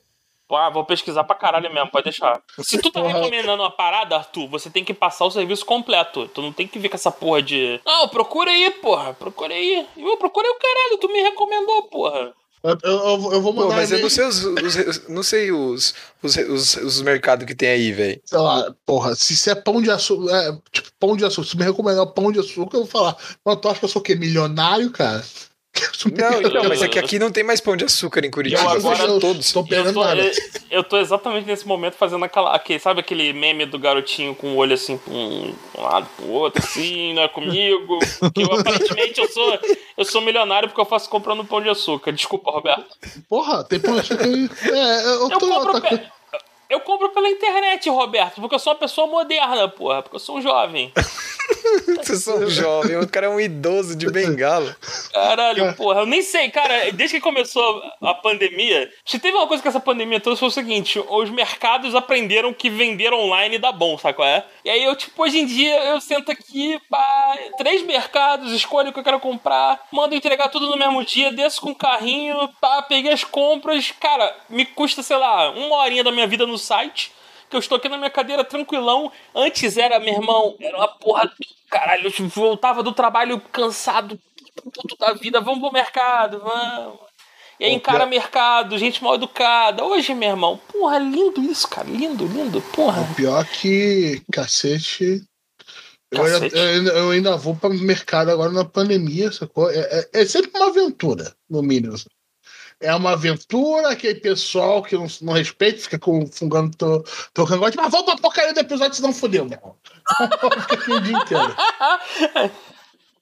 Ah, vou pesquisar pra caralho mesmo, pode deixar. Se tu tá recomendando uma parada, Arthur, você tem que passar o serviço completo. Tu não tem que vir com essa porra de. Não, procura aí, porra. Procura aí. Eu procurei o caralho, tu me recomendou, porra. Eu, eu, eu vou Pô, mandar mas eu e-mail, não sei os, os- não sei os, os, os, os mercados que tem aí, velho. sei lá, porra, se isso é pão de açúcar, é, tipo, pão de açúcar, se me recomendar pão de açúcar, eu vou falar, mas tu acha que eu sou o quê? Milionário, cara? Não, então, mas é que aqui não tem mais pão de açúcar em Curitiba. Eu agora- fechou todos. Tô Eu pegando tô, nada. eu, eu tô exatamente nesse momento fazendo aquela. Aquele, sabe aquele meme do garotinho com o olho assim pra um, pra um lado pro outro, assim, não é comigo? Porque eu, aparentemente eu sou, eu sou milionário porque eu faço comprando pão de açúcar. Desculpa, Roberto. Porra, tem pão de açúcar aí. É, eu, Eu tô compro, tá- pe- eu compro pela internet, Roberto, porque eu sou uma pessoa moderna, porra, porque eu sou um jovem. Vocês são jovens, o cara é um idoso de bengala. Caralho, porra, eu nem sei, cara, desde que começou a pandemia, se teve uma coisa que essa pandemia trouxe foi o seguinte, os mercados aprenderam que vender online dá bom, sabe qual é? E aí eu, tipo, hoje em dia eu sento aqui, pá, três mercados, escolho o que eu quero comprar, mando entregar tudo no mesmo dia, desço com o carrinho, pá, peguei as compras, cara, me custa, sei lá, uma horinha da minha vida no site, que eu estou aqui na minha cadeira tranquilão. Antes era, meu irmão, era uma porra. Caralho, eu voltava do trabalho cansado, puto da vida, vamos pro mercado, vamos. E aí encara mercado, gente mal educada. Hoje, meu irmão, porra, lindo isso, cara, lindo, lindo, porra. Pior que cacete. Eu ainda, Cacete? eu, ainda, eu ainda vou para o mercado agora na pandemia, sacou? É, é, é sempre uma aventura, no mínimo. É uma aventura, aquele pessoal que não, não respeita, fica com, fungando teu cangote, mas vamos pra porcaria do episódio, senão fodeu, meu. Fica aqui o dia inteiro.